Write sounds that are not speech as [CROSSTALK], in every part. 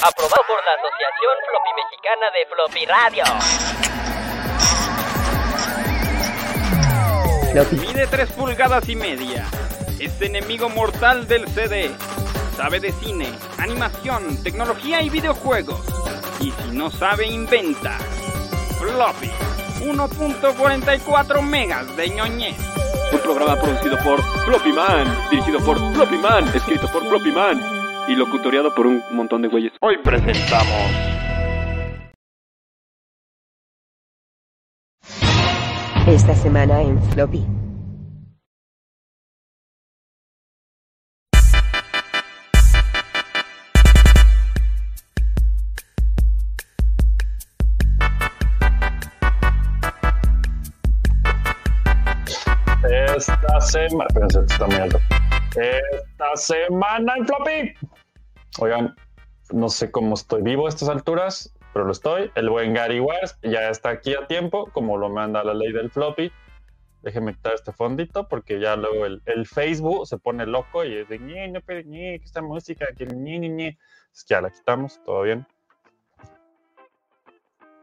Aprobado por la Asociación Floppy Mexicana de Floppy Radio. Mide 3 pulgadas y media. Es enemigo mortal del CD. Sabe de cine, animación, tecnología y videojuegos. Y si no sabe, inventa. Floppy. 1.44 megas de ñoñez. Un programa producido por Floppy Man, dirigido por Floppy Man, escrito por Floppy Man y locutoriado por un montón de güeyes. Hoy presentamos. Esta semana en Floppy. Esta semana. Espérense, está muy alto. Esta semana en Floppy. Oigan, no sé cómo estoy vivo a estas alturas, pero lo estoy. El buen Gary Wars ya está aquí a tiempo, como lo manda la ley del floppy. Déjenme quitar este fondito porque ya luego el, Facebook se pone loco y es de ñe, no que esta música, que ñe, ñe, ñe. Es que ya la quitamos, todo bien.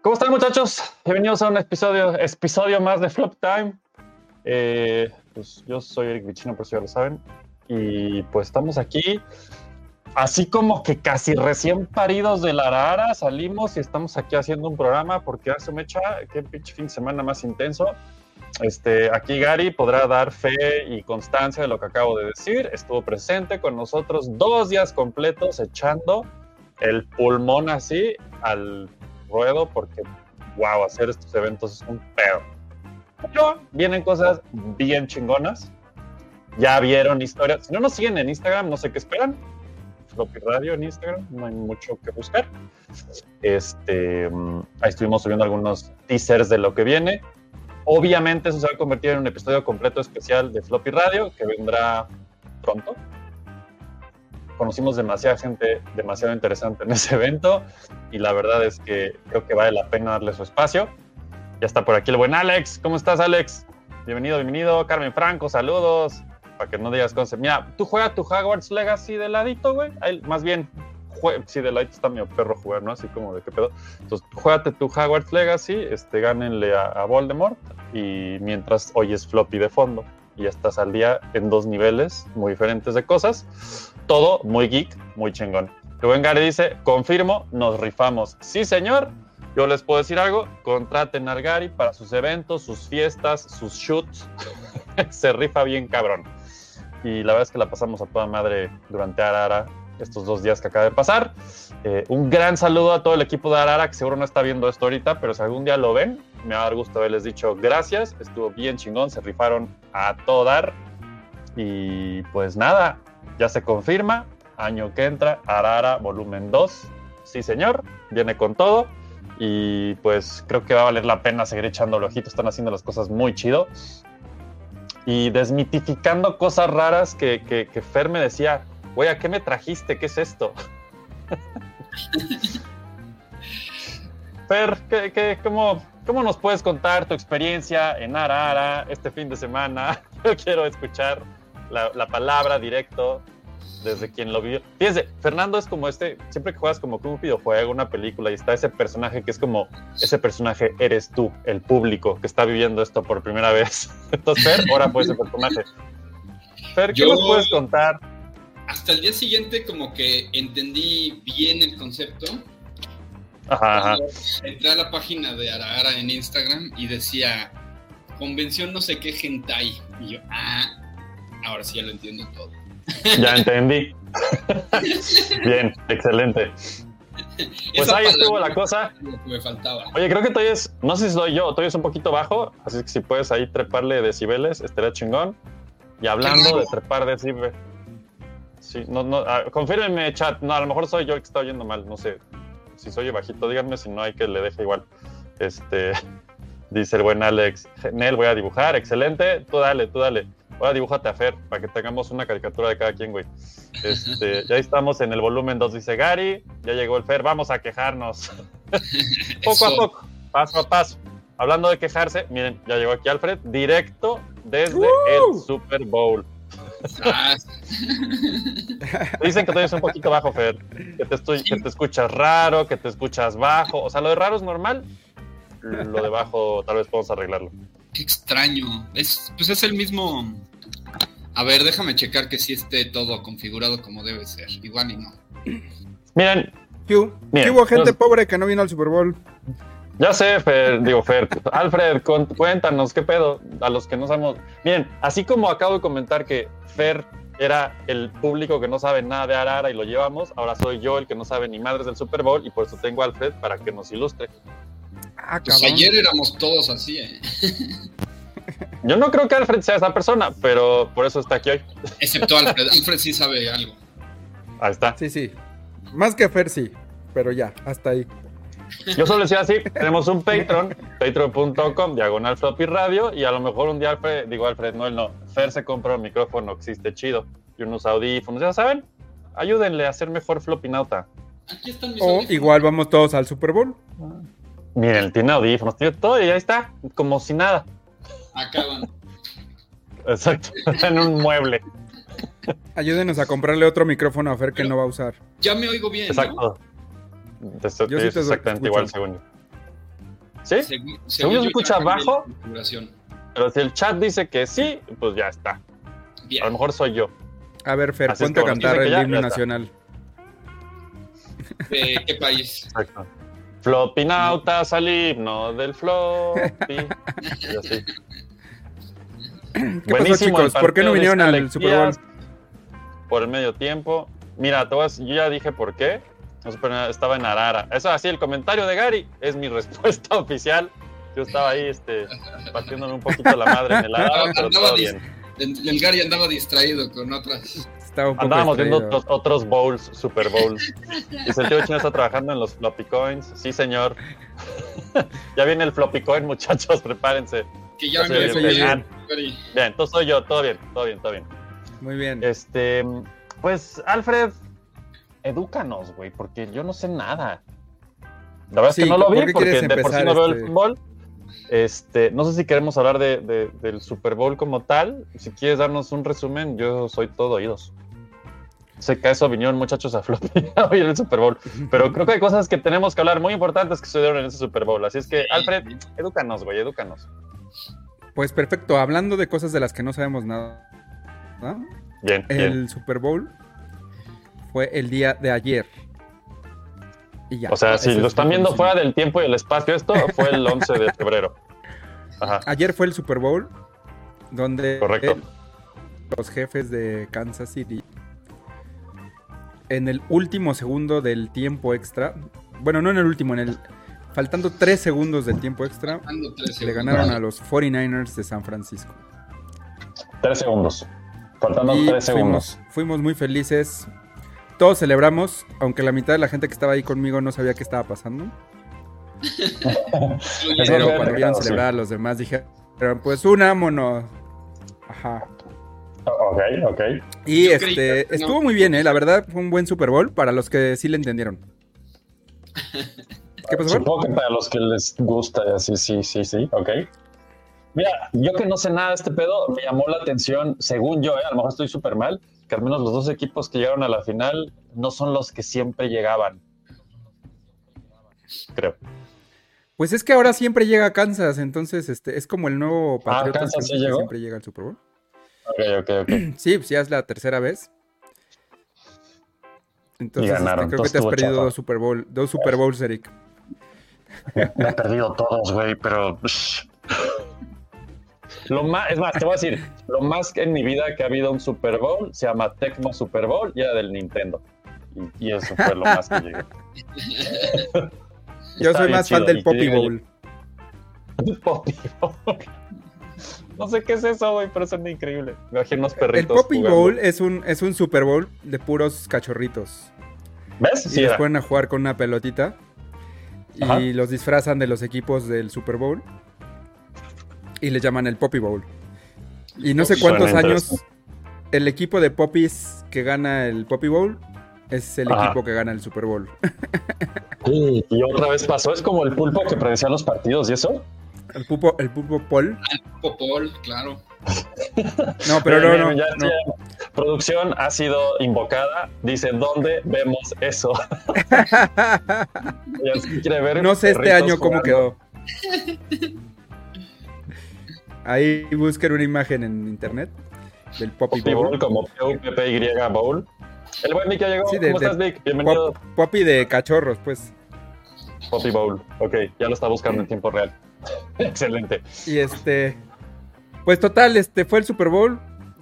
¿Cómo están muchachos? Bienvenidos a un episodio, episodio más de Flop Time. Eh, pues yo soy Eric Vichino, por si ya lo saben. Y pues estamos aquí, así como que casi recién paridos de la rara, salimos y estamos aquí haciendo un programa porque hace me echa, qué pinche fin de semana más intenso. Este, aquí Gary podrá dar fe y constancia de lo que acabo de decir. Estuvo presente con nosotros dos días completos echando el pulmón así al ruedo porque, wow, hacer estos eventos es un pedo. Pero vienen cosas bien chingonas ya vieron historias. Si no nos siguen en Instagram, no sé qué esperan. Floppy Radio en Instagram, no hay mucho que buscar. Este, ahí estuvimos subiendo algunos teasers de lo que viene. Obviamente eso se va a convertir en un episodio completo especial de Floppy Radio que vendrá pronto. Conocimos demasiada gente, demasiado interesante en ese evento y la verdad es que creo que vale la pena darle su espacio. Ya está por aquí el buen Alex. ¿Cómo estás, Alex? Bienvenido, bienvenido. Carmen Franco, saludos para que no digas cosas. Mira, tú juegas tu Hogwarts Legacy de ladito, güey. Más bien, sí, de ladito está medio perro jugar, ¿no? Así como de qué pedo. Entonces, juégate tu Hogwarts Legacy, este, gánenle a, Voldemort y mientras oyes floppy de fondo. Y estás al día en dos niveles muy diferentes de cosas. Todo muy geek, muy chingón. Que buen Gary dice, confirmo, nos rifamos. Sí, señor. Yo les puedo decir algo, contraten al Gary para sus eventos, sus fiestas, sus shoots. [LAUGHS] Se rifa bien cabrón y la verdad es que la pasamos a toda madre durante Arara estos dos días que acaba de pasar. Eh, un gran saludo a todo el equipo de Arara, que seguro no está viendo esto ahorita, pero si algún día lo ven, me va a dar gusto haberles dicho gracias, estuvo bien chingón, se rifaron a todo dar. Y pues nada, ya se confirma, año que entra, Arara volumen 2, sí señor, viene con todo. Y pues creo que va a valer la pena seguir echando el ojito, están haciendo las cosas muy chido y desmitificando cosas raras que, que, Fer me decía, güey, ¿a qué me trajiste? ¿Qué es esto? [LAUGHS] Fer, ¿qué, cómo, ¿cómo, nos puedes contar tu experiencia en Arara este fin de semana? [LAUGHS] Yo quiero escuchar la palabra directo desde quien lo vio. Fíjense, Fernando es como este, siempre que juegas como un videojuego, una película, y está ese personaje que es como, ese personaje eres tú, el público que está viviendo esto por primera vez. [LAUGHS] Entonces, Fer, ahora fue ese personaje. Fer, ¿qué nos puedes contar? Hasta el día siguiente como que entendí bien el concepto. Ajá, Entré a la página de Arara en Instagram y decía, convención no sé qué hentai. Y yo, ah, ahora sí ya lo entiendo todo. Ya entendí. [LAUGHS] Bien, excelente. Pues ahí estuvo la cosa. me faltaba. Oye, creo que todavía es, no sé si soy yo, todavía es un poquito bajo, así que si puedes ahí treparle decibeles, estaría chingón. Y hablando de trepar decibeles. Sí, no, no, ah, confírmenme, chat. No, a lo mejor soy yo el que está oyendo mal, no sé. Si soy bajito, díganme si no hay que le deje igual. Este, [LAUGHS] dice el buen Alex. Nel, voy a dibujar, excelente. Tú dale, tú dale. Ahora dibújate a Fer para que tengamos una caricatura de cada quien, güey. Este, [LAUGHS] ya estamos en el volumen 2, dice Gary. Ya llegó el Fer, vamos a quejarnos. [LAUGHS] poco a poco, paso a paso. Hablando de quejarse, miren, ya llegó aquí Alfred, directo desde el Super Bowl. Ah, [LAUGHS] Dicen que te oyes un poquito bajo, Fer. Que te, estoy, que te escuchas raro, que te escuchas bajo. O sea, lo de raro es normal. Lo de bajo tal vez podemos arreglarlo. Qué extraño. Es, pues es el mismo. A ver, déjame checar que sí esté todo configurado como debe ser. Igual y no. Miren, ¿Qué hubo? Mira, ¿Qué hubo gente pobre que no vino al Super Bowl? ya sé, Fer, digo, Fer. Alfred, con- cuéntanos, ¿qué pedo? A los que no sabemos. Miren, así como acabo de comentar que Fer era el público que no sabe nada de Arara y lo llevamos, ahora soy yo el que no sabe ni madres del Super Bowl y por eso tengo a Alfred para que nos ilustre. Ah, Pues ayer éramos todos así, ¿eh? [LAUGHS] Yo no creo que Alfred sea esa persona, pero por eso está aquí hoy. Excepto [LAUGHS] Alfred. Alfred sí sabe algo. Ahí está. Sí, sí. Más que Fer, sí. Pero ya, hasta ahí. Yo solo decía así, tenemos un Patreon, [LAUGHS] patreon.com, diagonal floppy radio, y a lo mejor un día Alfred, digo Alfred, no, él no, Fer se compra un micrófono existe chido y unos audífonos, ya saben, ayúdenle a hacer mejor floppy nauta. Aquí están mis O audífonos. igual vamos todos al Super Bowl. Miren, tiene audífonos, tiene todo y ahí está, como si nada. Acaban. Exacto, [LAUGHS] en un mueble. Ayúdenos a comprarle otro micrófono a Fer que no va a usar. Ya me oigo bien, ¿no? Exacto. Esto Yo sí es te exactamente escucho. igual, según yo. ¿Sí? Según, Según yo se escucha cambié la bajo. configuración. Pero si el chat dice que sí, pues ya está. Bien. A lo mejor soy yo. A ver, Fer, Así ponte a cantar el ya, himno ya nacional. ¿De qué país? Exacto. Floppy nautas al himno del floppy. [LAUGHS] Y así. ¿Qué pasó, chicos? ¿Por qué no vinieron al Super Bowl? Por el medio tiempo. Mira, te voy a- yo ya dije por qué. Estaba en Arara. Eso así, el comentario de Gary es mi [LAUGHS] respuesta oficial. Yo estaba ahí, este, partiéndome un poquito la madre en el Arara, pero todo bien. El, el Gary andaba distraído con otras. Estaba un poco Andábamos viendo distraído. otros, otros bowls, Super Bowls. [LAUGHS] Y el tío chino está trabajando en los floppy coins. Sí, señor. [LAUGHS] ya viene el floppy coin, muchachos, prepárense. Que ya me sí. Gary. Bien, entonces soy yo, todo bien, todo bien, todo bien. Muy bien. Este, pues, Alfred, edúcanos, güey, porque yo no sé nada. La verdad Sí, es que no lo ¿por vi porque de por sí no veo el este? fútbol. Este, no sé si queremos hablar de, de- del Super Bowl como tal. Si quieres darnos un resumen, yo soy todo oídos. Que a eso vinieron muchachos a floppy [LAUGHS] a oír el Super Bowl, pero creo que hay cosas que tenemos que hablar muy importantes que sucedieron en ese Super Bowl. Así es que, Alfred, edúcanos, güey, edúcanos. Pues perfecto, hablando de cosas de las que no sabemos nada. ¿no? Bien, bien. El Super Bowl fue el día de ayer. Y ya. O sea, si lo es están viendo fuera del tiempo y el espacio, esto fue el 11 de febrero. Ajá, Ayer fue el Super Bowl, donde correcto. los jefes de Kansas City, en el último segundo del tiempo extra, bueno, no en el último, en el faltando tres segundos del tiempo extra, le ganaron a los 49ers de San Francisco. Tres segundos. Faltando Y tres segundos. fuimos, fuimos muy felices. Todos celebramos, aunque la mitad de la gente que estaba ahí conmigo no sabía qué estaba pasando. [LAUGHS] Pero cuando vieron sí. celebrar a los demás, dijeron, pues unámonos. Ajá. Ok, ok. Y Yo este que estuvo muy bien, ¿eh? La verdad, fue un buen Super Bowl para los que sí le entendieron. ¿Qué pasó? Supongo que para los que les gusta, y así, sí, sí, sí, ok. Mira, yo que no sé nada de este pedo, me llamó la atención, según yo, eh, a lo mejor estoy súper mal, que al menos los dos equipos que llegaron a la final no son los que siempre llegaban. Creo. Pues es que ahora siempre llega a Kansas, entonces este es como el nuevo Patriotas Ah, Kansas sí llegó. siempre llega al Super Bowl. Ok, ok, ok. [CLEARS THROAT] Sí, pues ya es la tercera vez. Entonces, Y este, ganaron, creo que te has perdido dos Super Bowl, dos Super Bowls, Eric. [LAUGHS] Me he perdido todos, güey, pero. Lo más, es más, te voy a decir, lo más que en mi vida que ha habido un Super Bowl se llama Tecmo Super Bowl y era del Nintendo. Y, y eso fue lo más que llegué. Yo soy más fan chido, del [LAUGHS] Poppy Bowl. Poppy Bowl. [LAUGHS] No sé qué es eso, güey, pero suena increíble. Me imagino unos El perritos. Poppy jugando. Bowl es un, es un Super Bowl de puros cachorritos. ¿Ves? y Sí, los era. ponen a jugar con una pelotita. Y los disfrazan de los equipos del Super Bowl. Y le llaman el Poppy Bowl. Y no sé Suena cuántos años el equipo de Poppies que gana el Poppy Bowl es el Ajá. equipo que gana el Super Bowl. [LAUGHS] Sí, y otra vez pasó. Es como el pulpo que predecía los partidos y eso. El pulpo, el pulpo Paul. Popol, claro. [LAUGHS] No, pero no, Bien, no. ya- no. ya. Producción ha sido invocada. Dice, ¿dónde vemos eso? [LAUGHS] Ya sí quiere ver No sé este año cómo quedó. Ahí busquen una imagen en internet del Poppy Poppy Bowl. Bowl como P-U-P-P-Y Bowl. El buen Vic ya llegó. Sí, de- ¿Cómo de- estás, Vic? Bienvenido. Pop- Poppy de cachorros, pues. Poppy Bowl. Ok, ya lo está buscando en tiempo real. [LAUGHS] Excelente. Y este. Pues total, este fue el Super Bowl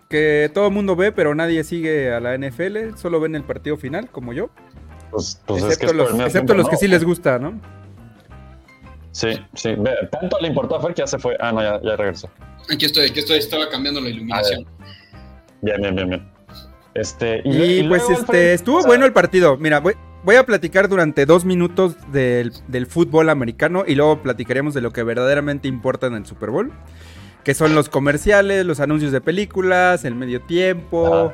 que todo el mundo ve, pero nadie sigue a la NFL. Solo ven el partido final, como yo. Pues, pues es que excepto es los, el medio excepto tiempo, los que ¿no? sí les gusta, ¿no? Sí, sí. Tanto le importó a Fer que ya se fue. Ah, no, ya, ya regresó. Aquí estoy, aquí estoy, estaba cambiando la iluminación. Bien, bien, bien, bien. Este, Y, y, pues luego, este Alfred, estuvo o sea, bueno el partido. Mira, voy, voy a platicar durante dos minutos del, del fútbol americano y luego platicaremos de lo que verdaderamente importa en el Super Bowl. Que son los comerciales, los anuncios de películas, el medio tiempo,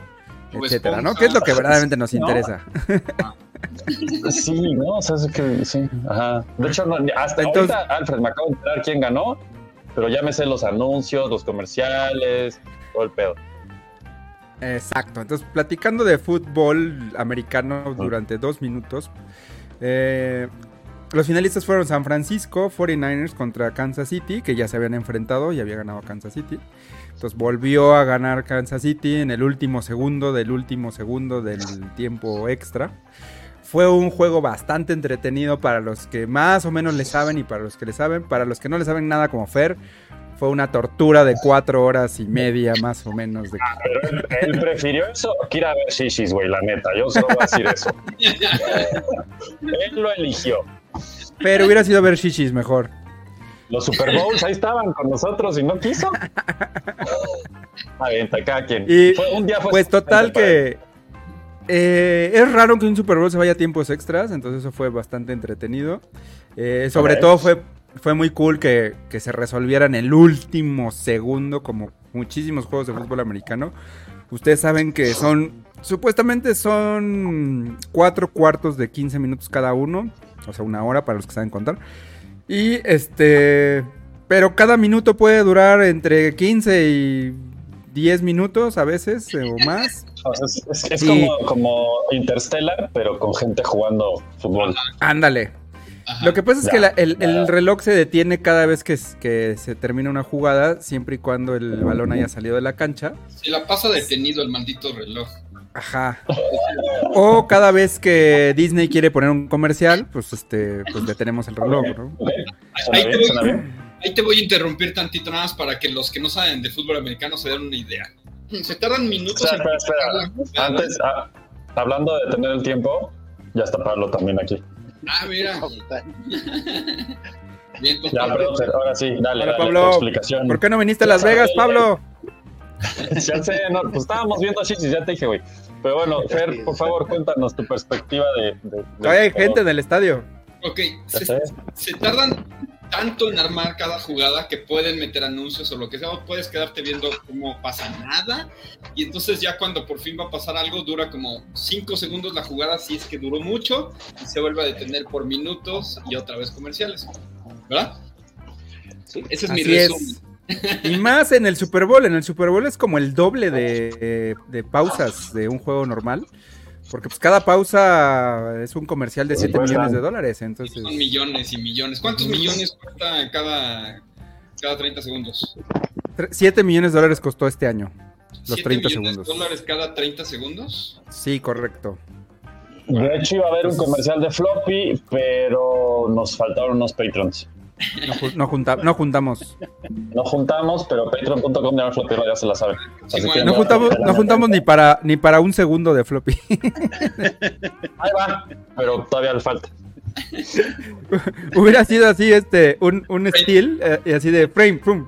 Bob etcétera, ¿no? Esponja. Que es lo que verdaderamente nos No. interesa. Sí, ¿no? O sea, es que sí. Ajá. De hecho, no, hasta Entonces- ahorita, Alfred, me acabo de enterar quién ganó, pero ya me sé los anuncios, los comerciales, todo el pedo. Exacto. Entonces, platicando de fútbol americano durante dos minutos. eh, los finalistas fueron San Francisco 49ers contra Kansas City, que ya se habían enfrentado y había ganado Kansas City. Entonces volvió a ganar Kansas City en el último segundo del último segundo del tiempo extra. Fue un juego bastante entretenido para los que más o menos le saben y para los que le saben. Para los que no le saben nada como Fer, fue una tortura de cuatro horas y media más o menos. De... Pero él, él prefirió eso que ir a ver shishis, güey, la neta. Yo solo voy a decir eso. [LAUGHS] él lo eligió. Pero hubiera sido ver shishis mejor. Los Super Bowls ahí estaban con nosotros y no quiso. Avienta, cada quien. Y, Fue- un día fue Pues total que eh, es raro que un Super Bowl se vaya a tiempos extras, entonces eso fue bastante entretenido. Eh, sobre todo fue, fue muy cool que, que se resolviera en el último segundo, como muchísimos juegos de fútbol americano. Ustedes saben que son, supuestamente son cuatro cuartos de 15 minutos cada uno, o sea, una hora para los que saben contar. Y este, pero cada minuto puede durar entre 15 y 10 minutos a veces eh, o más. O sea, es es- es Sí. como, como Interstellar, pero con gente jugando fútbol. Ándale. Ajá. Lo que pasa es Ya, que la- el, el reloj se detiene cada vez que, se termina una jugada, siempre y cuando el balón haya salido de la cancha. Se la pasa detenido el maldito reloj. Ajá. O cada vez que Disney quiere poner un comercial, pues este, pues detenemos el reloj, ¿no? Ahí te, voy, bien. ahí te voy a interrumpir tantito nada más para que los que no saben de fútbol americano se den una idea. Se tardan minutos Espera, en espera, espera. Antes, ah, hablando de tener el tiempo, ya está Pablo también aquí. Ah, mira. [LAUGHS] Bien, Ya, compadre. perdón, Fer, ahora sí, dale, Hola, dale Pablo. explicación. ¿Por qué no viniste a Las Vegas, Pablo? [LAUGHS] Ya sé, no, pues estábamos viendo shishis, ya te dije, güey. Pero bueno, [LAUGHS] Fer, por favor, cuéntanos tu perspectiva de... de- hay gente en el estadio. Ok, se tardan tanto en armar cada jugada que pueden meter anuncios o lo que sea, o puedes quedarte viendo cómo pasa nada. Y entonces ya cuando por fin va a pasar algo, dura como 5 segundos la jugada, si es que duró mucho, y se vuelve a detener por minutos y otra vez comerciales. ¿Verdad? Ese es mi Así resumen. es. Y más en el Super Bowl. En el Super Bowl es como el doble de, de pausas de un juego normal. Porque pues cada pausa es un comercial de Por 7 supuesto. millones de dólares. Entonces, Son millones y millones. ¿Cuántos millones cuesta cada, cada 30 segundos? 7 millones de dólares costó este año. Los ¿Siete 30 millones segundos. de dólares cada 30 segundos? Sí, correcto. De hecho, iba a haber un comercial de floppy, pero nos faltaron unos patrons. No, ju- no junta- no juntamos. No juntamos, pero patreon.com de floppy ya se la sabe. Bueno. No juntamos, no juntamos ni para ni para un segundo de floppy. [LAUGHS] Ahí va, pero todavía le falta. [LAUGHS] Hubiera sido así, este, un, un steel, eh, y así de frame, pum.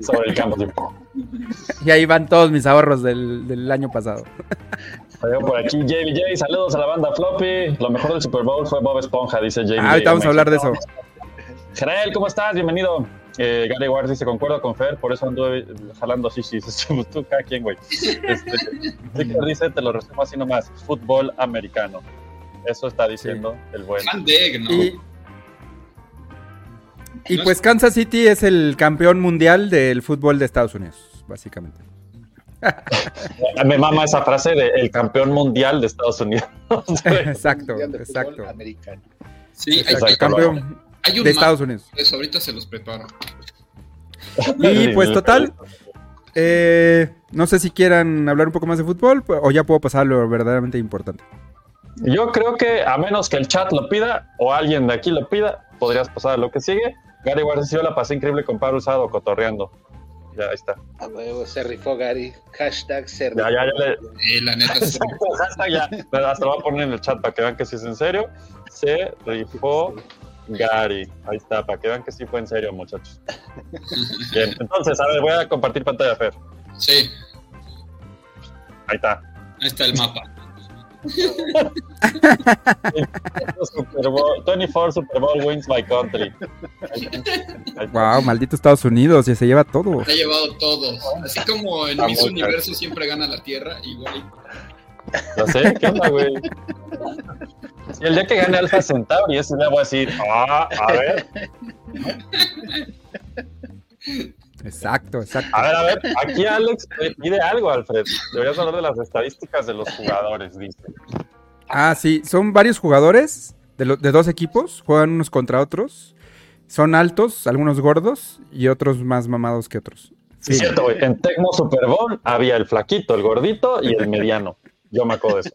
Sobre el campo, tipo. [LAUGHS] Y ahí van todos mis ahorros del, del año pasado. Por aquí [LAUGHS] JBJ, saludos a la banda Floppy. Lo mejor del Super Bowl fue Bob Esponja, dice JBJ. Ah, ahorita vamos a hablar de eso. Gerel, ¿cómo estás? Bienvenido. Eh, Gary Ward dice, concuerdo con Fer, por eso anduve jalando shishis. [LAUGHS] Tú, cada quien, güey. Este, Víctor dice, te lo resumo así nomás, fútbol americano. Eso está diciendo el buen. Van Deg, ¿no? Y, Y pues Kansas City es el campeón mundial del fútbol de Estados Unidos, básicamente. [LAUGHS] Me mama esa frase de el campeón mundial de Estados Unidos. [LAUGHS] exacto, exacto. americano. Sí, hay, Exacto, hay- campeón hay un de Estados Unidos. ahorita se los preparo. Y pues total, eh, no sé si quieran hablar un poco más de fútbol o ya puedo pasar a lo verdaderamente importante. Yo creo que a menos que el chat lo pida o alguien de aquí lo pida, podrías pasar a lo que sigue. Gary Guardia la pasé increíble con Pablo Usado cotorreando. Ya ahí está. A huevo, se rifó Gary. Hashtag se rifó. ya, ya le, la neta, sí. [LAUGHS] Hashtag ya. Hasta lo voy a poner en el chat para que vean que sí es en serio. Se rifó Gary. Ahí está, para que vean que sí fue en serio, muchachos. Bien, entonces, a ver, voy a compartir pantalla, Fer. Sí, Ahí está. ahí está el mapa. Super Bowl, 24 Super Bowl wins my country. Wow, maldito Estados Unidos, ya se lleva todo. Ha llevado todos. Así como en Está Miss muy Universo siempre gana la Tierra, igual. Ya sé, ¿qué onda, güey? Sí, el día que gane Alpha Centauri, ese día voy a decir, ah, a ver, Exacto, exacto. a ver, a ver. Aquí Alex pide algo, Alfred. Deberías hablar de las estadísticas de los jugadores, dice. Ah, sí, son varios jugadores de, lo- de dos equipos, juegan unos contra otros. Son altos, algunos gordos y otros más mamados que otros. Sí, cierto, güey. En Tecmo Super Bowl había el flaquito, el gordito y el mediano. Yo me acuerdo de eso.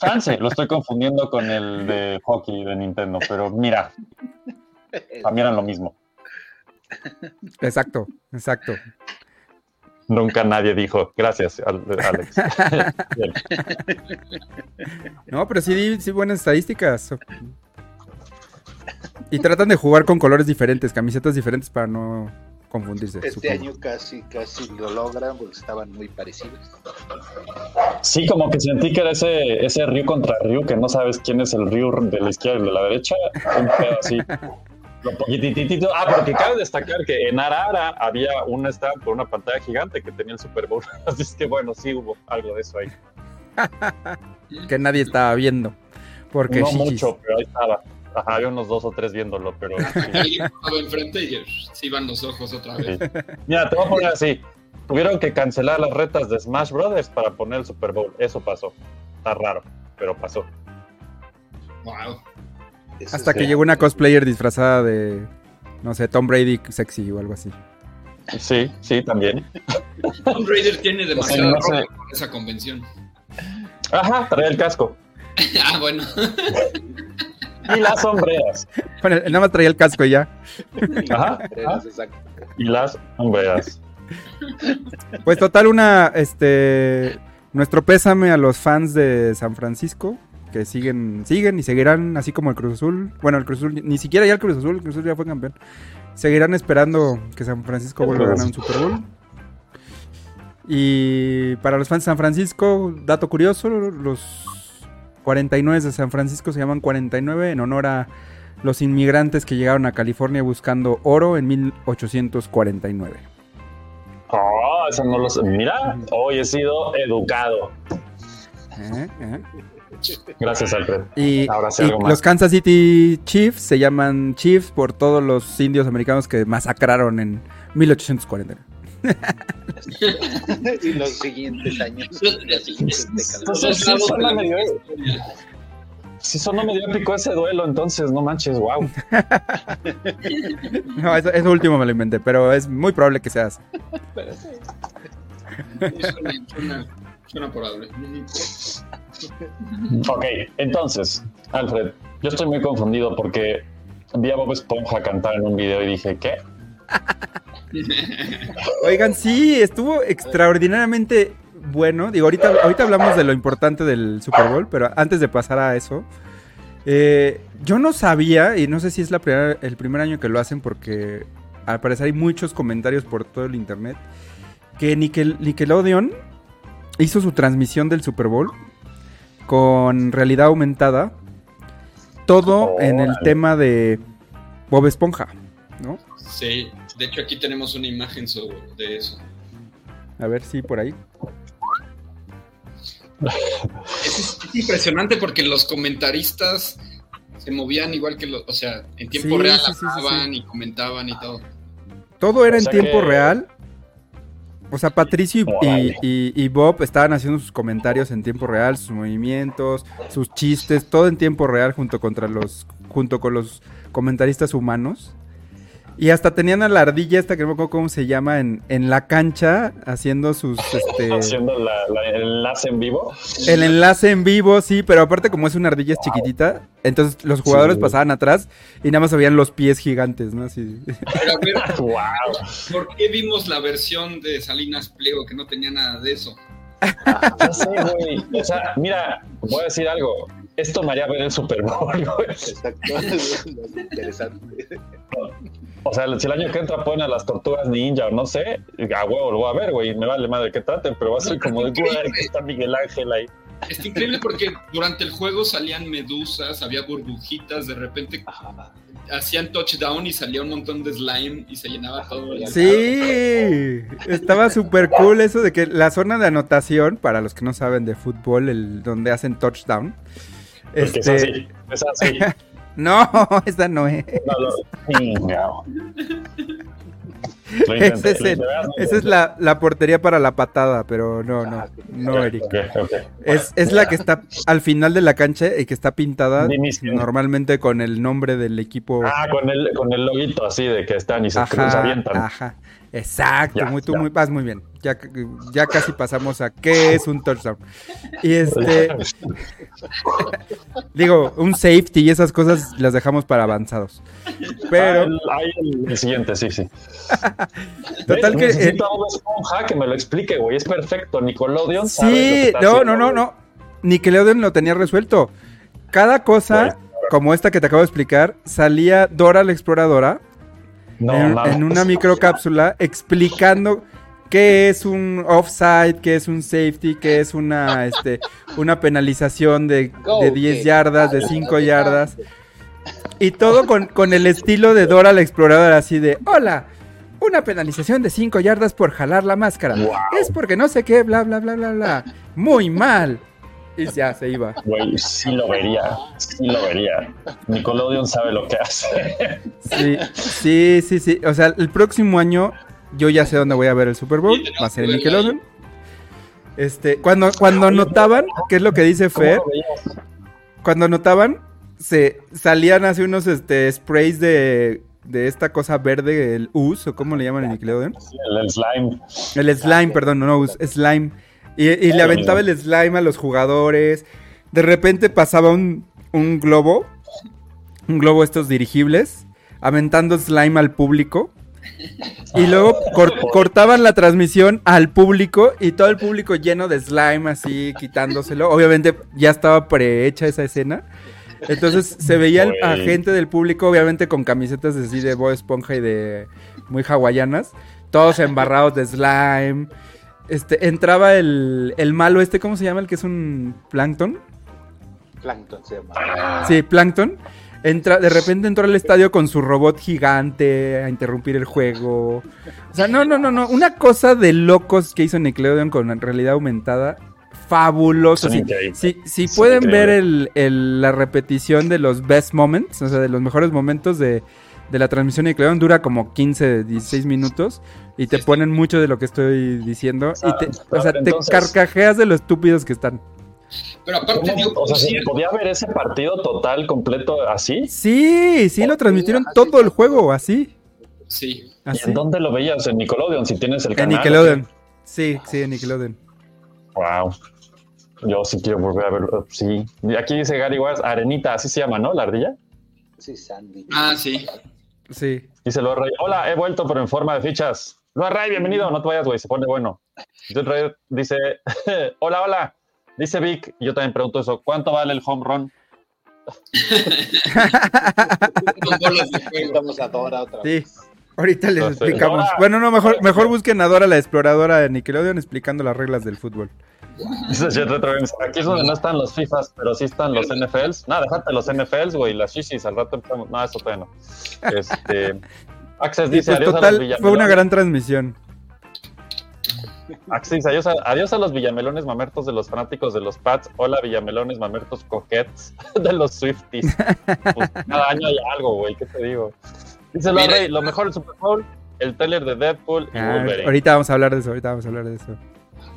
Chance, lo estoy confundiendo con el de hockey de Nintendo, pero mira, también eran lo mismo. Exacto, exacto. Nunca nadie dijo, gracias, Al- Alex. [LAUGHS] No, pero sí, di- sí buenas estadísticas. Y tratan de jugar con colores diferentes, camisetas diferentes para no confundirse. Este supongo. año casi, casi lo logran porque estaban muy parecidos. Sí, como que sentí que era ese, ese Ryu contra Ryu, que no sabes quién es el Ryu de la izquierda y de la derecha. Un pedo así. [LAUGHS] Lo poquititito. Ah, porque cabe destacar que en Arara había un stand con una pantalla gigante que tenía el Super Bowl. [LAUGHS] Así es que bueno, sí hubo algo de eso ahí. [LAUGHS] Que nadie estaba viendo. Porque no chichis. mucho, pero ahí estaba. Ajá, había unos dos o tres viéndolo, pero. [LAUGHS] sí. Alguien estaba enfrente y se iban los ojos otra vez. Sí. Mira, te voy a poner así. Tuvieron que cancelar las retas de Smash Brothers para poner el Super Bowl. Eso pasó. Está raro, pero pasó. Wow. Eso Hasta que llegó una cosplayer disfrazada de, no sé, Tom Brady sexy o algo así. Sí, sí, también. Tomb Raider tiene demasiada no sé. para esa convención. Ajá, trae el casco. [LAUGHS] ah, bueno. [LAUGHS] Y las sombreras. Bueno, él nada más traía el casco y ya. [LAUGHS] Ajá. Exacto. Y las sombreras. Pues total, una, este, nuestro pésame a los fans de San Francisco, que siguen, siguen y seguirán, así como el Cruz Azul. Bueno, el Cruz Azul, ni siquiera ya el Cruz Azul, el Cruz Azul ya fue campeón. Seguirán esperando que San Francisco El vuelva a ganar un Super Bowl. Y para los fans de San Francisco, dato curioso, los 49 de San Francisco se llaman 49 en honor a los inmigrantes que llegaron a California buscando oro en 1849. Oh, eso no lo sé. Mira, hoy he sido educado. ¿Eh? ¿Eh? Gracias, Alfred. Y, Ahora sí y algo más. los Kansas City Chiefs se llaman Chiefs por todos los indios americanos que masacraron en 1840. [LAUGHS] y los siguientes años, las siguientes. Entonces, sí ese duelo, entonces, no manches, wow. [LAUGHS] No, eso, eso último me lo inventé, pero es muy probable que seas. [LAUGHS] Suena, suena, suena probable. Ok, entonces, Alfred, yo estoy muy confundido porque vi a Bob Esponja cantar en un video y dije, ¿qué? [LAUGHS] Oigan, sí, estuvo extraordinariamente bueno. Digo, ahorita, ahorita hablamos de lo importante del Super Bowl, pero antes de pasar a eso, eh, yo no sabía, y no sé si es la primera- el primer año que lo hacen, porque al parecer hay muchos comentarios por todo el internet, que Nickel- Nickelodeon hizo su transmisión del Super Bowl con realidad aumentada, todo en el tema de Bob Esponja, ¿no? Sí, de hecho aquí tenemos una imagen sobre de eso. A ver si por ahí. Es, es impresionante porque los comentaristas se movían igual que los, o sea, en tiempo Sí, real sí, sí, sí, hablaban y comentaban y todo. Todo era O en tiempo que- real. O sea, Patricio y, y- y Bob estaban haciendo sus comentarios en tiempo real, sus movimientos, sus chistes, todo en tiempo real junto contra los, junto con los comentaristas humanos. Y hasta tenían a la ardilla esta que no me acuerdo cómo se llama en, en la cancha haciendo sus [LAUGHS] este Haciendo la- la- el enlace en vivo. el enlace en vivo, sí, pero aparte como es una ardilla es chiquitita, entonces los jugadores Sí. pasaban atrás y nada más veían los pies gigantes, ¿no? Así. Pero a ver, [LAUGHS] Wow. ¿por qué vimos la versión de Salinas Pliego que no tenía nada de eso? Ya sé, güey. O sea, mira, voy a decir algo. Esto me haría ver el Super Bowl, güey. Exacto. Es interesante. [LAUGHS] O sea, si el año que entra ponen a las tortugas ninja o no sé, a huevo lo voy a ver, güey. Me vale madre que traten, pero va a ser como de, güey, que está Miguel Ángel ahí. Está increíble porque durante el juego salían medusas, había burbujitas, de repente hacían touchdown y salía un montón de slime y se llenaba todo. el- Sí, estaba súper cool eso de que la zona de anotación, para los que no saben de fútbol, el donde hacen touchdown. Porque es Este, así. Es así. [LAUGHS] no, [LAUGHS] esa no es. No, Ese es esa es la, la portería para la patada, pero no, no, no, Eric. Es, es la que está al final de la cancha y que está pintada normalmente con el nombre del equipo. Ah, con el, con el loguito así de que están y se, se avientan. ajá. Exacto, Ya, muy, tú ya. muy, vas muy bien. Ya, ya casi pasamos a qué es un touchdown. Y este, [LAUGHS] digo, un safety y esas cosas las dejamos para avanzados. Pero, Ah, el, ahí el, el siguiente, sí, sí. [LAUGHS] total ¿Ves? que. eh, Necesito a Bob Esponja que me lo explique, güey. Es perfecto. Nickelodeon sí, no, haciendo, no, no, no. Nickelodeon lo tenía resuelto. Cada cosa, como esta que te acabo de explicar, salía Dora la exploradora No, en, en una microcápsula explicando qué es un offside, qué es un safety, qué es una, este, una penalización de, de 10 que- yardas, de 5 yardas. Y todo con, con el estilo de Dora la exploradora, así de, hola, una penalización de 5 yardas por jalar la máscara. Wow. Es porque no sé qué, bla, bla, bla, bla, bla. Muy mal. Y ya se iba. Güey, sí lo vería. Sí lo vería. Nickelodeon sabe lo que hace. Sí, sí, sí, sí. O sea, el próximo año yo ya sé dónde voy a ver el Super Bowl. Va a ser en Nickelodeon. Este, cuando, cuando anotaban, ¿qué es lo que dice ¿Cómo Fer? Cuando anotaban, se salían así unos este, sprays de, de esta cosa verde, el us, o cómo le llaman en Nickelodeon. El, el slime. El slime, perdón, no, no, us, slime. Y, y le aventaba el slime a los jugadores. De repente pasaba un, un globo, un globo estos dirigibles, aventando slime al público. Y luego cor- cortaban la transmisión al público y todo el público lleno de slime así quitándoselo. Obviamente ya estaba prehecha esa escena. Entonces se veía el- a gente del público, obviamente con camisetas así de Bob Esponja y de muy hawaianas, todos embarrados de slime. Este, entraba el, el malo este, ¿cómo se llama? El que es un plancton. Plankton se llama. Sí, Plankton. Entra, de repente entró al estadio con su robot gigante a interrumpir el juego. O sea, no, no, no, no. Una cosa de locos que hizo Nickelodeon con realidad aumentada. Fabuloso. Si, si, Son pueden ver increíbles. el, el- la repetición de los best moments, o sea, de los mejores momentos de, de la transmisión de Nickelodeon, dura como 15, 16 minutos. Y te ponen mucho de lo que estoy diciendo. Y te, o sea, te carcajeas de lo estúpidos que están. Pero aparte, ¿Cómo? dio O sea, ¿se concierto. podía ver ese partido total, completo, así? Sí, sí, lo transmitieron ajá, todo el juego, así. Sí. ¿Y en dónde lo veías? ¿En Nickelodeon? Si tienes el En canal. Nickelodeon. Sí, sí, en Nickelodeon. Wow. Yo sí quiero volver a verlo. Sí. Y aquí dice Gary Wars, Arenita, así se llama, ¿no? La ardilla. Sí, Sandy. Ah, sí. Sí. Dice Loa Ray, hola, he vuelto, pero en forma de fichas. Loa Ray, bienvenido, no te vayas, güey, se pone bueno. Dice, [LAUGHS] hola, hola. Dice Vic, yo también pregunto eso, ¿cuánto vale el home run? [LAUGHS] Sí. Ahorita les explicamos. Dora. Bueno, no, mejor, mejor busquen a Dora la exploradora de Nickelodeon explicando las reglas del fútbol. Aquí es donde no están los FIFAs, pero sí están los NFLs. No, déjate los NFLs, güey, las shishis, al rato empezamos. No, eso todavía no. [LAUGHS] Este, Access dice, pues adiós a los total, fue una gran transmisión. Axis, adiós a, adiós a los villamelones mamertos de los fanáticos de los Pats. Hola, villamelones mamertos coquettes [LAUGHS] de los Swifties. Pues, cada año hay algo, güey, ¿qué te digo? Dice Mira. Rey, lo mejor del Super Bowl, el trailer de Deadpool y Ah, Wolverine. ahorita vamos a hablar de eso, ahorita vamos a hablar de eso.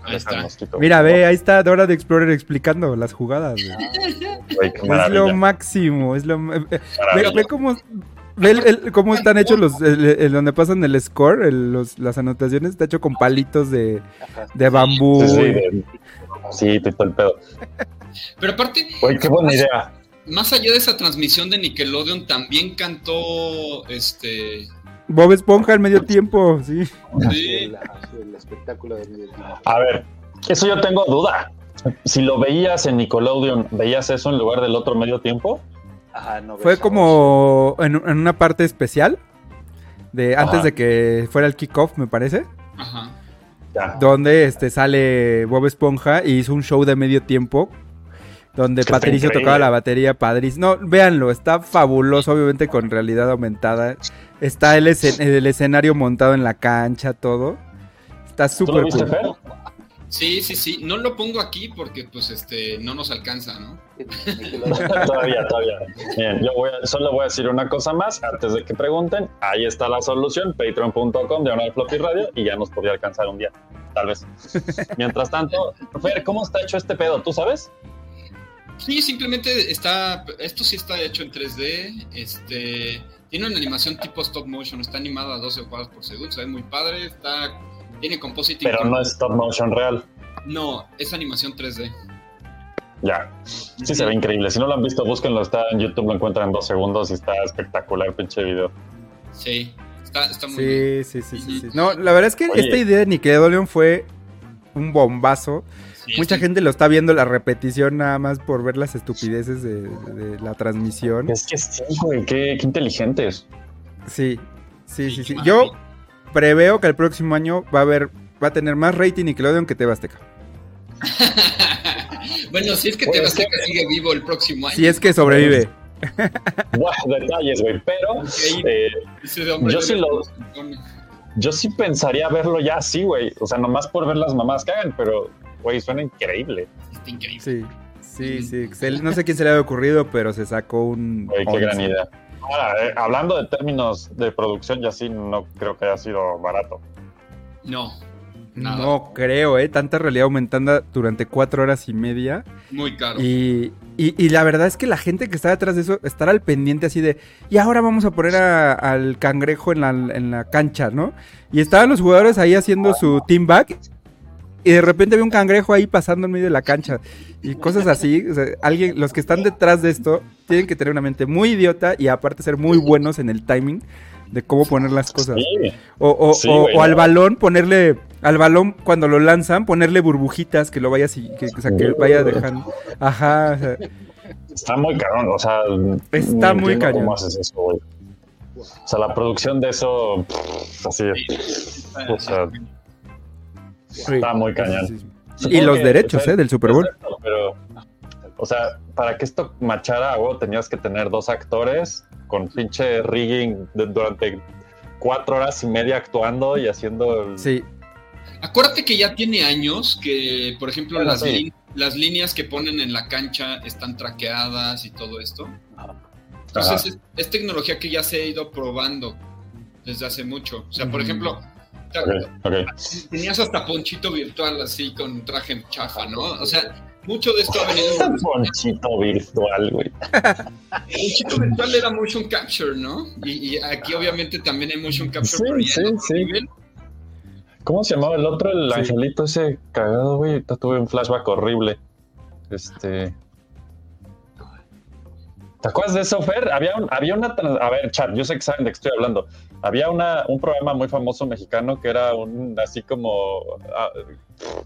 Ahí está. Mosquito. Mira, ve, ahí está Dora de Explorer explicando las jugadas. güey. Es lo máximo, es lo... eh, Ve, maravilla. ve cómo... Ve el- el- cómo están hechos los... el- el- donde pasan el score, el- los- las anotaciones, está hecho con palitos de, de bambú. Sí, sí, todo el pedo. Pero aparte, Güey, qué buena idea. más allá de esa transmisión de Nickelodeon, también cantó este. Bob Esponja al medio tiempo, sí. Sí. El, el espectáculo de medio tiempo. A ver, eso yo tengo duda. Si lo veías en Nickelodeon, ¿veías eso en lugar del otro medio tiempo? Ajá, no Fue como en, en una parte especial, de antes Ajá. de que fuera el kickoff, me parece, Ajá. Ya. donde este sale Bob Esponja y hizo un show de medio tiempo. Donde Patricio increíble. tocaba la batería padrísimo. No, véanlo, está fabuloso, obviamente con realidad aumentada. Está el, escen- el escenario montado en la cancha, todo. Está ¿Tú lo súper cool. Sí, sí, sí. No lo pongo aquí porque, pues, este, no nos alcanza, ¿no? [LAUGHS] Todavía, todavía. Bien, yo voy a- solo voy a decir una cosa más antes de que pregunten. Ahí está la solución, patreon.com, diagonal floppy radio, y ya nos podría alcanzar un día, tal vez. [LAUGHS] Mientras tanto, Fer, ¿cómo está hecho este pedo? ¿Tú sabes? Sí, simplemente está. Esto sí está hecho en 3D. Este. Tiene una animación tipo stop motion. Está animado a 12 cuadros por segundo. Se ve muy padre. Está. Tiene compositing. Pero no es stop motion real. No, es animación 3D. Ya. Sí, se ve increíble. Si no lo han visto, búsquenlo. Está en YouTube, lo encuentran en dos segundos y está espectacular, pinche video. Sí. Está, está muy bien. Sí, sí, sí, sí, sí. No, la verdad es que Oye. esta idea de Nickelodeon fue un bombazo. Sí, Mucha sí. gente lo está viendo la repetición nada más por ver las estupideces de, de la transmisión. Es que sí, güey, qué, qué inteligentes. Sí, sí, sí, sí. Yo. Preveo que el próximo año va a haber, va a tener más rating Nickelodeon que TV Azteca. [LAUGHS] bueno, si es que Bueno, es que- sigue vivo el próximo año. Si es que sobrevive. Buah, detalles, güey. Pero eh, Yo sí lo- yo sí pensaría verlo ya así, güey. O sea, nomás por ver las mamás que hagan, pero, güey, suena increíble. Está increíble. Sí, sí, sí. Se- No sé quién se le había ocurrido, pero se sacó un. Güey, qué 11. gran idea. Ahora, eh, hablando de términos de producción, ya sí no creo que haya sido barato. No. Nada. No creo, ¿eh? Tanta realidad aumentada durante cuatro horas y media. Muy caro. Y, y- y la verdad es que la gente que está detrás de eso estará al pendiente así de, y ahora vamos a poner a- al cangrejo en la, en la cancha, ¿no? Y estaban los jugadores ahí haciendo su team back y de repente había un cangrejo ahí pasando en medio de la cancha y cosas así. o sea, alguien, los que están detrás de esto tienen que tener una mente muy idiota y aparte ser muy buenos en el timing de cómo poner las cosas. Sí, O, o- Sí, o- al balón ponerle, al balón cuando lo lanzan, ponerle burbujitas que lo vaya que, o sea, que vaya dejando. Ajá, sea, está muy cabrón. O sea, Está muy cañón. ¿Cómo haces eso, güey? O sea, la producción de eso, pff, así, o sea, está muy cañón. Sí, sí, sí. Supongo Y los derechos, sea, ¿eh? Del Super Bowl. Exacto, pero, o sea, para que esto machara, güey, tenías que tener dos actores con pinche rigging de- durante cuatro horas y media actuando y haciendo. el- Sí, Acuérdate que ya tiene años que, por ejemplo, Bueno, las, sí. las líneas que ponen en la cancha están traqueadas y todo esto. Entonces, es, es tecnología que ya se ha ido probando desde hace mucho. O sea, por ejemplo, tenías hasta ponchito virtual así con traje chafa, ¿no? O sea, mucho de esto ha venido. [LAUGHS] Ponchito virtual, güey. Ponchito virtual era motion capture, ¿no? Y, y aquí obviamente también hay motion capture, Sí, sí, sí. nivel. ¿Cómo se llamaba el otro? El Sí. angelito ese cagado, güey. Tuve un flashback horrible. Este. ¿Te acuerdas de eso, Fer? Había, un- había una. trans- A ver, chat, yo sé que saben de qué estoy hablando. Había una, un programa muy famoso mexicano que era un así como ah,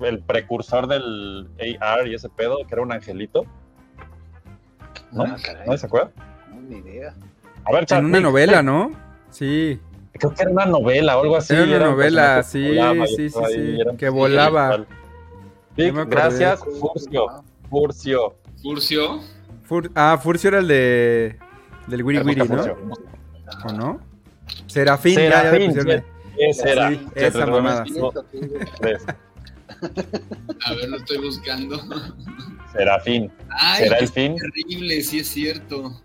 el precursor del AR y ese pedo, que era un angelito. ¿No? Ah. ¿No se acuerda? No, ni idea. A ver, chat. en una novela, ¿no? Sí, Creo que era una novela o algo así. Era una un novela, personaje sí, que volaba sí, sí, sí, un que volaba. acordé. gracias, Furcio. Furcio. Furcio. Fur- ah, Furcio era el de del Wiri Wiri, ¿no? ¿O no? Serafín, ya, ya Serafín, pusieron. Ese era. Sí, esa mamada. A ver, lo estoy buscando. Serafín. Ay, ¿Será el fin? terrible, sí es cierto.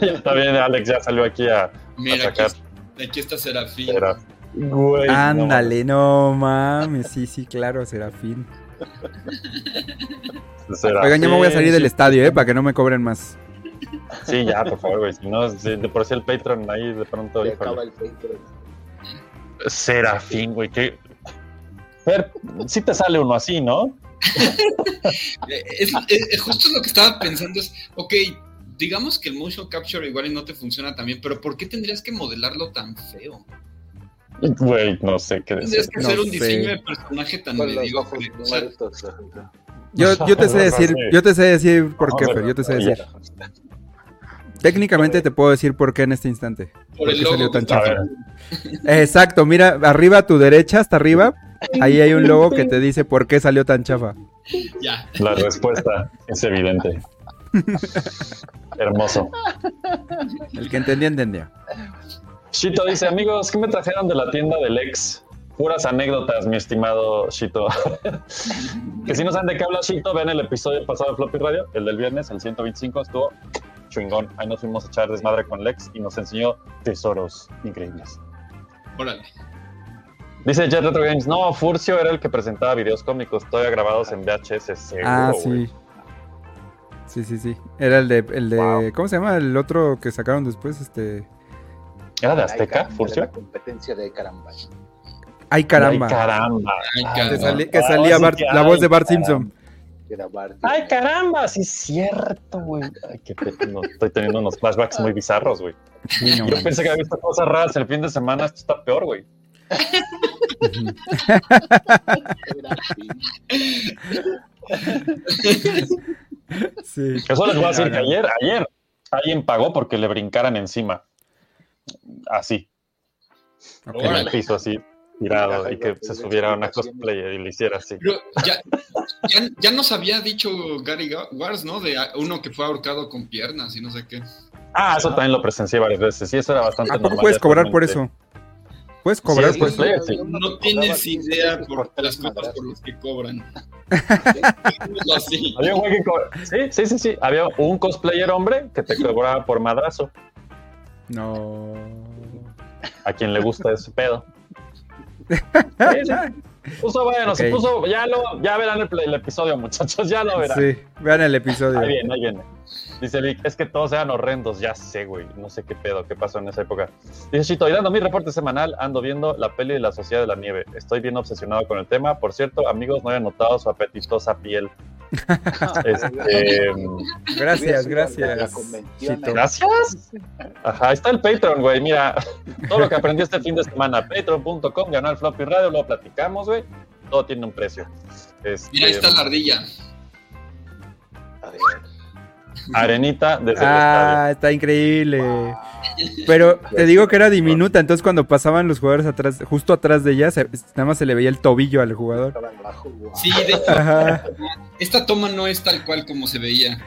Está bien, Alex ya salió aquí a, Mira, aquí, sacar. aquí está Serafín. Serafín. Güey, no Ándale, no mames, sí, sí, claro, Serafín. [LAUGHS] Oigan, ya me voy a salir del estadio, ¿eh? Para que no me cobren más. Sí, ya, por favor, güey. Si no, si de por sí el Patreon ahí de pronto. Acaba el Patreon. Serafín, güey. Que... Fer, sí te sale uno así, ¿no? Es, es- justo lo que estaba pensando es, ok, digamos que el motion capture igual y no te funciona tan bien, pero ¿por qué tendrías que modelarlo tan feo? Güey, no sé qué Tendrías decir. que No hacer un sé. diseño de personaje tan mediocre. O sea. Yo, [LAUGHS] yo te sé decir, yo te sé decir por qué, Fer, yo te sé decir. Técnicamente te puedo decir por qué en este instante. por ¿Por el qué logo salió tan ver, Exacto, mira, arriba a tu derecha, hasta arriba, ahí hay un logo que te dice por qué salió tan chafa. Ya. la respuesta es evidente. Hermoso. El que entendía, entendía. Shito dice, amigos, ¿qué me trajeron de la tienda del ex? Puras anécdotas, mi estimado Shito. [LAUGHS] que si no saben de qué habla Shito, ven el episodio pasado de Floppy Radio, el del viernes, el 125, estuvo chingón. Ahí nos fuimos a echar desmadre con Lex y nos enseñó tesoros increíbles. Órale. Dice Jet Retro Games, no, Furcio era el que presentaba videos cómicos, todavía grabados en VHS, seguro, Ah, güey. sí. Sí, sí, sí. Era el de, el de, Wow. ¿cómo se llama? El otro que sacaron después, este. ¿Era de Azteca, Furcio? La competencia de caramba. Ay, caramba. Ay, caramba. Ay, que, caramba. sali- que Ah, salía sí Bart- que la voz de Bart. Simpson. Era Bart. Ay, caramba, sí es cierto, güey. Ay, qué pe- no, estoy teniendo unos flashbacks muy bizarros, güey. Sí, no Yo pensé que había visto cosas raras el fin de semana, esto está peor, güey. [LAUGHS] Sí. Eso les voy a decir que ayer, ayer, alguien pagó porque le brincaran encima. Así, en el piso, así, tirado, y que se subiera a una cosplayer y le hiciera así. Pero ya, ya, ya nos había dicho Gary Ga- Wars, ¿no? De uno que fue ahorcado con piernas y no sé qué. Ah, eso también lo presencié varias veces. Sí, eso era bastante ¿A poco normal. puedes cobrar por eso? ¿Puedes cobrar Sí, por eso? sí. No tienes idea por las cosas por las que cobran. [LAUGHS] Había un que co- Sí, sí, sí, sí. Había un cosplayer hombre que te cobraba por madrazo. No. A quien le gusta ese pedo. Sí. Puso bueno, se Ok. puso. Ya, lo, ya verán el, el episodio, muchachos. Ya lo verán. Sí, vean el episodio. Ahí viene, ahí viene. Dice Vic, es que todos eran horrendos, ya sé, güey. No sé qué pedo, qué pasó en esa época. Dice Chito, y dando mi reporte semanal, ando viendo la peli de la Sociedad de la Nieve. Estoy bien obsesionado con el tema. Por cierto, amigos, no hayan notado su apetitosa piel. [LAUGHS] Este, Gracias, gracias. Chito. gracias. Ajá, está el Patreon, güey. Mira, todo lo que aprendí este fin de semana. Patreon.com, ganó el Floppy Radio, lo platicamos, güey. Todo tiene un precio. Este, Mira, ahí está la ardilla. A ver, Arenita desde el Ah, está increíble. Pero te digo que era diminuta, entonces cuando pasaban los jugadores atrás, justo atrás de ella, se- nada más se le veía el tobillo al jugador. Sí, de hecho, Ajá. esta toma no es tal cual como se veía.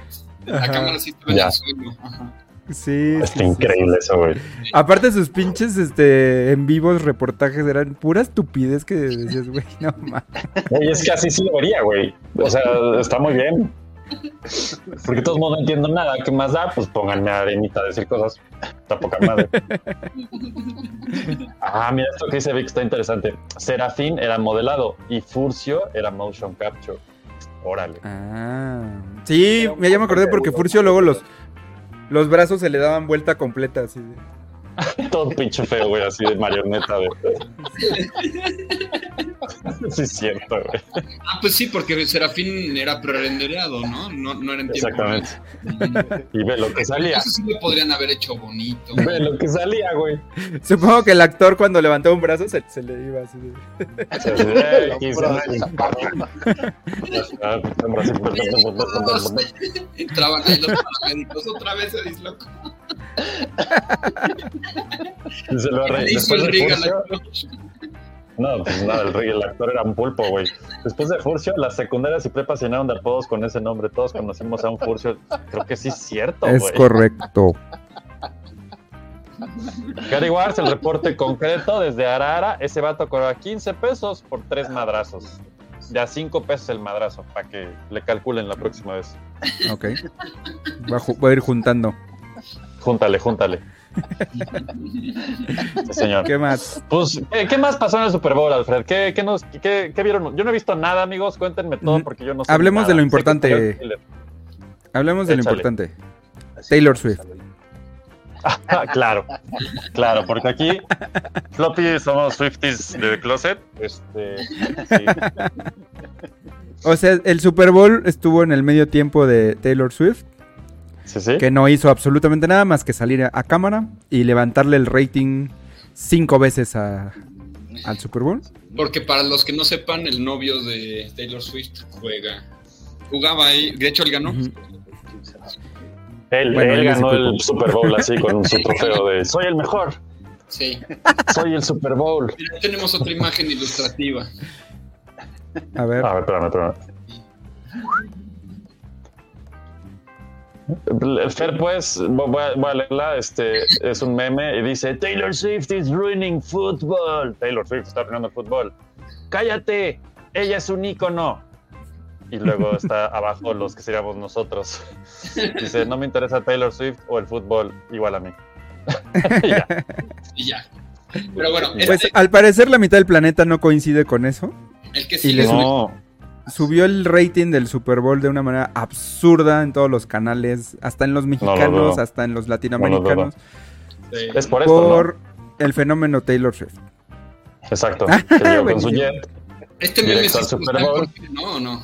La Ajá. cámara sí estaba en el suelo. Ajá. Sí, Está sí. increíble eso, güey. Aparte sus pinches este en vivos reportajes eran pura estupidez que decías, güey, no mames. Güey, es que así sí lo vería, güey. O sea, está muy bien. Porque de todos modos no entiendo nada. ¿Qué más da? Pues pónganme a Arenita a decir cosas. Está poca madre. Ah, mira, esto que dice Vic está interesante. Serafín era modelado y Furcio era motion capture. Órale. Ah. Sí, ya ya me acordé porque Furcio luego los los brazos se le daban vuelta completa así. de- [LAUGHS] Todo pinche feo, güey, así de marioneta. De... [LAUGHS] [LAUGHS] Sí, es cierto, güey. Ah, pues sí, porque Serafín era prerendereado, ¿no? No, no era en tiempo Exactamente. real. Y ve lo que salía. Eso sí lo podrían haber hecho bonito. Ve lo que salía, güey. Supongo que el actor cuando levantaba un brazo se, se le iba así. de- O sea, así de, "Eh, aquí se- Todos entraban ahí los paramédicos, otra vez se dislocó. Y se lo re- No, pues nada, el, el actor era un pulpo, güey. Después de Furcio, las secundarias y prepas llenaron de apodos con ese nombre. Todos conocimos a un Furcio. Creo que sí es cierto, Es güey. correcto. Gary Wars, el reporte concreto desde Arara. Ese vato cobraba 15 pesos por tres madrazos. de a 5 pesos el madrazo, para que le calculen la próxima vez. Ok. Va a, voy a ir juntando. Júntale, júntale. Sí, señor. ¿Qué más? Pues, ¿qué, qué más pasó en el Super Bowl, Alfred? ¿Qué, qué nos, qué, qué vieron? Yo no he visto nada, amigos. Cuéntenme todo Mm, porque yo no sé. hablemos nada. de lo importante. Hablemos de lo importante. Así Taylor Swift. Ah, [LAUGHS] claro, claro, porque aquí Floppy somos Swifties de closet. Este, sí. O sea, el Super Bowl estuvo en el medio tiempo de Taylor Swift, sí, sí. que no hizo absolutamente nada más que salir a, a cámara y levantarle el rating cinco veces a- al Super Bowl. Porque para los que no sepan, el novio de Taylor Swift juega. Jugaba ahí, de hecho él ganó. Él, Bueno, él él ganó el como- Super Bowl así con [LAUGHS] su trofeo de soy el mejor, Sí. soy el Super Bowl. Mira, tenemos otra imagen ilustrativa. A ver. A ver, espérame, espérame. Fer, pues, voy a, voy a leerla. Este es un meme y dice: Taylor Swift is ruining football. Taylor Swift está arruinando el fútbol. Cállate, ella es un ícono. Y luego está [LAUGHS] abajo los que seríamos nosotros. Dice: No me interesa Taylor Swift o el fútbol, igual a mí. [LAUGHS] Y ya. Y ya. Pero bueno, Pues este, al parecer la mitad del planeta no coincide con eso. el que y sigue les- es un- No, Subió el rating del Super Bowl de una manera absurda en todos los canales, hasta en los mexicanos, hasta en los latinoamericanos, es por esto, por el fenómeno Taylor Swift. Exacto. Que llegó con su Buenísimo. jet. este meme se Super Bowl. porque No, no.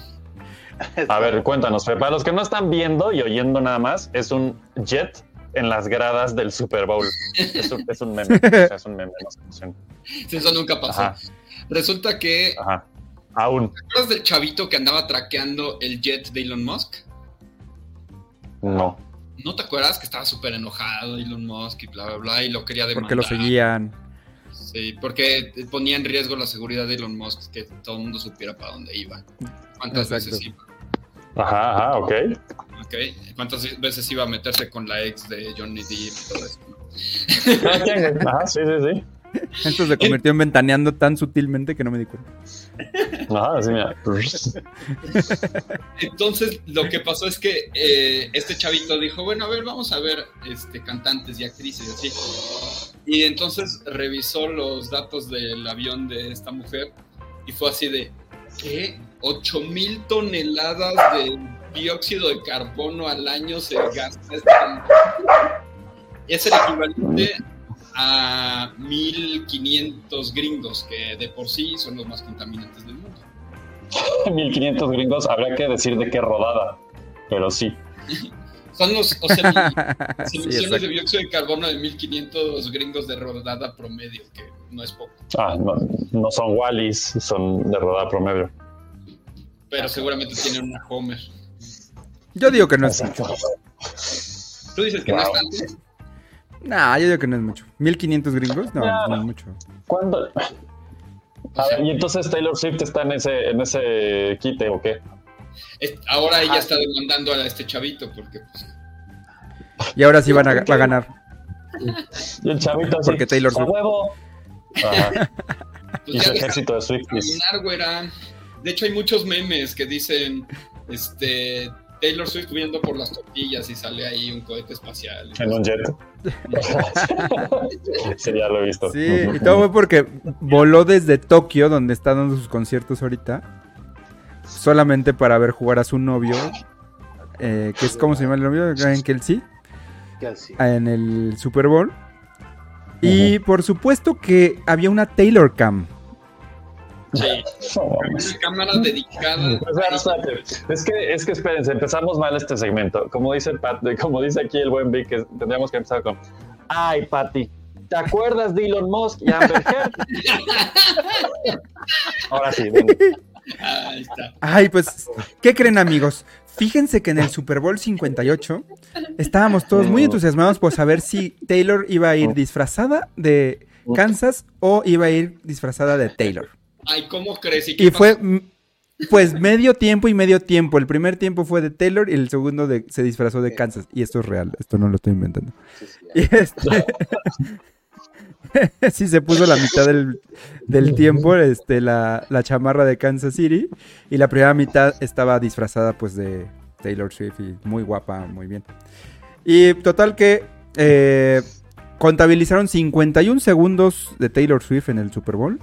A ver, cuéntanos. Para los que no están viendo y oyendo nada más, es un jet en las gradas del Super Bowl. Es un, es un meme. [LAUGHS] o sea, es un meme. no emocionen. Eso nunca pasó. Ajá, Resulta que. ajá. Aún. ¿Te acuerdas del chavito que andaba traqueando el jet de Elon Musk? No. ¿No te acuerdas que estaba súper enojado Elon Musk y bla, bla, bla, y lo quería demandar? Porque lo seguían. Sí, porque ponía en riesgo la seguridad de Elon Musk, que todo el mundo supiera para dónde iba. ¿Cuántas Exacto. veces iba? Ajá, ajá, ok. Ok, ¿Cuántas veces iba a meterse con la ex de Johnny Depp y todo eso? Ajá, sí, sí, sí. [LAUGHS] Esto se convirtió en ventaneando tan sutilmente que no me di cuenta. Sí, mira. [LAUGHS] Entonces, lo que pasó es que eh, este chavito dijo, bueno, a ver, vamos a ver este, cantantes y actrices y así. Y entonces revisó los datos del avión de esta mujer y fue así de, ¿qué? 8 mil toneladas de dióxido de carbono al año se gasta. esta- Es el equivalente a 1500 gringos, que de por sí son los más contaminantes del mundo. [LAUGHS] 1500 gringos, habría que decir de qué rodada. Pero sí. [LAUGHS] Son los, o sea, [LAUGHS] las Sí, emisiones exacto. de dióxido de carbono de 1500 gringos de rodada promedio, que no es poco, Ah, no, no son Wallis, son de rodada promedio. pero seguramente tienen una Homer. Yo digo que no es Exacto. Tú dices que no es tanto. Nah, yo digo que no es mucho. ¿1500 gringos? No, no es mucho. ¿Cuándo? A ver, y entonces Taylor Swift está en ese, en ese quite o qué? Ahora ella está demandando a este chavito porque pues, Y ahora sí van a, va a ganar. Y el chavito así. Porque Taylor "A Swift". huevo. Ajá. [LAUGHS] pues Y ya su ejército de Swifties. caminar. De hecho, hay muchos memes que dicen este Taylor Swift viendo por las tortillas y sale ahí un cohete espacial. En un jet. [LAUGHS] sí, ya lo he visto. Sí, y todo fue porque voló desde Tokio, donde está dando sus conciertos ahorita, solamente para ver jugar a su novio, eh, que es, ¿cómo se llama el novio? Ryan Kelsey, Casi. en el Super Bowl. Y por supuesto que había una Taylor Cam. Sí, [LAUGHS] No mames. una cámara dedicada. [LAUGHS] Espera, espérate. Es que, es que espérense, empezamos mal este segmento. Como dice Pat, como dice aquí el buen Vic, que tendríamos que empezar con Ay, Patty, ¿te acuerdas de Elon Musk y Amber Heard? [LAUGHS] Ahora sí, venga. Ahí está. Ay, pues, ¿qué creen amigos? Fíjense que en el Super Bowl 58 estábamos todos muy entusiasmados por saber si Taylor iba a ir disfrazada de Kansas o iba a ir disfrazada de Taylor. Ay, ¿cómo crees? ¿Y, fue, mm, pues, medio tiempo y medio tiempo. El primer tiempo fue de Taylor y el segundo de, se disfrazó de Kansas. Y esto es real, esto no lo estoy inventando. Sí, sí, Y, este- [LAUGHS] sí se puso la mitad del, del tiempo este, la, la chamarra de Kansas City y la primera mitad estaba disfrazada pues de Taylor Swift y muy guapa, muy bien. Y total que eh, contabilizaron 51 segundos de Taylor Swift en el Super Bowl.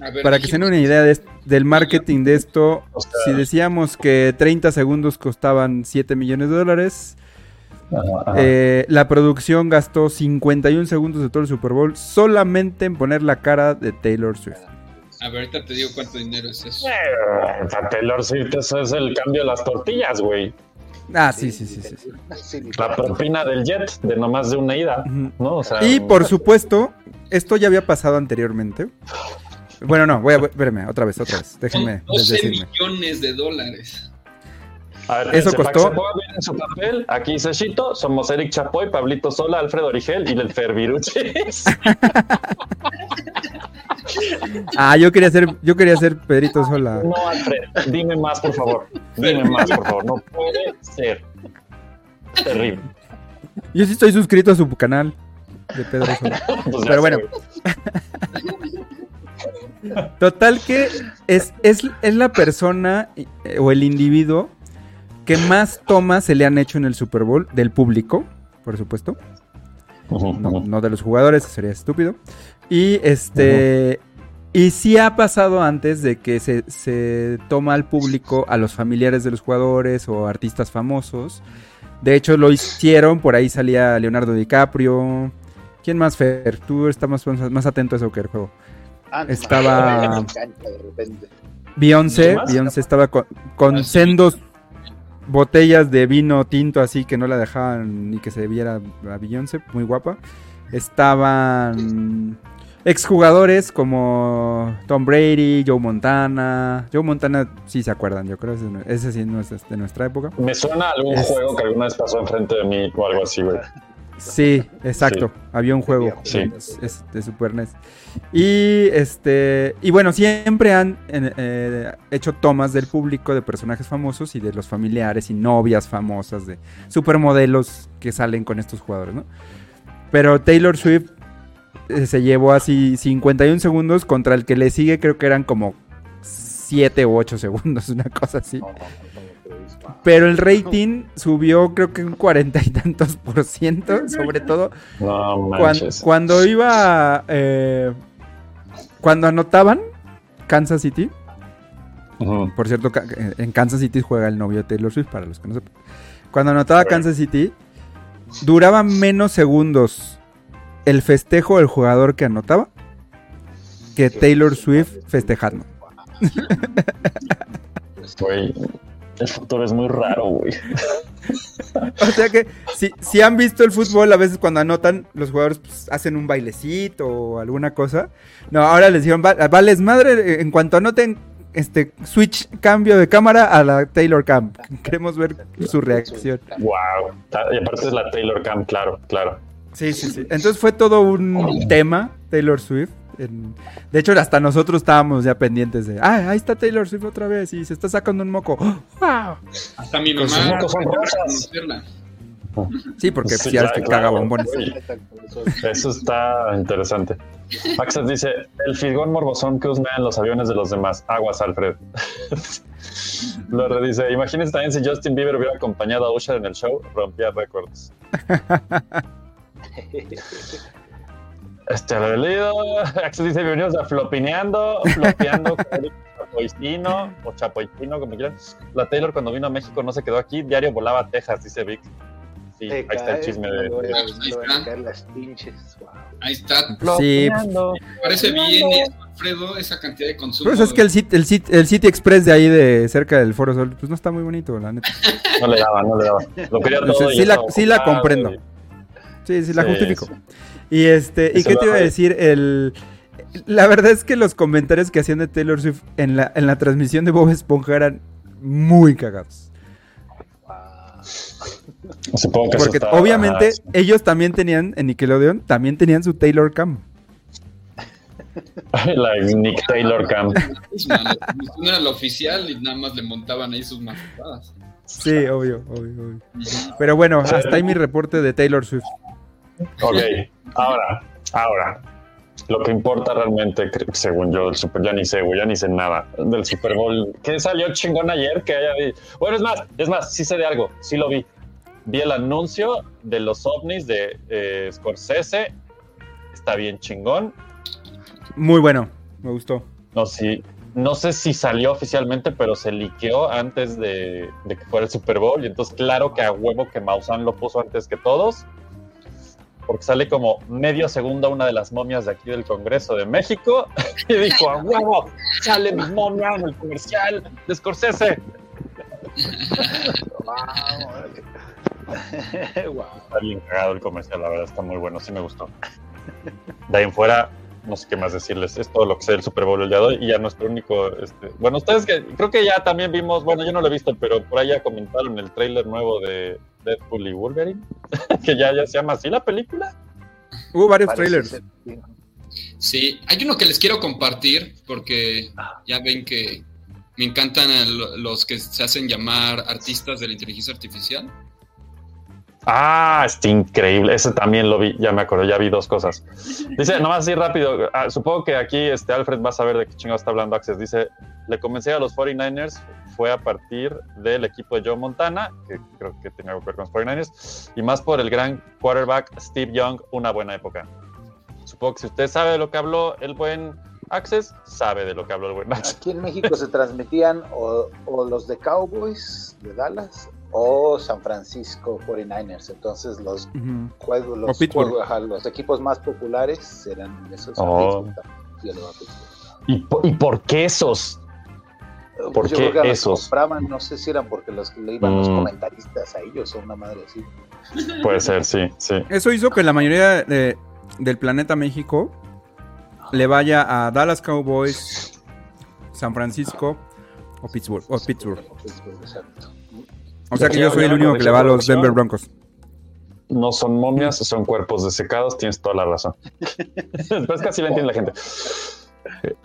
Ver, Para que se den una idea de del marketing de esto, O sea- si decíamos que 30 segundos costaban 7 millones de dólares, Ajá, ajá. eh, la producción gastó 51 segundos de todo el Super Bowl solamente en poner la cara de Taylor Swift. A ver, ahorita te digo cuánto dinero es eso. Eh, para Taylor Swift, eso es el cambio de las tortillas, güey. Ah, sí, sí, sí, sí. La propina del jet, de nomás de una ida, Ujú. ¿no? O sea, Y por supuesto, esto ya había pasado anteriormente. Bueno, no, voy a, espérame, otra vez, otra vez. Déjenme Son [LAUGHS] 12 decirme. millones de dólares. A ver, Eso costó- en su papel, aquí dice Shito, somos Eric Chapoy, Pablito Sola, Alfredo Origel y el Ferviruches. [LAUGHS] Ah, yo quería ser, yo quería ser Pedrito Sola. No, Alfred, dime más, por favor. Dime más, por favor. No puede ser. Terrible. Yo sí estoy suscrito a su canal de Pedro Sola. [LAUGHS] Pues Pero bueno. Total que es, es, es la persona eh, o el individuo que más tomas se le han hecho en el Super Bowl del público, por supuesto. No, de los jugadores, sería estúpido. Y este. Y sí ha pasado antes de que se, se toma al público a los familiares de los jugadores o artistas famosos. De hecho, lo hicieron, por ahí salía Leonardo DiCaprio. ¿Quién más, Fer? Tú estás más, más atento a eso que el juego. Ah, no, Estaba-. [LAUGHS] Beyoncé. Beyoncé estaba con, sendos botellas de vino tinto así que no la dejaban ni que se viera a Beyoncé, muy guapa. Estaban exjugadores como Tom Brady, Joe Montana. Joe Montana sí se acuerdan, yo creo, ese, sí no es de nuestra época. Me suena a algún Es- juego que alguna vez pasó enfrente de mí o algo así, güey. Sí, exacto. Había un juego Sí. de Super NES. Y este y bueno, siempre han eh, hecho tomas del público de personajes famosos y de los familiares y novias famosas de supermodelos que salen con estos jugadores, ¿no? Pero Taylor Swift eh, se llevó así 51 segundos contra el que le sigue creo que eran como 7 u 8 segundos, [LAUGHS] una cosa así. No, no, no, no, no, Pero el rating subió creo que un cuarenta y tantos por ciento, sobre todo No cuan- manches. cuando iba, eh, cuando anotaban Kansas City, por cierto, eh, en Kansas City juega el novio de Taylor Swift, para los que no sepan. Cuando anotaba Kansas City, duraba menos segundos el festejo del jugador que anotaba que Taylor Swift festejando. El futuro es muy raro, güey. [LAUGHS] O sea que si, si han visto el fútbol, a veces cuando anotan, los jugadores pues, hacen un bailecito o alguna cosa. No, ahora les dijeron, "Va- vales madre, en cuanto anoten, este, switch, cambio de cámara a la Taylor Cam. [LAUGHS] Queremos ver su reacción. Wow. Y aparte es la Taylor Cam, claro, claro. Sí, sí, sí. Entonces fue todo un tema, Taylor Swift. En- De hecho, hasta nosotros estábamos ya pendientes de, ah, ahí está Taylor Swift otra vez y se está sacando un moco. [GASPS] ¡Wow! Hasta mi mamá. mocos son rosas. Sí, porque Sí, ya ya, ves que claro. caga bombones. Eso está interesante. Axel dice, el fisgón morbosón que husmea en los aviones de los demás. Aguas, Alfred. [LAUGHS] Lore dice, imagínense también si Justin Bieber hubiera acompañado a Usher en el show, rompía récords. [LAUGHS] Este leído. [LAUGHS] Axel dice, bienvenidos a Flopineando, Flopeando Chapoicino o Chapoicino, como quieran. La Taylor cuando vino a México no se quedó aquí, diario volaba a Texas, dice Vic. Sí, ahí está el chisme de... Ahí está. a caer las pinches. Wow. Ahí está. Sí. Me parece bien, eso, Alfredo, esa cantidad de consumo. Pues es que el City, el, City, el City Express de ahí de cerca del Foro Sol, pues no está muy bonito, la neta. No le daba, no le daba. Lo quería Entonces, todo. y sí la- sí comprendo. y- Sí, sí, la Sí, justifico. sí. Y este, ¿y qué te iba a decir? El, la verdad es que los comentarios que hacían de Taylor Swift en la, en la transmisión de Bob Esponja eran muy cagados. Supongo que eso Porque está- obviamente sí. ellos también tenían, en Nickelodeon, también tenían su Taylor Cam. [LAUGHS] la Nick Taylor Cam. No era la oficial y nada más le montaban ahí sus mascotas. Sí, obvio, obvio, obvio. Pero bueno, hasta ahí mi reporte de Taylor Swift. Ok, ahora, Ahora, lo que importa realmente, según yo, del Super, ya ni sé, güey, ya ni sé nada del Super Bowl. ¿Qué salió chingón ayer? Que haya Bueno, es más, es más, sí sé de algo, sí lo vi. Vi el anuncio de los ovnis de eh, Scorsese. Está bien chingón. Muy bueno, me gustó. No, sí, no sé si salió oficialmente, pero se liqueó antes de, de que fuera el Super Bowl. Y entonces, claro que a huevo que Maussan lo puso antes que todos. Porque sale como medio segundo una de las momias de aquí del Congreso de México. [LAUGHS] Y dijo, a huevo, sale mi momia en el comercial de Scorsese. [LAUGHS] Wow. Está bien cagado el comercial, la verdad, está muy bueno, sí me gustó. De ahí en fuera, no sé qué más decirles, es todo lo que sé del Super Bowl el día de hoy y ya nuestro único, este, bueno, ustedes que creo que ya también vimos, bueno, yo no lo he visto, pero por ahí ya comentaron el tráiler nuevo de Deadpool y Wolverine, [LAUGHS] que ya, ya se llama así la película. Hubo varios Parece trailers. ser. Sí, hay uno que les quiero compartir porque ya ven que me encantan el- los que se hacen llamar artistas de la inteligencia artificial. Ah, está increíble. Ese también lo vi, ya me acuerdo, ya vi dos cosas. Dice, [LAUGHS] nomás así rápido, ah, supongo que aquí este Alfred va a saber de qué chingado está hablando Access. Dice, le comencé a los 49ers, fue a partir del equipo de Joe Montana, que creo que tenía algo que ver con los 49ers, y más por el gran quarterback Steve Young, una buena época. Supongo que si usted sabe de lo que habló el buen Access, sabe de lo que habló el buen Access. Aquí en México se transmitían o, o los de Cowboys de Dallas o San Francisco 49ers. Entonces los juegos, O los, Pittsburgh. juegos- ajá, los equipos más populares eran esos. Oh. ¿Y, por- y por qué esos? ¿Por yo qué creo que los esos? compraban, no sé si eran porque los que le iban los Mm. comentaristas a ellos o una madre así. Puede ser, sí, sí. Eso hizo que la mayoría de- del planeta México le vaya a Dallas Cowboys, San Francisco o Pittsburgh. O Pittsburgh. Pittsburgh, exacto. O sea que yo soy el único que le va a los Denver Broncos. No son momias, son cuerpos desecados, tienes toda la razón. [LAUGHS] Pues casi lo entiende la gente.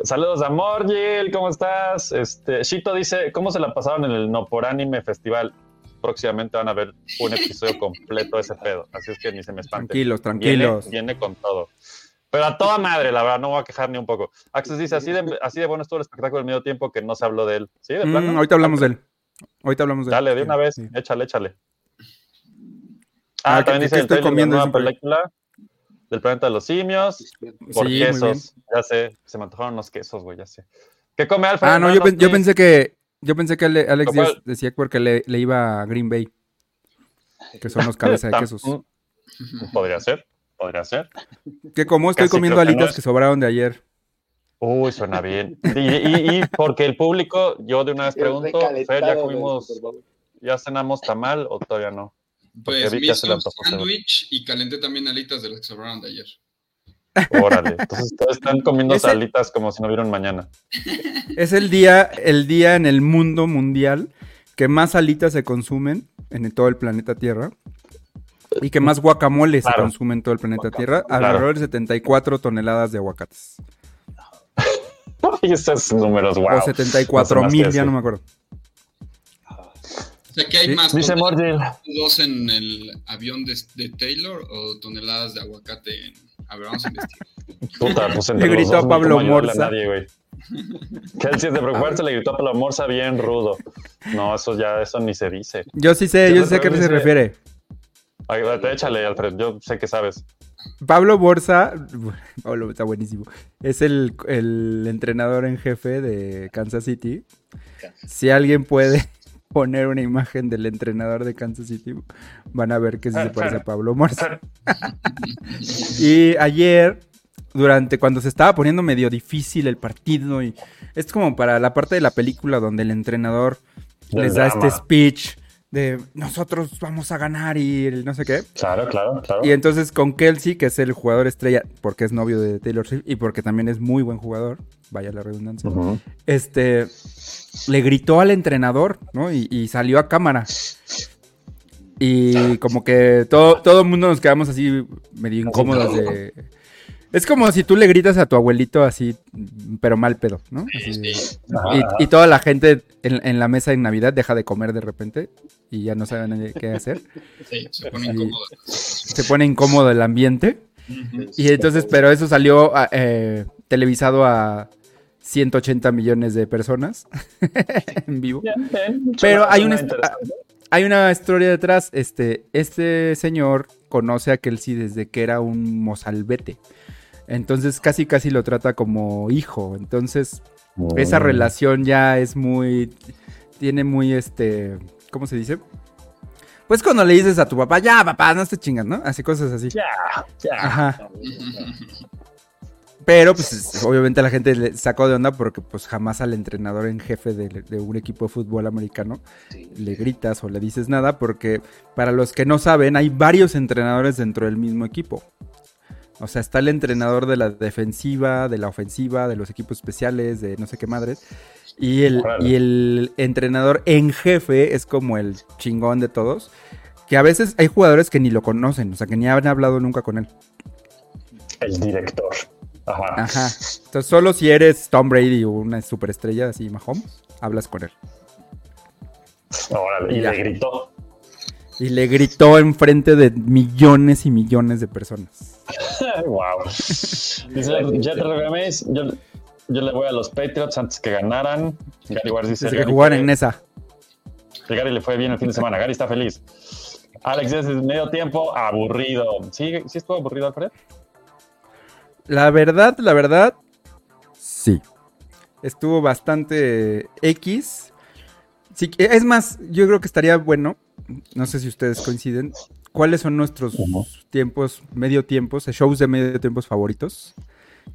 Saludos a Morgil, ¿cómo estás? Este, Shito dice, ¿cómo se la pasaron en el No por Anime Festival? Próximamente van a ver un episodio completo de ese pedo, así es que ni se me espanten. Tranquilos, Viene, tranquilos. viene con todo. Pero a toda madre, la verdad, no voy a quejar ni un poco. Access dice, así de, así de bueno estuvo el espectáculo del medio tiempo que no se habló de él. ¿Sí? ¿De Mm, plano? ahorita hablamos de él. Ahorita hablamos de. Dale, de una vez, Sí. échale, échale. Ah, Ah, ¿qué- también dice el estoy trailer de ahí. película del planeta de los simios. Por Sí, quesos, ya sé, se me antojaron unos quesos, güey, ya sé. ¿Qué come Alfred? Ah, no, yo, pen- yo pensé que yo pensé que Ale- Alex. Díaz decía que porque le, le iba a Green Bay, que son los cabezas de quesos. Podría ser, podría ser. Que como estoy Casi comiendo creo que no alitas es. que sobraron de ayer. Uy, suena bien. Y, y- y porque el público, yo de una vez [LAUGHS] pregunto, Fer, ¿ya comimos, ya cenamos tamal o todavía no? Porque Pues vi que sándwich y calenté también alitas de las que sobraron de ayer. Órale, entonces todos están comiendo Ese- salitas como si no vieron mañana. [LAUGHS] Es el día, el día en el mundo mundial que más alitas se consumen en todo el planeta Tierra y que más guacamole se Claro. consume en todo el planeta Tierra, Claro. alrededor de 74 toneladas de aguacates. [LAUGHS] Y esos números, wow. o 74 No se me mil, ya no me acuerdo. O sea que hay Sí, más Dice dos en el avión de, de Taylor o toneladas de aguacate en... A ver, vamos a investigar. [LAUGHS] Puta, pues entre Le los gritó dos a no Pablo Morza. nadie, güey. Kelsey de preocuparse le gritó a Pablo Morza bien rudo. No, eso ya, eso ni se dice. Yo sí sé, Yo yo sé a qué se refiere. Ay, vete, échale, Alfred, yo sé que sabes. Pablo Borsa, [LAUGHS] Pablo está buenísimo, es el, el entrenador en jefe de Kansas City. Si alguien puede [LAUGHS] poner una imagen del entrenador de Kansas City, van a ver que sí se parece a Pablo Morsa. [LAUGHS] y ayer, durante cuando se estaba poniendo medio difícil el partido, y es como para la parte de la película donde el entrenador les da drama. este speech de nosotros vamos a ganar y el no sé qué. Claro, claro, claro. Y entonces con Kelsey, que es el jugador estrella, porque es novio de Taylor Swift y porque también es muy buen jugador, vaya la redundancia, este, le gritó al entrenador, ¿no? Y, y salió a cámara. Y como que todo, todo el mundo nos quedamos así medio incómodos de... Es como si tú le gritas a tu abuelito así, pero mal pedo, ¿no? Así de- y, y toda la gente en, en la mesa en Navidad deja de comer de repente y ya no saben qué hacer Sí, se pone Sí. incómodo. se pone incómodo el ambiente. Y entonces, pero eso salió ah, eh, televisado a 180 millones de personas [LAUGHS] en vivo. Pero hay una, interesante. hay una historia detrás. Este, este señor conoce a Kelsey desde que era un mozalbete. Entonces casi casi lo trata como hijo. Entonces esa Mm. relación ya es muy... Tiene muy este... ¿Cómo se dice? Pues cuando le dices a tu papá, ya papá, no te chingas, ¿no? Así cosas así. Ya, ya. Ajá. [LAUGHS] Pero pues es- obviamente la gente le sacó de onda porque pues jamás al entrenador en jefe de, de un equipo de fútbol americano Sí. le gritas o le dices nada porque para los que no saben hay varios entrenadores dentro del mismo equipo. O sea, está el entrenador de la defensiva, de la ofensiva, de los equipos especiales, de no sé qué madres. Y el, Órale. y el entrenador en jefe es como el chingón de todos. Que a veces hay jugadores que ni lo conocen, o sea, que ni han hablado nunca con él. El director. Ajá. Ajá. Entonces, solo si eres Tom Brady o una superestrella así, Mahomes, hablas con él. Órale, y Ya. le gritó. Y le gritó enfrente de millones y millones de personas. [LAUGHS] wow. Dice Jet Regames, yo, yo le voy a los Patriots antes que ganaran. Gary Ward dice Desde que jugaran en esa. que Gary le fue bien el fin de semana. Gary está feliz. Alex dice medio tiempo, aburrido. ¿Sí, sí estuvo aburrido, Alfred? La verdad, la verdad, sí. Estuvo bastante X. Sí, es más, yo creo que estaría bueno, no sé si ustedes coinciden, ¿cuáles son nuestros tiempos, medio tiempos, shows de medio tiempos favoritos?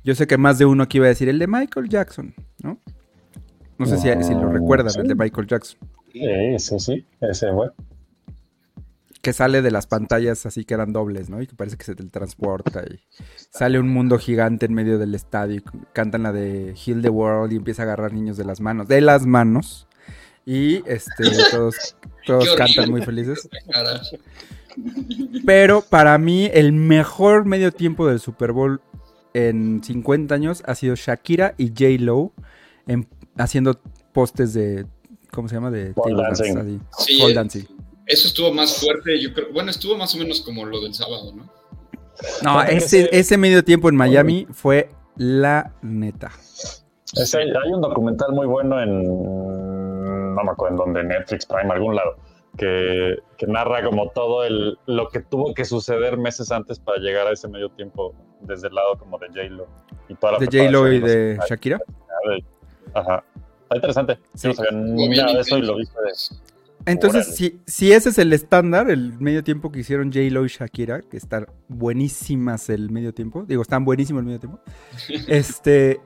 Yo sé que más de uno aquí iba a decir el de Michael Jackson, ¿no? No sé si, si lo Ah, recuerdan, sí. el de Michael Jackson. Sí, sí, sí. Ese fue. que sale de las pantallas así que eran dobles, ¿no? Y que parece que se teletransporta y sale un mundo gigante en medio del estadio y cantan la de Heal the World y empieza a agarrar niños de las manos, de las manos. Y este, todos, [LAUGHS] todos cantan muy felices. [LAUGHS] Pero para mí el mejor medio tiempo del Super Bowl en 50 años ha sido Shakira y J. Lo haciendo postes de, ¿cómo se llama? De Pole dance, dancing. así. Sí, Pole dancing. Eso estuvo más fuerte, yo creo. Bueno, estuvo más o menos como lo del sábado, ¿no? No, ese, ese- medio tiempo en Miami fue la neta. Hay un documental muy bueno en. No me acuerdo en dónde, Netflix, Prime, algún lado. Que, que narra como todo el, lo que tuvo que suceder meses antes para llegar a ese medio tiempo desde el lado como de J-Lo. Y toda la De J-Lo y de los- Shakira. Ajá. Está interesante. Sí. No sabía Estuvo bien nada de eso y intenso. lo viste de. Entonces, si, si ese es el estándar, el medio tiempo que hicieron J-Lo y Shakira, que están buenísimas el medio tiempo, digo, están buenísimos el medio tiempo. [LAUGHS] Este,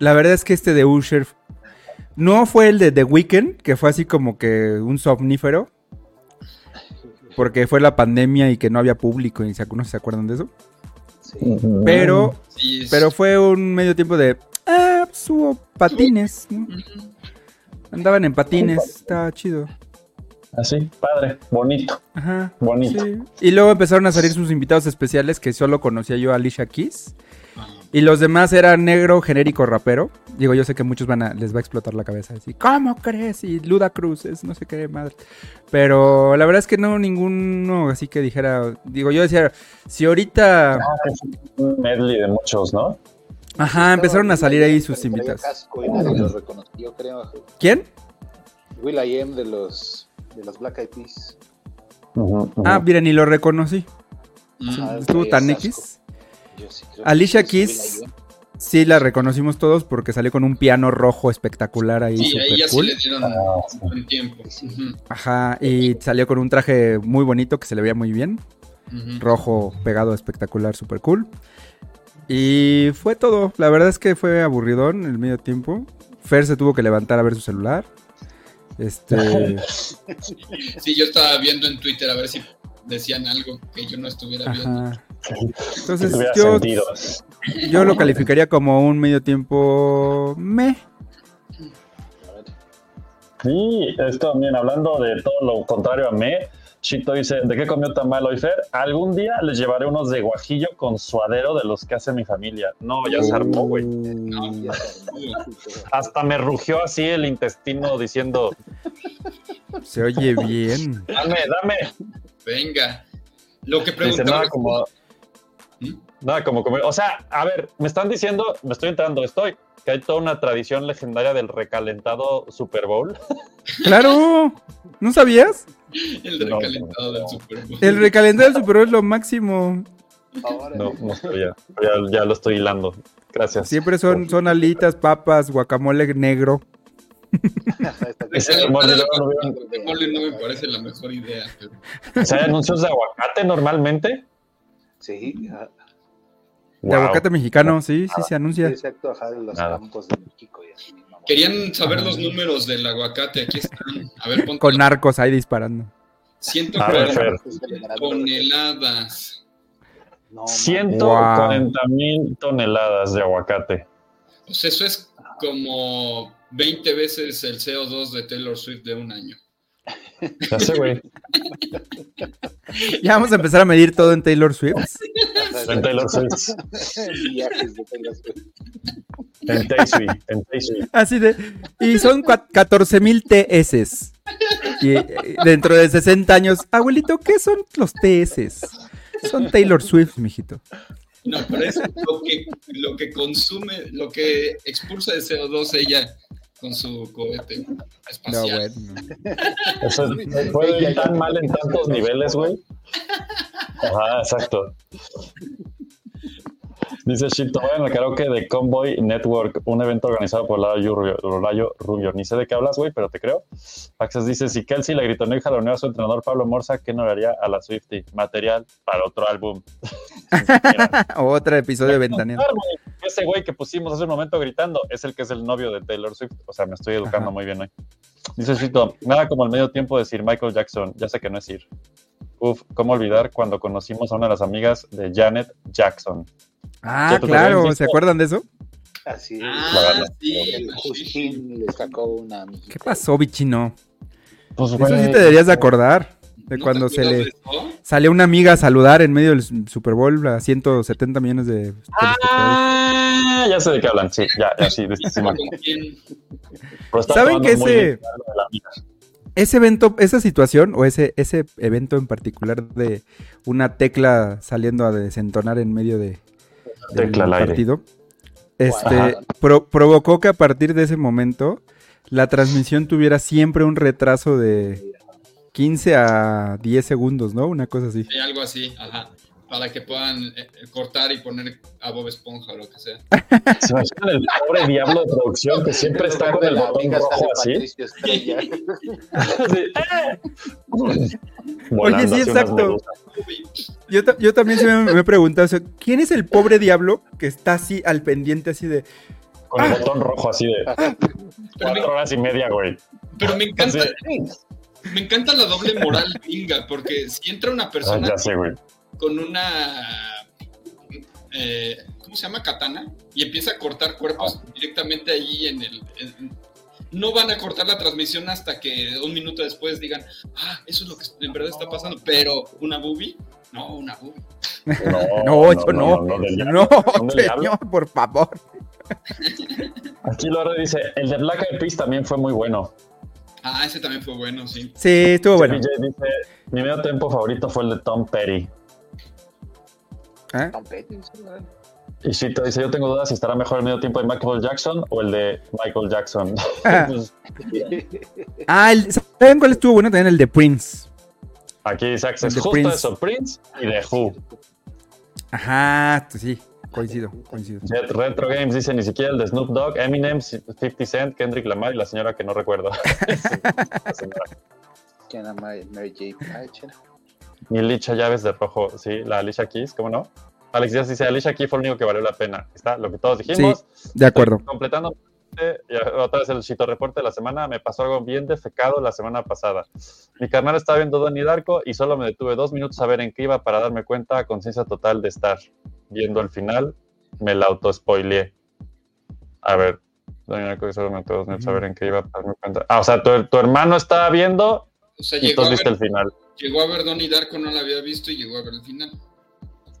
la verdad es que este de Usher no fue el de The Weeknd, que fue así como que un somnífero, porque fue la pandemia y que no había público y se, ¿no se acuerdan de eso. Sí. Pero, Sí, es- pero fue un medio tiempo de, ah, hubo patines. Andaban en patines, estaba chido. Así, padre, bonito, Ajá. bonito. Sí. Y luego empezaron a salir sus invitados especiales que solo conocía yo a Alicia Keys. Y los demás eran negro, genérico, rapero. Digo, yo sé que muchos van a, les va a explotar la cabeza. Así, ¿cómo crees? Y Luda Cruz es no sé qué madre. Pero la verdad es que no ninguno así que dijera. Digo, yo decía, si ahorita. Ah, un medley de muchos, ¿no? Ajá, empezaron a salir ahí sus invitados. ¿Quién? Will I Am de los, de los Black Eyed Peas. Ujú. Ah, mira, ni lo reconocí. Ah, Estuvo tan. X. Yo sí creo que Alicia sí Keys. Sí, la reconocimos todos porque salió con un piano rojo espectacular ahí, Sí, ahí súper ya sí cool. le dieron Ah, sí. un tiempo. Ajá, y salió con un traje muy bonito que se le veía muy bien. Rojo pegado espectacular, súper cool. Y fue todo. La verdad es que fue aburridón el medio tiempo. Fer se tuvo que levantar a ver su celular. Este. [LAUGHS] Sí, yo estaba viendo en Twitter a ver si decían algo que yo no estuviera viendo. Ajá. Que Entonces yo, yo lo calificaría como un medio tiempo me. Sí, esto también hablando de todo lo contrario a me, Chito dice, ¿de qué comió tan mal hoy Fer? Algún día les llevaré unos de guajillo con suadero de los que hace mi familia. No, ya se armó, güey. No. Hasta me rugió así el intestino diciendo, Se oye bien. dame, dame. venga. Lo que Dice preguntaba nada como, Nada como comer. O sea, a ver, me están diciendo, me estoy enterando, estoy, que hay toda una tradición legendaria del recalentado Super Bowl. [LAUGHS] Claro, ¿no sabías? El recalentado no, del. Super Bowl. El recalentado del Super Bowl es lo máximo. Ahora, No, no ya, ya, ya lo estoy hilando. Gracias. Siempre son, son alitas, papas, guacamole negro. [LAUGHS] Ese Recalentar mole, el luego no vieron- guacamole no me parece la mejor idea. pero- O sea, hay anuncios de aguacate normalmente. Sí, De aguacate mexicano, sí, sí se anuncia. exacto, ajá, de los Nada. campos de México y así. mamá. Querían saber los números del aguacate. Aquí están. A ver, ponte Con narcos ahí disparando. A ver, 140 Fer. toneladas. No, mames. 140 mil toneladas de aguacate. Pues eso es como 20 veces el CO2 de Taylor Swift de un año. Ya sé, güey. Ya vamos a empezar a medir todo en Taylor Swift. En Taylor Swift. Swift. En Taysui. En Taysui. Así de. Y son 14 mil TS. Y eh, dentro de 60 años, abuelito, ¿qué son los TS? Son Taylor Swift, mijito. No, pero es lo que, lo que consume, lo que expulsa de CO2 ella con su cohete No, espacial. bueno. [LAUGHS] Eso puede ir tan mal en tantos niveles, güey. Ajá, exacto. Dice Shito, en el karaoke de Convoy Network, un evento organizado por Layo Rubio, Rubio. Ni sé de qué hablas, güey, pero te creo. Access dice, si Kelsey le gritó y jaloneó a su entrenador Pablo Morza, ¿qué no le haría a la Swifty? Material para otro álbum. [LAUGHS] [LAUGHS] Otro episodio de güey. Ese güey que pusimos hace un momento gritando es el que es el novio de Taylor Swift. O sea, me estoy educando Ajá. muy bien hoy. Dice Chito, nada como el medio tiempo de Sir Michael Jackson. Ya sé que no es Sir. Uf, ¿cómo olvidar cuando conocimos a una de las amigas de Janet Jackson? Ah, ¿Ya tú claro, ¿se acuerdan de eso? Así es. Ah, sí. Justin le sacó una amiguita. ¿Qué pasó, bichino? Pues, Eso sí te deberías de acordar. De ¿No te cuando se le salió una amiga a saludar en medio del Super Bowl a 170 millones de. Ah, ya sé de qué hablan. Sí, ya, ya, sí. de este está ¿Saben que ese-. Ese evento, esa situación o ese, ese evento en particular de una tecla saliendo a desentonar en medio de, del Tecla al aire. partido, este, pro- provocó que a partir de ese momento la transmisión tuviera siempre un retraso de 15 a 10 segundos, ¿no? Una cosa así. Sí, algo así, ajá. Para que puedan eh, eh, cortar y poner a Bob Esponja o lo que sea. [LAUGHS] ¿Se imaginan el pobre diablo de producción que siempre está con el botón rojo así? [LAUGHS] Estrella. Sí. Exacto. Yo, yo también se me, me he preguntado, o sea, ¿quién es el pobre diablo que está así al pendiente así de... Con el botón rojo así de [LAUGHS] me, cuatro horas y media, güey. pero me encanta, me encanta la doble moral gringa, porque si entra una Ah, persona ya sé, güey. Con una eh, ¿cómo se llama? katana y empieza a cortar cuerpos directamente ahí en el en- no van a cortar la transmisión hasta que un minuto después digan, ah, eso es lo que en verdad está pasando, pero una boobie, no, una boobie. No, eso no. no. No, señor, por favor. Aquí Lore dice, el de Black Eyed Peas también fue muy bueno. Ah, ese también fue bueno, sí. Sí, estuvo bueno. DJ dice, mi medio tiempo favorito fue el de Tom Petty. ¿Eh? Tom Petty, sí, ¿verdad? Y Shito dice, yo tengo dudas si estará mejor el medio tiempo de Michael Jackson o el de Michael Jackson. Ah. [LAUGHS] Pues, [LAUGHS] Ah, el- ¿saben cuál estuvo bueno? También el de Prince. aquí dice Access, El de justo Prince. eso, Prince y de Who. Ajá, pues sí, coincido, coincido. Jet Retro Games dice, ni siquiera el de Snoop Dogg, Eminem, 50 Cent, Kendrick Lamar y la señora que no recuerdo. [LAUGHS] La señora. ¿Quién era Mary, Mary J. Y Alicia Llaves de rojo, sí, la Alicia Keys, ¿cómo no? Alex Díaz dice, Alicia Keys fue lo único que valió la pena. Está lo que todos dijimos. De acuerdo. Estoy completando y otra vez el chito reporte de la semana. Me pasó algo bien defecado la semana pasada. Mi carnal estaba viendo Donnie Darko y solo me detuve dos minutos a ver en qué iba para darme cuenta a conciencia total de estar viendo el final. Me la auto-spoileé. A ver, Donnie Darko solo me detuve dos minutos a ver en qué iba para darme cuenta. Ah, o sea, tu, tu hermano estaba viendo O sea, y tú viste el final. Llegó a ver Donnie Darko, no la había visto y llegó a ver el final.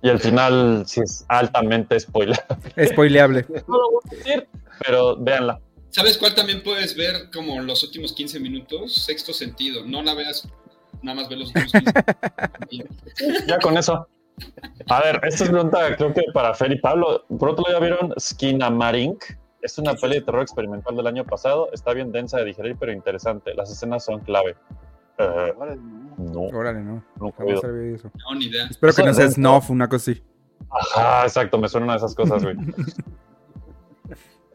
Y el final sí es altamente spoiler. Spoileable. [LAUGHS] No lo voy a decir, pero véanla. ¿Sabes cuál también puedes ver como los últimos 15 minutos? Sexto sentido. No la veas, nada más ve los últimos 15 minutos. Ya con eso. A ver, esta es pregunta creo que para Fer y Pablo. Por otro lado, ¿ya vieron Skinamarink? Es una peli de terror experimental del año pasado. Está bien densa de digerir, pero interesante. Las escenas son clave. Eh, Órale, no. no, Órale, no. oído. había oído eso. No, ni idea. Espero que no sea Snuff, una cosa así. Ajá, exacto, me suena una de esas cosas, güey. [LAUGHS]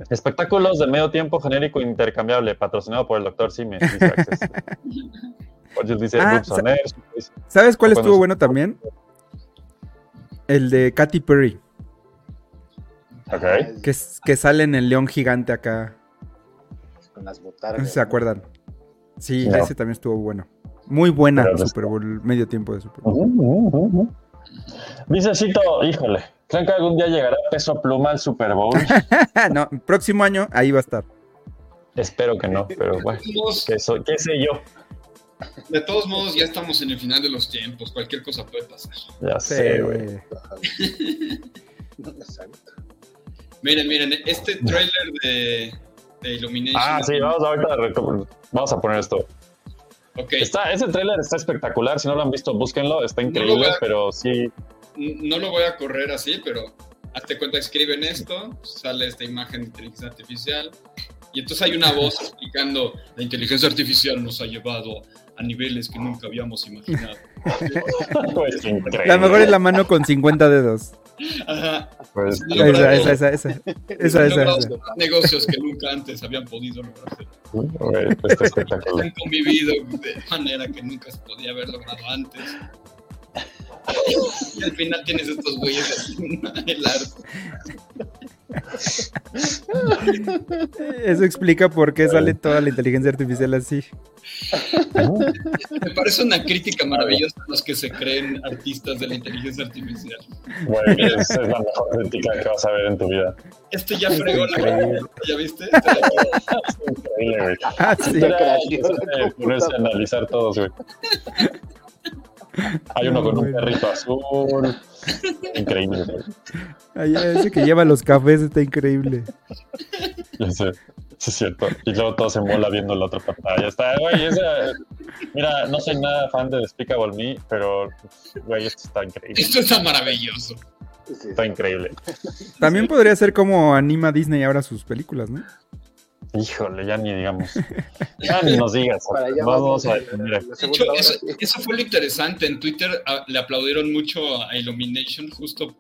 Espectáculos de medio tiempo genérico intercambiable, patrocinado por el Dr. Sime. Dice. Oye, [LAUGHS] dice Ah, ¿Sabes cuál estuvo bueno también? El de Katy Perry, Ok. Es que, es- que sale en el león gigante acá. Con las No botargas. sé si se ¿no? acuerdan. Sí, No. ese también estuvo bueno. Muy buena Pero Super Bowl, medio tiempo de Super Bowl. Dice Cito, híjole, ¿creen que algún día llegará peso pluma al Super Bowl? [LAUGHS] no, próximo año ahí va a estar. Espero que no, pero bueno, De todos modos- ¿qué, soy- qué sé yo? De todos modos, ya estamos en el final de los tiempos. Cualquier cosa puede pasar. Ya sé, güey. [LAUGHS] Miren, miren, este trailer de, de Illumination. Ah, sí, vamos ahorita vamos a poner esto. Ok, Está, ese tráiler está espectacular, si no lo han visto, búsquenlo, está increíble, voy a- pero sí, no lo voy a correr así, pero hazte cuenta, escriben esto, sale esta imagen de inteligencia artificial, y entonces hay una voz explicando, la inteligencia artificial nos ha llevado a niveles que nunca habíamos imaginado. [LAUGHS] pues increíble. La mejor es la mano con 50 dedos. Ajá. Pues, Esa, esa, esa, esa. Esa, esa, negocios que nunca antes habían podido lograrse. está espectacular. [LAUGHS] Han convivido de manera que nunca se podía haber logrado antes. Y al final tienes estos güeyes así en el arte. Eso explica por qué sale toda la inteligencia artificial así. Me parece una crítica maravillosa a los que se creen artistas de la inteligencia artificial. Güey, es, es la mejor crítica que vas a ver en tu vida. Este ya fregó la Increíble. ¿Ya viste? Es increíble, güey. Ah, sí. Era de ponerse a analizar todos, güey. Hay uno con un perrito azul. Increíble. Ay, ese que lleva los cafés está increíble. Ya sé, sí es cierto. Y luego todo se mola viendo la otra pantalla. Está, güey, esa- Mira, no soy nada fan de Despicable Me, pero, güey, esto está increíble. Esto está maravilloso. Está increíble. También podría ser como anima Disney ahora sus películas, ¿no? Híjole, ya ni digamos. [LAUGHS] Ya ni nos digas. Vamos a detener. La De hecho, eso, fue lo interesante. En Twitter ah, le aplaudieron mucho a Illumination justo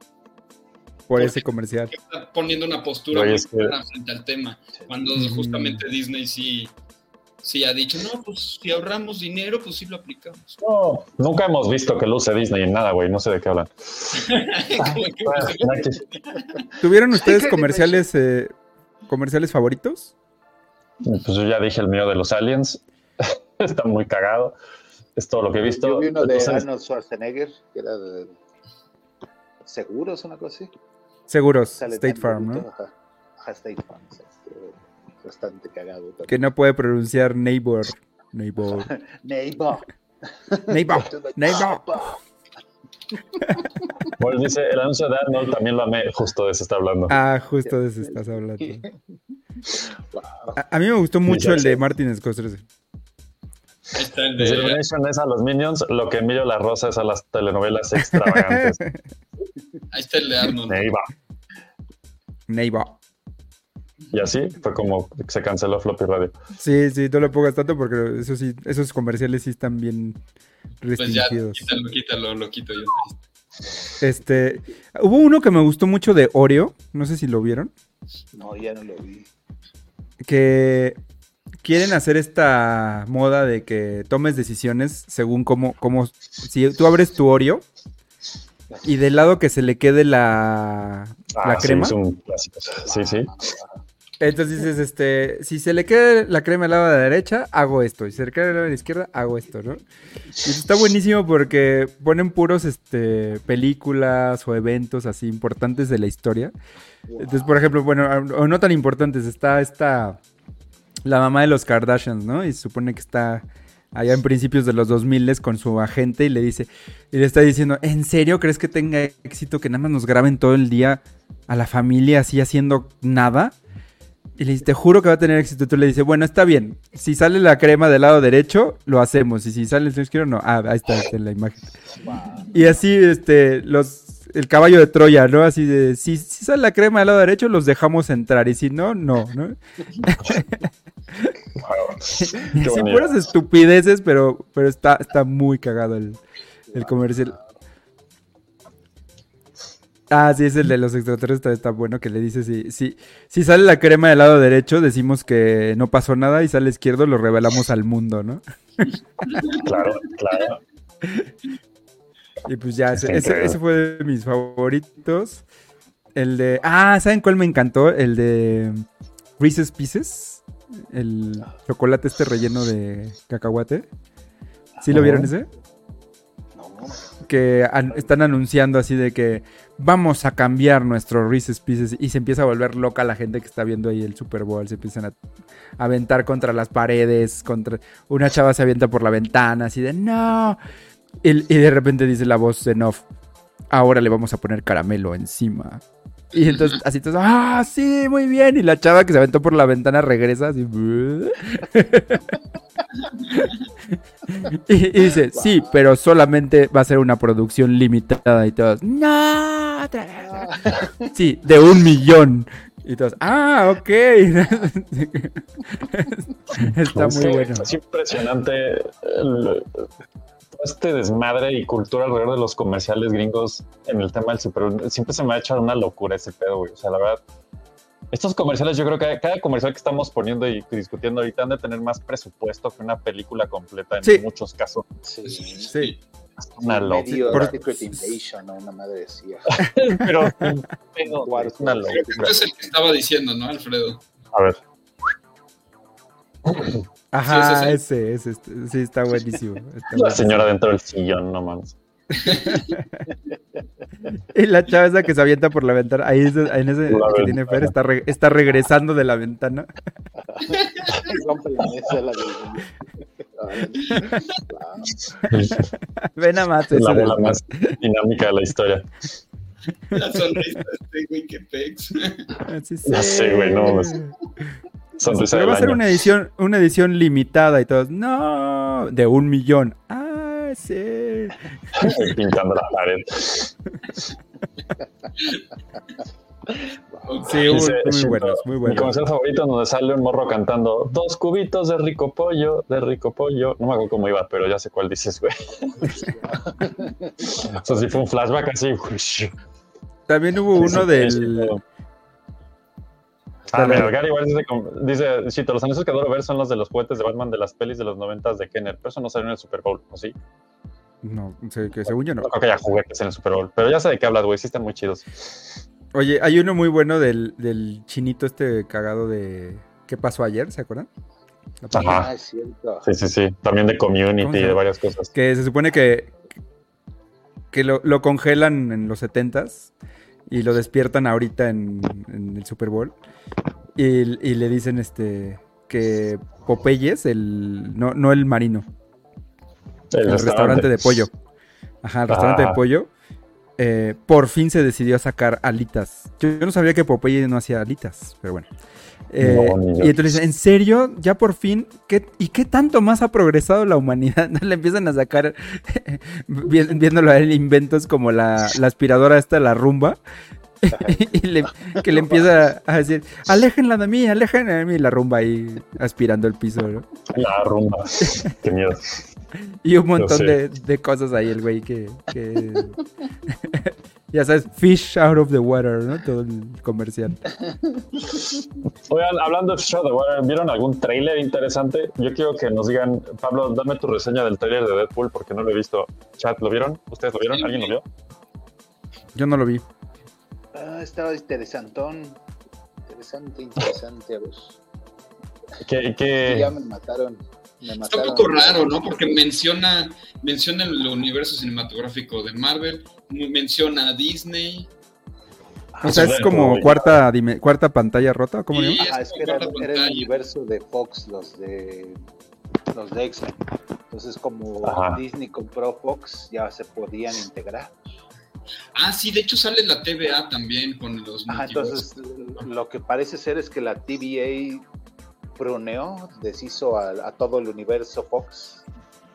Por ese comercial. está poniendo una postura Güey, muy es que- clara frente al tema. Cuando Mm. justamente Disney sí, sí ha dicho, no, pues si ahorramos dinero, pues sí lo aplicamos. No, nunca hemos visto que luce Disney en nada, güey. No sé de qué hablan. [LAUGHS] Aquí- ¿Tuvieron ustedes comerciales eh, comerciales favoritos? Pues yo ya dije el mío de los aliens. [LAUGHS] Está muy cagado. Es todo lo que he visto. Yo vi uno de Entonces, Arnold Schwarzenegger, que era de seguros, una cosa así. Seguros, Sale State Farm, bonito, ¿no? Ajá, Ajá, State Farm. este, bastante cagado. también. Que no puede pronunciar neighbor. Neighbor. [LAUGHS] Neighbor. Neighbor. [LAUGHS] Neighbor. Bueno, dice, el anuncio de Arnold también lo amé, justo de eso está hablando. Ah, justo de eso estás hablando. Wow. A, a mí me gustó mucho ya el de Martin Scorsese. Ahí está el Dice, de- Illumination es a los Minions, lo que Emilio La Rosa es a las telenovelas extravagantes. ahí está el de Arnold. Ahí va. Y así fue como se canceló Floppy Radio. Sí, sí, no lo pongas tanto porque eso sí, esos comerciales sí están bien Pues ya, restringidos. quítalo, quítalo, lo quito yo. Este, hubo uno que me gustó mucho de Oreo, no sé si lo vieron, No, ya no lo vi. que quieren hacer esta moda de que tomes decisiones según cómo, cómo, si tú abres tu Oreo y del lado que se le quede la, la Ah, sí, crema, es un clásico. Sí, sí. Entonces dices, este, si se le queda la crema al lado de la derecha, hago esto, y si se le queda al lado de la izquierda, hago esto, ¿no? Y está buenísimo porque ponen puros, este, películas o eventos así importantes de la historia. Entonces, por ejemplo, bueno, o no tan importantes, está esta, la mamá de los Kardashians, ¿no? Y se supone que está allá en principios de los 2000 con su agente y le dice, y le está diciendo, ¿en serio crees que tenga éxito que nada más nos graben todo el día a la familia así haciendo nada? Y le dice, te juro que va a tener éxito. Tú le dices, bueno, está bien. Si sale la crema del lado derecho, lo hacemos. Y si sale el izquierdo, no. Ah, ahí está, está la imagen. Y así, este, los, el caballo de Troya, ¿no? Así de, si, si sale la crema del lado derecho, los dejamos entrar. Y si no, no, ¿no? [LAUGHS] Sí, bonito. puras estupideces, pero, pero está, está muy cagado el, el comercial. Ah, sí, es el de los extraterrestres, está, bueno que le dice si, si, si sale la crema del lado derecho, decimos que no pasó nada y sale izquierdo, lo revelamos al mundo, ¿no? [LAUGHS] Claro, claro. Y pues ya, ese, fue de mis favoritos. El de... Ah, ¿saben cuál me encantó? El de Reese's Pieces. El chocolate este relleno de cacahuate. ¿Sí lo vieron ese? que an- están anunciando así de que vamos a cambiar nuestro Reese's Pieces y se empieza a volver loca la gente que está viendo ahí el Super Bowl, se empiezan a, aventar contra las paredes, contra una chava se avienta por la ventana así de no y, de repente dice la voz en off, ahora le vamos a poner caramelo encima. Y entonces así todos, ah, sí, muy bien. Y la chava que se aventó por la ventana regresa así. [LAUGHS] Y, y dice, sí, pero solamente va a ser una producción limitada y todos, no, otra vez". Sí, de un millón. Y todos, ah, ok. [LAUGHS] Está Es muy bueno. Es impresionante el- este desmadre y cultura alrededor de los comerciales gringos en el tema del Super Bowl. Siempre se me ha hecho una locura ese pedo, güey. O sea, la verdad, estos comerciales, yo creo que cada comercial que estamos poniendo y discutiendo ahorita han de tener más presupuesto que una película completa en Sí. muchos casos. Sí. Sí. Es una Medio locura. Secret Invasion, ¿no? Una madre decía. [LAUGHS] Pero, pero, es una locura. es el que estaba diciendo, ¿no, Alfredo? A ver. Ajá, Sí, sí, ese, ese, este, sí, está buenísimo. está La señora dentro del sillón, no mames. [LAUGHS] Y la chava esa que se avienta por la ventana, ahí es- en ese La que tiene ventana. Fer, está, re- está regresando de la ventana. [LAUGHS] Rompe la mesa la [LAUGHS] Ve nada más Es la bola más dinámica de la historia. La sonrisa de este güey que pex. Sí, Ya sé, güey, no. Pero del va a ser una edición, una edición limitada y todos, no, de un millón. Ah, sí. [LAUGHS] Pintando la pared. [LAUGHS] Sí, muy, Dice, muy buenos, muy Mi buenos. comercial favorito donde sale un morro cantando dos cubitos de rico pollo, de rico pollo. No me acuerdo cómo iba, pero ya sé cuál dices, güey. [LAUGHS] Eso sí fue un flashback así. También hubo uno del... Ah, mira, Gary igual dice, dice, Chito, los anuncios que adoro ver son los de los juguetes de Batman de las pelis de los noventas de Kenner, pero eso no salió en el Super Bowl, ¿o sí? No, sé que según yo no. No creo que haya juguetes en el Super Bowl, pero ya sé de qué hablas, güey, sí están muy chidos. Oye, hay uno muy bueno del, del chinito este cagado de... ¿Qué pasó ayer? ¿Se acuerdan? Ajá. Ah, es cierto. Sí, sí, sí, también de ¿Cómo Community y de varias cosas. Que se supone que, que lo, lo congelan en los 70s y lo despiertan ahorita en, en el Super Bowl. Y, y le dicen este que Popeyes, el, no, no el marino, el, restaurante. de pollo. Ajá, el restaurante Ah. de pollo. eh, por fin se decidió a sacar alitas. Yo, yo no sabía que Popeye no hacía alitas, pero bueno. Eh, No, y entonces, ¿en serio? ¿Ya por fin? ¿Qué, ¿Y qué tanto más ha progresado la humanidad? [LAUGHS] Le empiezan a sacar, [LAUGHS] vi- viéndolo a él, inventos como la, la aspiradora esta, la rumba. [LAUGHS] y le- que le empieza a decir, aléjenla de mí, aléjenla de mí, la rumba ahí aspirando el piso, ¿no? La rumba. Qué miedo. Y un montón de, de cosas ahí, el güey que. que- ya sabes, fish out of the water, ¿no? Todo el comercial. [LAUGHS] Oigan, hablando de Show the Water, ¿vieron algún tráiler interesante? Yo quiero que nos digan, Pablo, dame tu reseña del tráiler de Deadpool porque no lo he visto. Chat, ¿lo vieron? ¿Ustedes lo vieron? ¿Alguien lo vio? Yo no lo vi. Ah, estaba interesantón. Interesante, interesante. A ver. ¿Qué, qué- Ya me mataron. Me Está un poco raro, ¿no? Porque menciona, menciona el universo cinematográfico de Marvel, menciona a Disney. O sea, es como cuarta, dime- cuarta pantalla rota, ¿cómo le Sí, llaman? Ah, es que era, el universo de Fox, los de los de X-Men. Entonces, como Ajá. Disney compró Fox, ya se podían integrar. Ah, sí, de hecho sale la TVA también con los Ajá, entonces lo que parece ser es que la TVA pruneó, deshizo a, a todo el universo Fox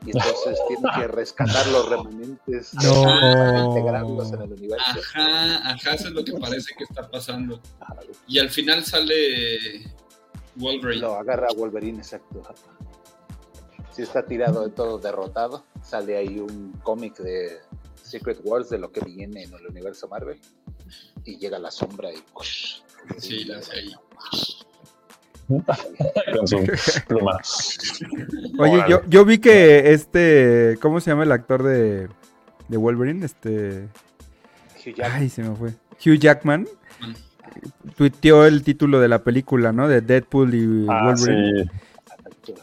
y entonces tiene que [LAUGHS] rescatar los remanentes [LAUGHS] No. para integrarlos en el universo. Ajá, ajá, eso es lo que parece que está pasando. Y al final sale Wolverine. Lo agarra a Wolverine, exacto. Si está tirado de todo derrotado, sale ahí un cómic de Secret Wars de lo que viene en el universo Marvel y llega la sombra y ¡push! Sí, la hace ahí. [LAUGHS] Con su pluma. Oye, Órale. yo, yo vi que este. ¿Cómo se llama el actor de, de Wolverine? Este. Hugh Jackman. Ay, se me fue. Hugh Jackman. Mm. Tuiteó el título de la película, ¿no? De Deadpool y Ah, Wolverine. sí.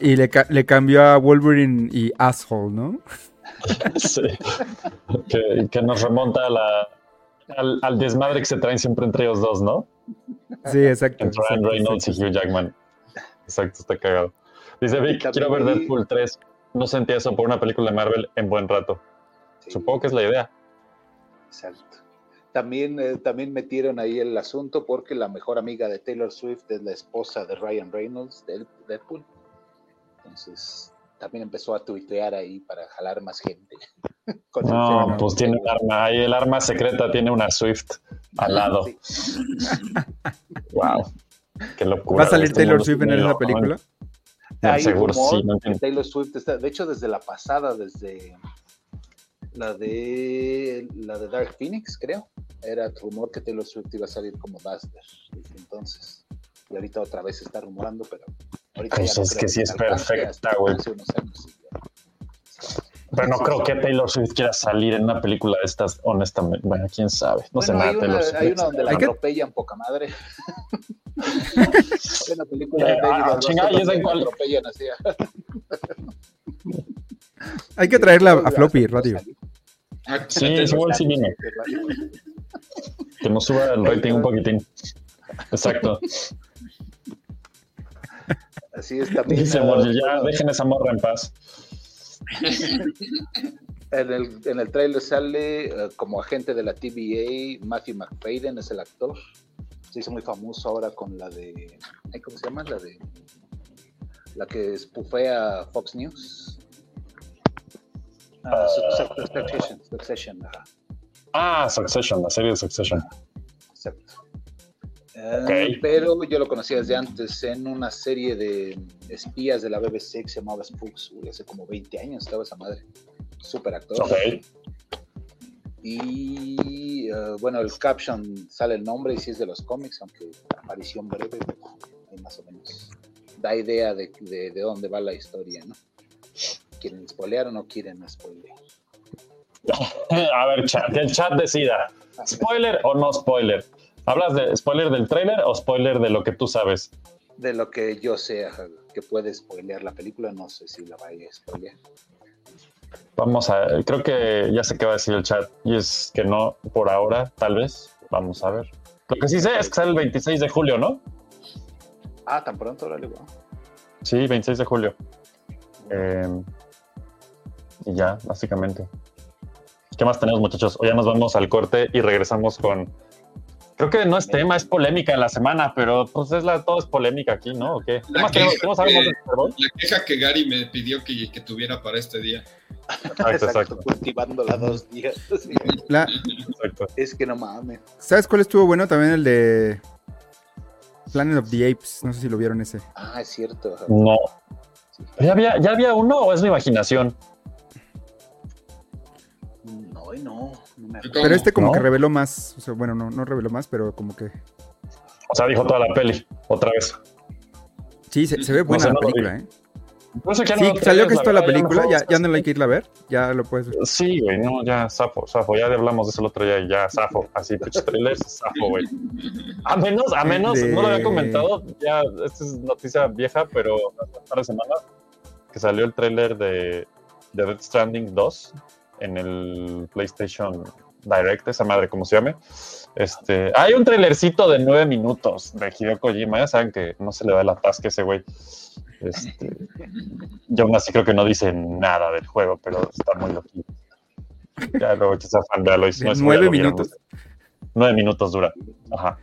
Y le, ca- le cambió a Wolverine y Asshole, ¿no? [LAUGHS] Sí. Que, que nos remonta a la, al, al desmadre que se traen siempre entre ellos dos, ¿no? Sí, exacto. Entre Ryan exacto, Reynolds y. Hugh Jackman. Exacto, está cagado. Dice Vic, También quiero ver Deadpool 3. No sentí eso por una película de Marvel en buen rato. Sí, Supongo que es la idea. Exacto. También, eh, también metieron ahí el asunto porque la mejor amiga de Taylor Swift es la esposa de Ryan Reynolds, de Deadpool. Entonces, también empezó a tuitear ahí para jalar más gente. [LAUGHS] No, pues tiene un arma. Ahí el arma secreta tiene una Swift al lado. Sí. [LAUGHS] Wow. Qué locura. ¿Va a salir Este Taylor Swift en es esa película? Hay seguro rumor sí, no que entiendo. Taylor Swift está, de hecho, desde la pasada, desde la de la de Dark Phoenix, creo, era rumor que Taylor Swift iba a salir como Buster desde entonces. Y ahorita otra vez se está rumorando, pero ahorita Pues ya no es creo que sí es perfecta, güey. hace unos años, sí, ya. Pero no creo que Taylor Swift quiera salir en una película de estas, honestamente. Bueno, quién sabe. No sé Bueno, nada hay de Taylor una, Swift. hay una donde la atropellan poca madre. [LAUGHS] Hay una película de Eh, ah, Alonso chinga, ¿y esa donde en cuál? la atropellan así. [LAUGHS] Hay que traerla a Floppy Radio. Ah, Sí, es igual sí vino. Que nos suba el rating un poquitín. Exacto. Así es también. Dice Morgy, ya dejen esa morra en paz. En el, en el trailer sale eh, como agente de la TVA, Matthew McFadden es el actor. Se hizo muy famoso ahora con la de. ¿Cómo se llama? La de. La que espufea Fox News. Ah, Suc- Succession. Succession, ajá, Ah, Succession, la serie de Succession. Ok. Pero yo lo conocía desde antes en una serie de espías de la BBC que se llamaba Spooks. hace como 20 años estaba esa madre. Super actor. Y eh, bueno, el caption sale el nombre y si es de los cómics, aunque aparición breve, ahí más o menos da idea de, de, de dónde va la historia, ¿no? ¿Quieren spoilear o no quieren spoilear? [LAUGHS] A ver, chat, que el chat decida. ¿Spoiler o no spoiler? ¿Hablas de spoiler del trailer o spoiler de lo que tú sabes? De lo que yo sé que puede spoilear la película, no sé si la vaya a spoilear. Vamos a, creo que ya sé qué va a decir el chat y es que no por ahora, tal vez. Vamos a ver. Lo que sí sé es que sale el 26 de julio, ¿no? Ah, tan pronto, órale, bueno. Sí, 26 de julio. Eh, y ya, básicamente. ¿Qué más tenemos, muchachos? O ya nos vamos al corte y regresamos con. Creo que no es tema, es polémica en la semana, pero pues es la, todo es polémica aquí, ¿no? ¿O qué? ¿Qué La más queja ¿Queremos saber más que- del Super Bowl? La queja que Gary me pidió que, que tuviera para este día. Exacto, exacto. cultivándola dos días. [LAUGHS] sí. La- exacto. Es que no mames. ¿Sabes cuál estuvo bueno? También el de Planet of the Apes. No sé si lo vieron ese. Ah, es cierto. No. ¿Ya había, ¿Ya había uno o es mi imaginación? No, y no, Pero este como ¿No? que reveló más. O sea, bueno, no, no reveló más, pero como que... O sea, dijo toda la peli, otra vez. Sí, se, se ve buena sé, la película, ¿eh? Sí, no salió que es toda la película. no Ya, ya no la hay que irla a ver. Ya lo puedes ver. Sí, güey, no, ya, zafo, zafo, ya hablamos de eso el otro día y ya, zafo, así, pinches trailers, zafo, güey. A menos, a menos, De- no lo había comentado, ya, esta es noticia vieja, pero hace un par de semanas que salió el trailer de, de Death Stranding 2 en el PlayStation Direct, esa madre, como se llame. Este, hay un trailercito de nueve minutos de Hideo Kojima, ya saben que no se le da la paz que ese güey. Este, yo aún así creo que no dice nada del juego, pero está muy loquito. Ya luego a fan de Aloy. De nueve minutos. Nueve minutos dura. Ajá.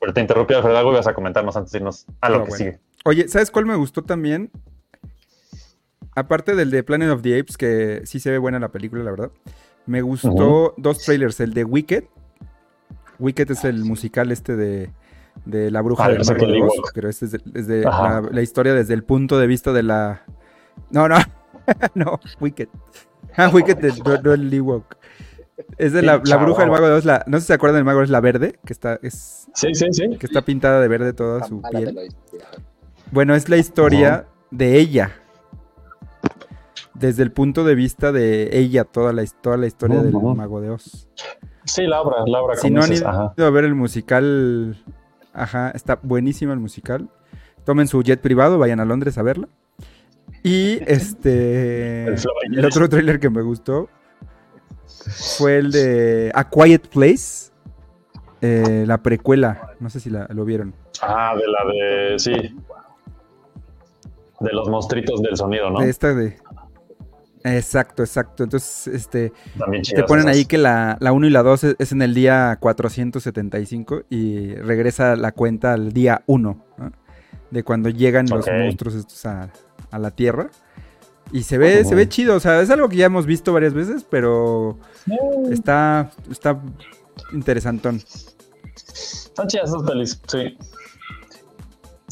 Pero te interrumpí, Alfredo, algo ibas a comentar más antes de irnos a lo No, que bueno. sigue. Oye, ¿sabes cuál me gustó también? Aparte del de Planet of the Apes, que sí se ve buena la película, la verdad. Me gustó dos trailers. El de Wicked. Wicked es el musical este de, de la bruja Ah, del que de Oz. Pero este es de, es la, la historia desde el punto de vista de la... No, no. [LAUGHS] no, Wicked. Ah, Wicked de, no, no el Ewok. Es de la, la bruja del Mago de Oz. La, no sé si se acuerdan del Mago de Oz, la verde, que está, es, Sí, sí, sí. que está pintada de verde toda su de piel. Bueno, es la historia de ella. Desde el punto de vista de ella, toda la, toda la historia del. Mago de Oz. Sí, la obra, la obra Si no han dices, ido ajá. a ver el musical, ajá, está buenísimo el musical. Tomen su jet privado, vayan a Londres a verla. Y [LAUGHS] este. El otro tráiler que me gustó fue el de A Quiet Place. eh, la precuela. No sé si la, lo vieron. Ah, de la de. Sí. De los monstruitos del sonido, ¿no? De esta de. Exacto, exacto. Entonces, este. También Te ponen esas. ahí que la, la 1 y la 2 es, es en el día 475 y regresa la cuenta al día 1, ¿no? de cuando llegan los monstruos estos a, a la Tierra. Y se ve, se ve chido, o sea, es algo que ya hemos visto varias veces, pero está, está interesantón. Están chidas esas pelis, sí.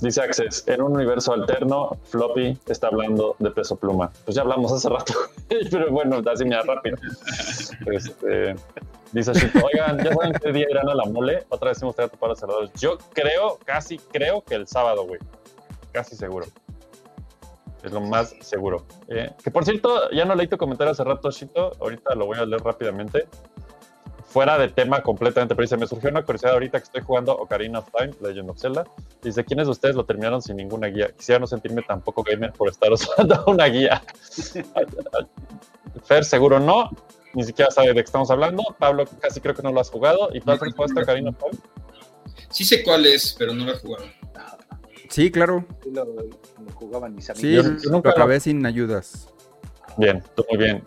Dice Access, en un universo alterno, Floppy está hablando de peso pluma. Pues ya hablamos hace rato, [LAUGHS] pero bueno, así mira rápido. Este, dice Shito, oigan, ¿ya saben qué día irán a la mole? Otra vez hemos traído para cerrados. Yo creo, casi creo que el sábado, güey. Casi seguro. Es lo más seguro. Eh, que por cierto, ya no leí tu comentario hace rato, Shito. Ahorita lo voy a leer rápidamente fuera de tema completamente, pero dice, me surgió una curiosidad ahorita que estoy jugando Ocarina of Time, Legend of Zelda. Dice, ¿quiénes de ustedes lo terminaron sin ninguna guía? Quisiera no sentirme tampoco gamer por estar [LAUGHS] usando una guía. [LAUGHS] Fer, seguro no, ni siquiera sabe de qué estamos hablando. Pablo, casi creo que no lo has jugado. ¿Y tú, Alfred, jugaste Ocarina of Time? Sí sé cuál es, pero no lo he jugado. Sí, claro. Sí, Lo, lo jugaban mis Sí, amigos. yo nunca lo lo- acabé sin ayudas. Bien, muy bien.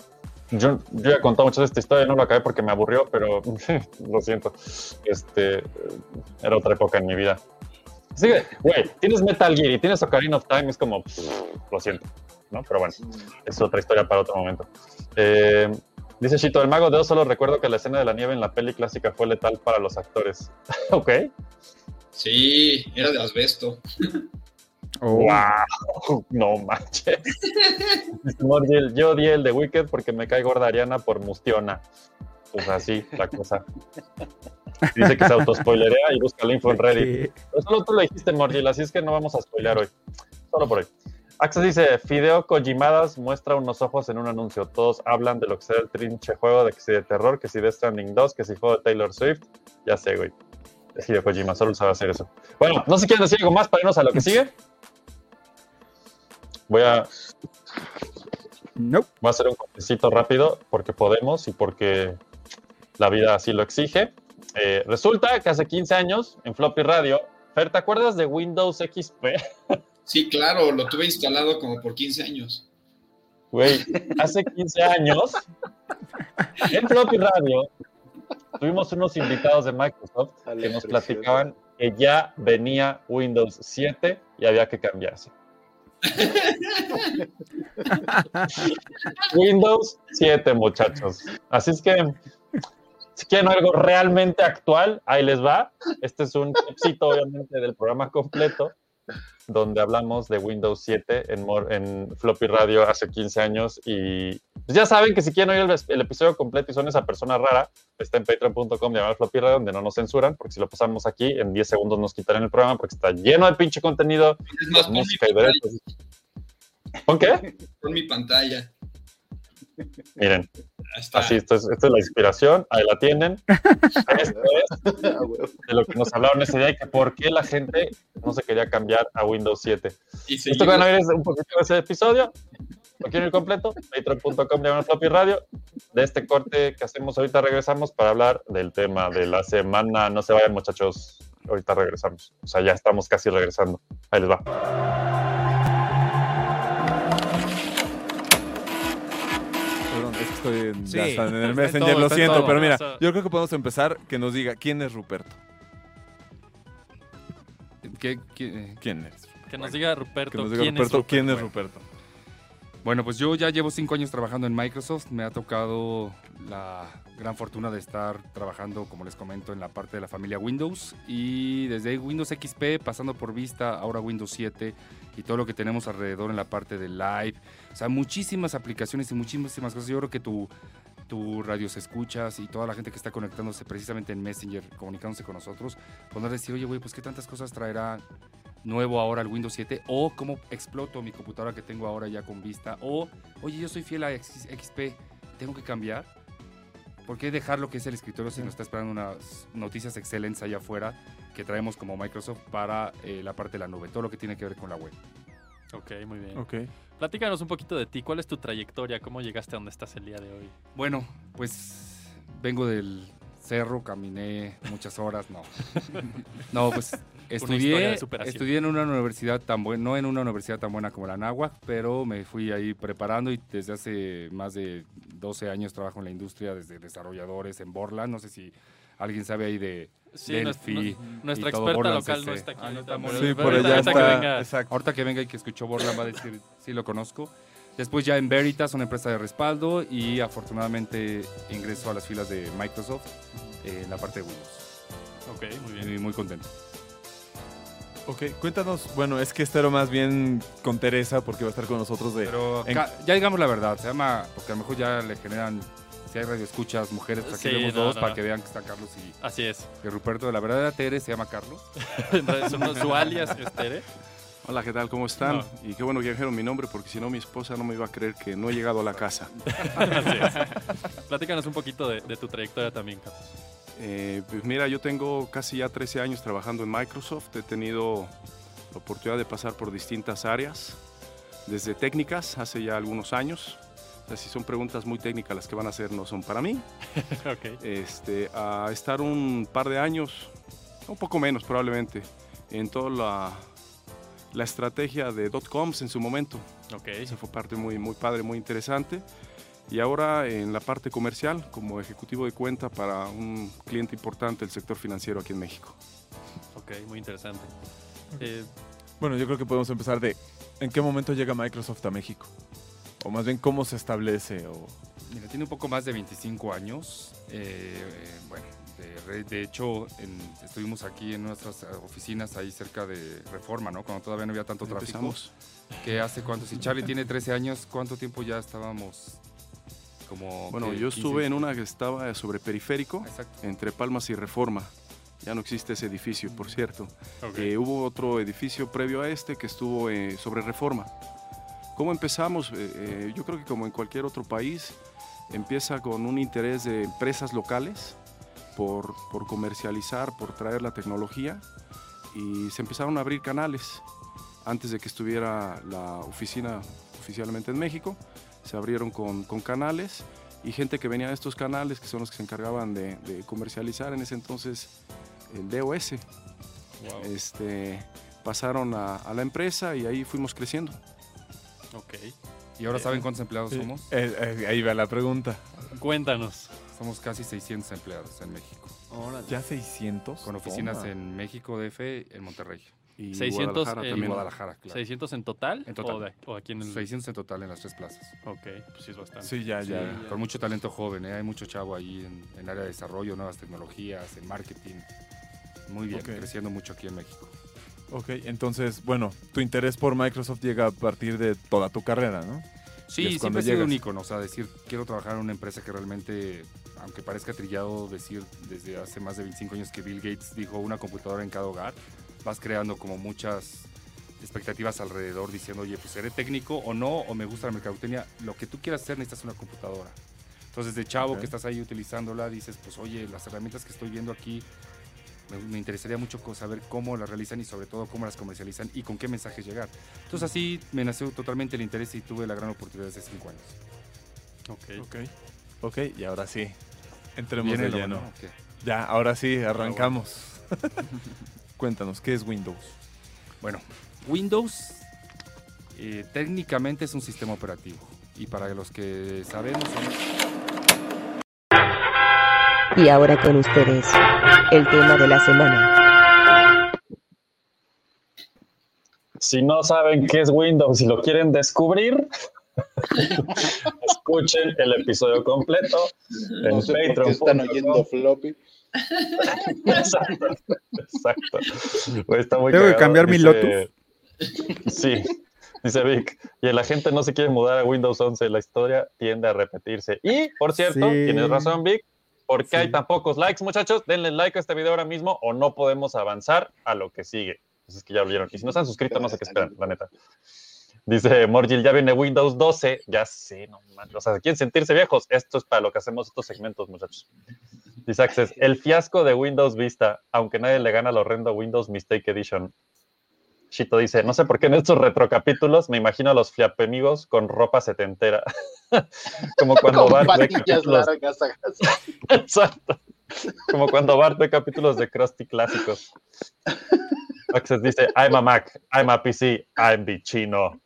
Yo, yo he contado mucho de esta historia, no lo acabé porque me aburrió, pero [LAUGHS] lo siento. Este, era otra época en mi vida. Así que, güey, tienes Metal Gear y tienes Ocarina of Time, es como, pff, lo siento, ¿no? Pero bueno, es otra historia para otro momento. Eh, dice Chito, el mago de Oz, solo recuerdo que la escena de la nieve en la peli clásica fue letal para los actores. [LAUGHS] ok. Sí, era de asbesto. Oh. [LAUGHS] ¡Wow! No manches. [LAUGHS] Yo odié el de Wicked porque me cae gorda Ariana por mustiona. Pues así, la cosa. Dice que se autospoilerea y busca la info en Reddit. Pero solo tú lo dijiste, Mordiel, así es que no vamos a spoilear hoy. Solo por hoy. Access dice, Fideo Kojimadas muestra unos ojos en un anuncio. Todos hablan de lo que será el trinche juego, de que si de terror, que si de Stranding 2, que si juego de Taylor Swift. Ya sé, güey. Es Hideo Kojima, solo sabe hacer eso. Bueno, no sé si quieren decir algo más para irnos a lo que sigue. Voy a, Nope. voy a hacer un cortecito rápido porque podemos y porque la vida así lo exige. Eh, resulta que hace 15 años en Floppy Radio, Fer, ¿te acuerdas de Windows XP? [LAUGHS] Sí, claro, lo tuve instalado como por 15 años. Güey, hace 15 años en Floppy Radio tuvimos unos invitados de Microsoft que nos platicaban que ya venía Windows 7 y había que cambiarse. [LAUGHS] Windows 7, muchachos. Así es que, si quieren algo realmente actual, ahí les va. Este es un tipcito, obviamente, del programa completo, donde hablamos de Windows 7 en, en Floppy Radio hace 15 años. Y pues ya saben que si quieren oír el, el episodio completo y son esa persona rara, está en patreon.com llamado Floppy Radio, donde no nos censuran, porque si lo pasamos aquí, en 10 segundos nos quitarán el programa, porque está lleno de pinche contenido, Es más, música y derechos. ¿Con qué? Pon mi pantalla. Miren. Así, esto es, esta es la inspiración, ahí la tienen. [LAUGHS] Esto es de lo que nos hablaron ese día y que por qué la gente no se quería cambiar a Windows 7. Y Esto que van a ver es un poquito de ese episodio. Lo quieren ir completo, patreon.com floppy radio. De este corte que hacemos ahorita regresamos para hablar del tema de la semana. No se vayan muchachos, ahorita regresamos. O sea, ya estamos casi regresando. Ahí les va. En, Sí, ya están en el en Messenger, todo, lo siento, todo. pero mira, Eso- yo creo que podemos empezar que nos diga quién es Ruperto. ¿Qué- qué- ¿Quién es? Que nos diga Ruperto. Que nos diga ¿quién Ruperto, es quién es Ruperto? Bueno, pues yo ya llevo cinco años trabajando en Microsoft. Me ha tocado la gran fortuna de estar trabajando, como les comento, en la parte de la familia Windows. Y desde Windows XP, pasando por Vista, ahora Windows 7 y todo lo que tenemos alrededor en la parte de Live. O sea, muchísimas aplicaciones y muchísimas cosas. Yo creo que tu, tu radios escuchas y toda la gente que está conectándose precisamente en Messenger, comunicándose con nosotros, poder decir, oye, güey, pues qué tantas cosas traerá nuevo ahora el Windows 7 o cómo exploto mi computadora que tengo ahora ya con vista o oye yo soy fiel a X- XP tengo que cambiar ¿por qué dejar lo que es el escritorio si nos está esperando unas noticias excelentes allá afuera que traemos como Microsoft para eh, la parte de la nube todo lo que tiene que ver con la web Ok, muy bien. Ok. Platícanos un poquito de ti. ¿Cuál es tu trayectoria? ¿Cómo llegaste a donde estás el día de hoy? bueno pues vengo del cerro caminé muchas horas no [LAUGHS] no pues estudié estudié en una universidad tan buena no en una universidad tan buena como la Náhuac pero me fui ahí preparando y desde hace más de 12 años trabajo en la industria desde desarrolladores en Borland no sé si alguien sabe ahí de Sí, Delphi nuestra- experta Borland local no CC. está aquí Ah, no ahorita, está pero- muy- Sí, pero por ahorita- allá ahorita que está. venga- Exacto. Ahorita que venga y que escuchó Borland va a decir sí lo conozco. Después ya en Veritas, una empresa de respaldo y afortunadamente ingreso a las filas de Microsoft eh, en la parte de Windows. Ok, muy bien. Y muy contento. Ok, cuéntanos, bueno, es que este era más bien con Teresa porque va a estar con nosotros de... Pero en- ya digamos la verdad, se llama, porque a lo mejor ya le generan, si hay radioescuchas, mujeres, pues aquí Sí, vemos no, dos no, para no. que vean que está Carlos y, Así es. y Ruperto. La verdadera Tere se llama Carlos. [LAUGHS] Entonces, su, su alias es Tere. Hola, ¿qué tal? ¿Cómo están? No. Y qué bueno que dijeron mi nombre porque si no mi esposa no me iba a creer que no he llegado a la casa. [LAUGHS] Así es. Platícanos un poquito de, de tu trayectoria también, Carlos. Eh, pues mira, yo tengo casi ya 13 años trabajando en Microsoft. He tenido la oportunidad de pasar por distintas áreas, desde técnicas hace ya algunos años. O sea, si son preguntas muy técnicas las que van a hacer, no son para mí. [LAUGHS] ok. Este, a estar un par de años, un poco menos probablemente, en toda la, la estrategia de dot-coms en su momento. Ok. Esa fue parte muy, muy padre, muy interesante. Y ahora en la parte comercial, como ejecutivo de cuenta para un cliente importante del sector financiero aquí en México. Ok, muy interesante. Eh, Bueno, yo creo que podemos empezar de en qué momento llega Microsoft a México. O más bien cómo se establece. O... Mira, tiene un poco más de 25 años. eh, eh, bueno, de, re- de hecho, en- estuvimos aquí en nuestras oficinas ahí cerca de Reforma, ¿no? Cuando todavía no había tanto tráfico. Empezamos. Que hace cuánto, si Charlie tiene 13 años, ¿cuánto tiempo ya estábamos como... Bueno, que yo 15? estuve en una que estaba sobre periférico, Exacto. entre Palmas y Reforma. Ya no existe ese edificio, por cierto. ok. Eh, hubo otro edificio previo a este que estuvo eh, sobre reforma. ¿Cómo empezamos? Eh, eh, yo creo que como en cualquier otro país, empieza con un interés de empresas locales por, por comercializar, por traer la tecnología y se empezaron a abrir canales. Antes de que estuviera la oficina oficialmente en México, se abrieron con, con canales y gente que venía de estos canales, que son los que se encargaban de, de comercializar en ese entonces el DOS Wow. este, pasaron a, a la empresa y ahí fuimos creciendo. Ok. ¿Y ahora saben cuántos empleados somos? Eh, eh, ahí va la pregunta. Cuéntanos. Somos casi 600 empleados en México. ¿Ya 600? Con oficinas Toma. en México, DF, en Monterrey. Y 600 Guadalajara en- también. Guadalajara, claro. ¿600 en total? En total. ¿O, de- o aquí en el...? 600 en total en las tres plazas. Ok, pues sí es bastante. Sí, ya, ya. Con mucho talento joven, ¿eh? hay mucho chavo ahí en, en área de desarrollo, nuevas tecnologías, en marketing. Muy bien, creciendo mucho aquí en México. Ok, entonces, bueno, tu interés por Microsoft llega a partir de toda tu carrera, ¿no? Sí, Y es siempre cuando ha sido un ícono, o sea, decir, quiero trabajar en una empresa que realmente, aunque parezca trillado decir desde hace más de 25 años que Bill Gates dijo una computadora en cada hogar, vas creando como muchas expectativas alrededor diciendo, oye, pues seré técnico o no, o me gusta la mercadotecnia, lo que tú quieras hacer necesitas una computadora. Entonces, de chavo Ok. que estás ahí utilizándola, dices, pues oye, las herramientas que estoy viendo aquí, me, me interesaría mucho saber cómo las realizan y sobre todo cómo las comercializan y con qué mensajes llegar. Entonces así me nació totalmente el interés y tuve la gran oportunidad hace cinco años. Ok. Ok. Ok, y ahora sí. Entremos ¿Viene de lleno. bueno? Ok. Ya, ahora sí, arrancamos. [LAUGHS] Cuéntanos, ¿qué es Windows? Bueno, Windows eh, técnicamente es un sistema operativo y para los que sabemos Y ahora con ustedes, el tema de la semana. Si no saben qué es Windows y lo quieren descubrir, [LAUGHS] escuchen el episodio completo en No sé por qué Patreon. están oyendo floppy. Exacto. Exacto. Güey, está muy Tengo que cambiar mi Dice- Sí, dice Vic. Y la gente no se quiere mudar a Windows 11. La historia tiende a repetirse. Y, por cierto, Sí. tienes razón, Vic. ¿Por qué hay Sí. tan pocos likes, muchachos? Denle like a este video ahora mismo o no podemos avanzar a lo que sigue. Pues es que ya lo vieron. Y si no se han suscrito, no sé qué esperan, la neta. Dice Morgil, ya viene Windows 12. Ya sé, no mames. O sea, quieren sentirse viejos. Esto es para lo que hacemos estos segmentos, muchachos. Dice Access, el fiasco de Windows Vista, aunque nadie le gana al horrendo Windows Mistake Edition. Chito dice, no sé por qué en estos retrocapítulos me imagino a los fliapemigos con ropa setentera. [LAUGHS] Como cuando Bart ve capítulos... largas. [LAUGHS] Exacto. Como cuando Bart ve capítulos de Krusty clásicos. Access dice, I'm a Mac, I'm a PC, I'm bichino.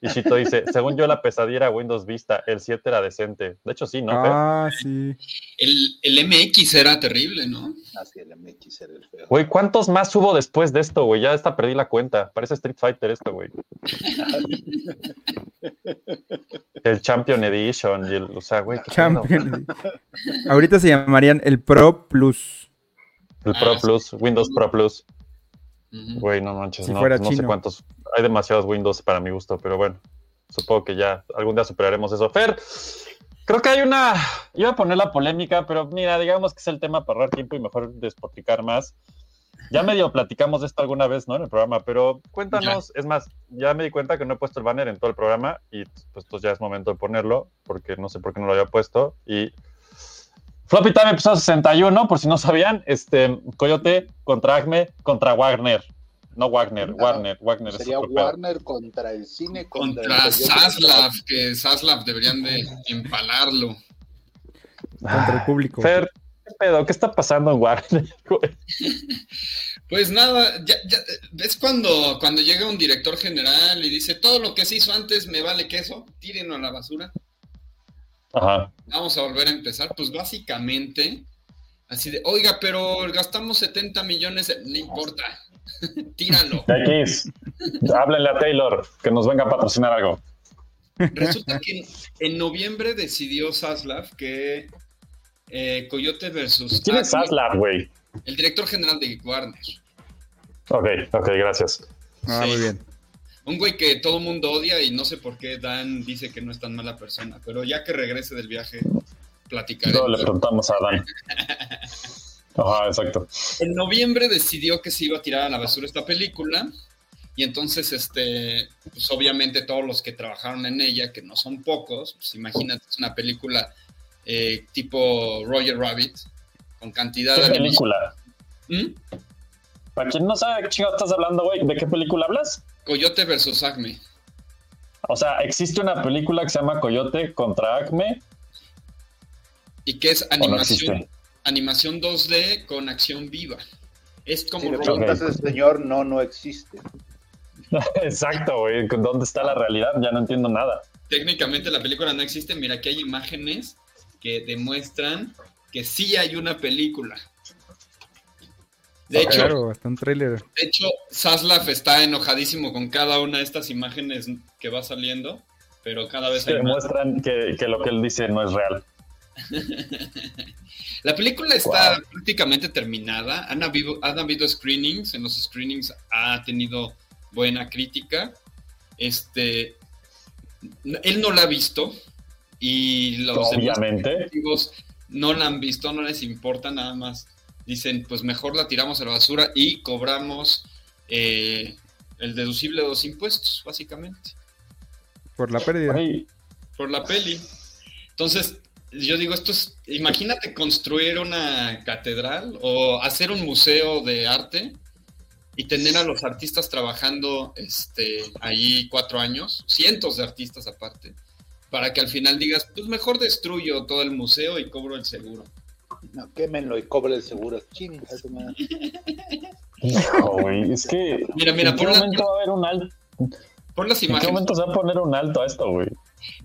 Y Chito dice, según yo la pesadilla era Windows Vista, el 7 era decente. De hecho sí, ¿no? Fer? Ah, sí. El, el MX era terrible, ¿no? Así el MX era el feo. Güey, ¿cuántos más hubo después de esto, güey? Ya hasta perdí la cuenta. Parece Street Fighter esto, güey. [LAUGHS] El Champion Edition y el, o sea, güey. Champion. Ahorita se llamarían el Pro Plus. El Ah, Pro sí. Plus, Windows Pro Plus. Güey, no manches, Si no, fuera no sé cuántos. Hay demasiados Windows para mi gusto, pero bueno, supongo que ya algún día superaremos eso. Fer, creo que hay una. Iba a poner la polémica, pero mira, digamos que es el tema para ahorrar tiempo y mejor despotricar más. Ya medio platicamos de esto alguna vez, ¿no? En el programa, pero cuéntanos, es más, ya me di cuenta que no he puesto el banner en todo el programa y pues, pues ya es momento de ponerlo, porque no sé por qué no lo había puesto. Y Floppy Time episodio 61, por si no sabían, este, Coyote contra Acme contra Wagner. No Wagner, No, Warner, Wagner es Sería. Warner contra el cine. Contra, Contra Zaslav, que Zaslav deberían de empalarlo. Contra el público. Fer, ¿qué pedo? ¿Qué está pasando en Warner? [LAUGHS] Pues nada, ya, ya, es cuando, cuando llega un director general y dice, todo lo que se hizo antes me vale queso, tírenlo a la basura, Ajá. vamos a volver a empezar. Pues básicamente, así de, oiga, pero gastamos 70 millones, no importa, [LAUGHS] tíralo. X, háblenle a Taylor que nos venga a patrocinar algo. Resulta que en, en noviembre decidió Zaslav que eh, Coyote versus... ¿Quién es Acme, Zaslav, güey? El director general de Warner. Ok, ok, gracias. Ah, Sí. muy bien. Un güey que todo el mundo odia y no sé por qué Dan dice que no es tan mala persona, pero ya que regrese del viaje, platicaré. Luego le preguntamos a Dan. [LAUGHS] Ajá, exacto. En noviembre decidió que se iba a tirar a la basura esta película y entonces, este, pues obviamente todos los que trabajaron en ella, que no son pocos, pues imagínate, es una película eh, tipo Roger Rabbit, con cantidad ¿Qué de animación. película? ¿Mm? Para quien no sabe de qué chingado estás hablando, güey, ¿de qué película hablas? Coyote versus Acme. O sea, existe una película que se llama Coyote contra Acme Y que es o no animación, existe. animación 2D con acción viva. Es como Si le preguntas a ese señor, no, no existe. [LAUGHS] Exacto, güey. ¿Dónde está la realidad? Ya no entiendo nada. técnicamente la película no existe. Mira, aquí hay imágenes que demuestran que sí hay una película. De Ok. hecho, Claro, hasta un tráiler. de hecho, Zaslav está enojadísimo con cada una de estas imágenes que va saliendo, pero cada vez Que hay más. demuestran que, que lo que él dice no es real. [LAUGHS] La película está prácticamente terminada. Han habido, han habido screenings. En los screenings ha tenido buena crítica. Este, él no la ha visto y los demás Obviamente. ejecutivos no la han visto, no les importa nada más. Dicen, pues mejor la tiramos a la basura y cobramos eh, el deducible de los impuestos, básicamente, Por la pérdida. Por la peli. Entonces, yo digo, esto es, imagínate construir una catedral o hacer un museo de arte y tener a los artistas trabajando este, ahí cuatro años, cientos de artistas aparte, para que al final digas, pues mejor destruyo todo el museo y cobro el seguro. No, quémenlo y cobre el seguro. Chinga, hijo, güey, es que. Mira, mira, ¿en qué por una- momento va a haber un alto? Pon las ¿En qué imágenes. momento se va a poner un alto a esto, güey?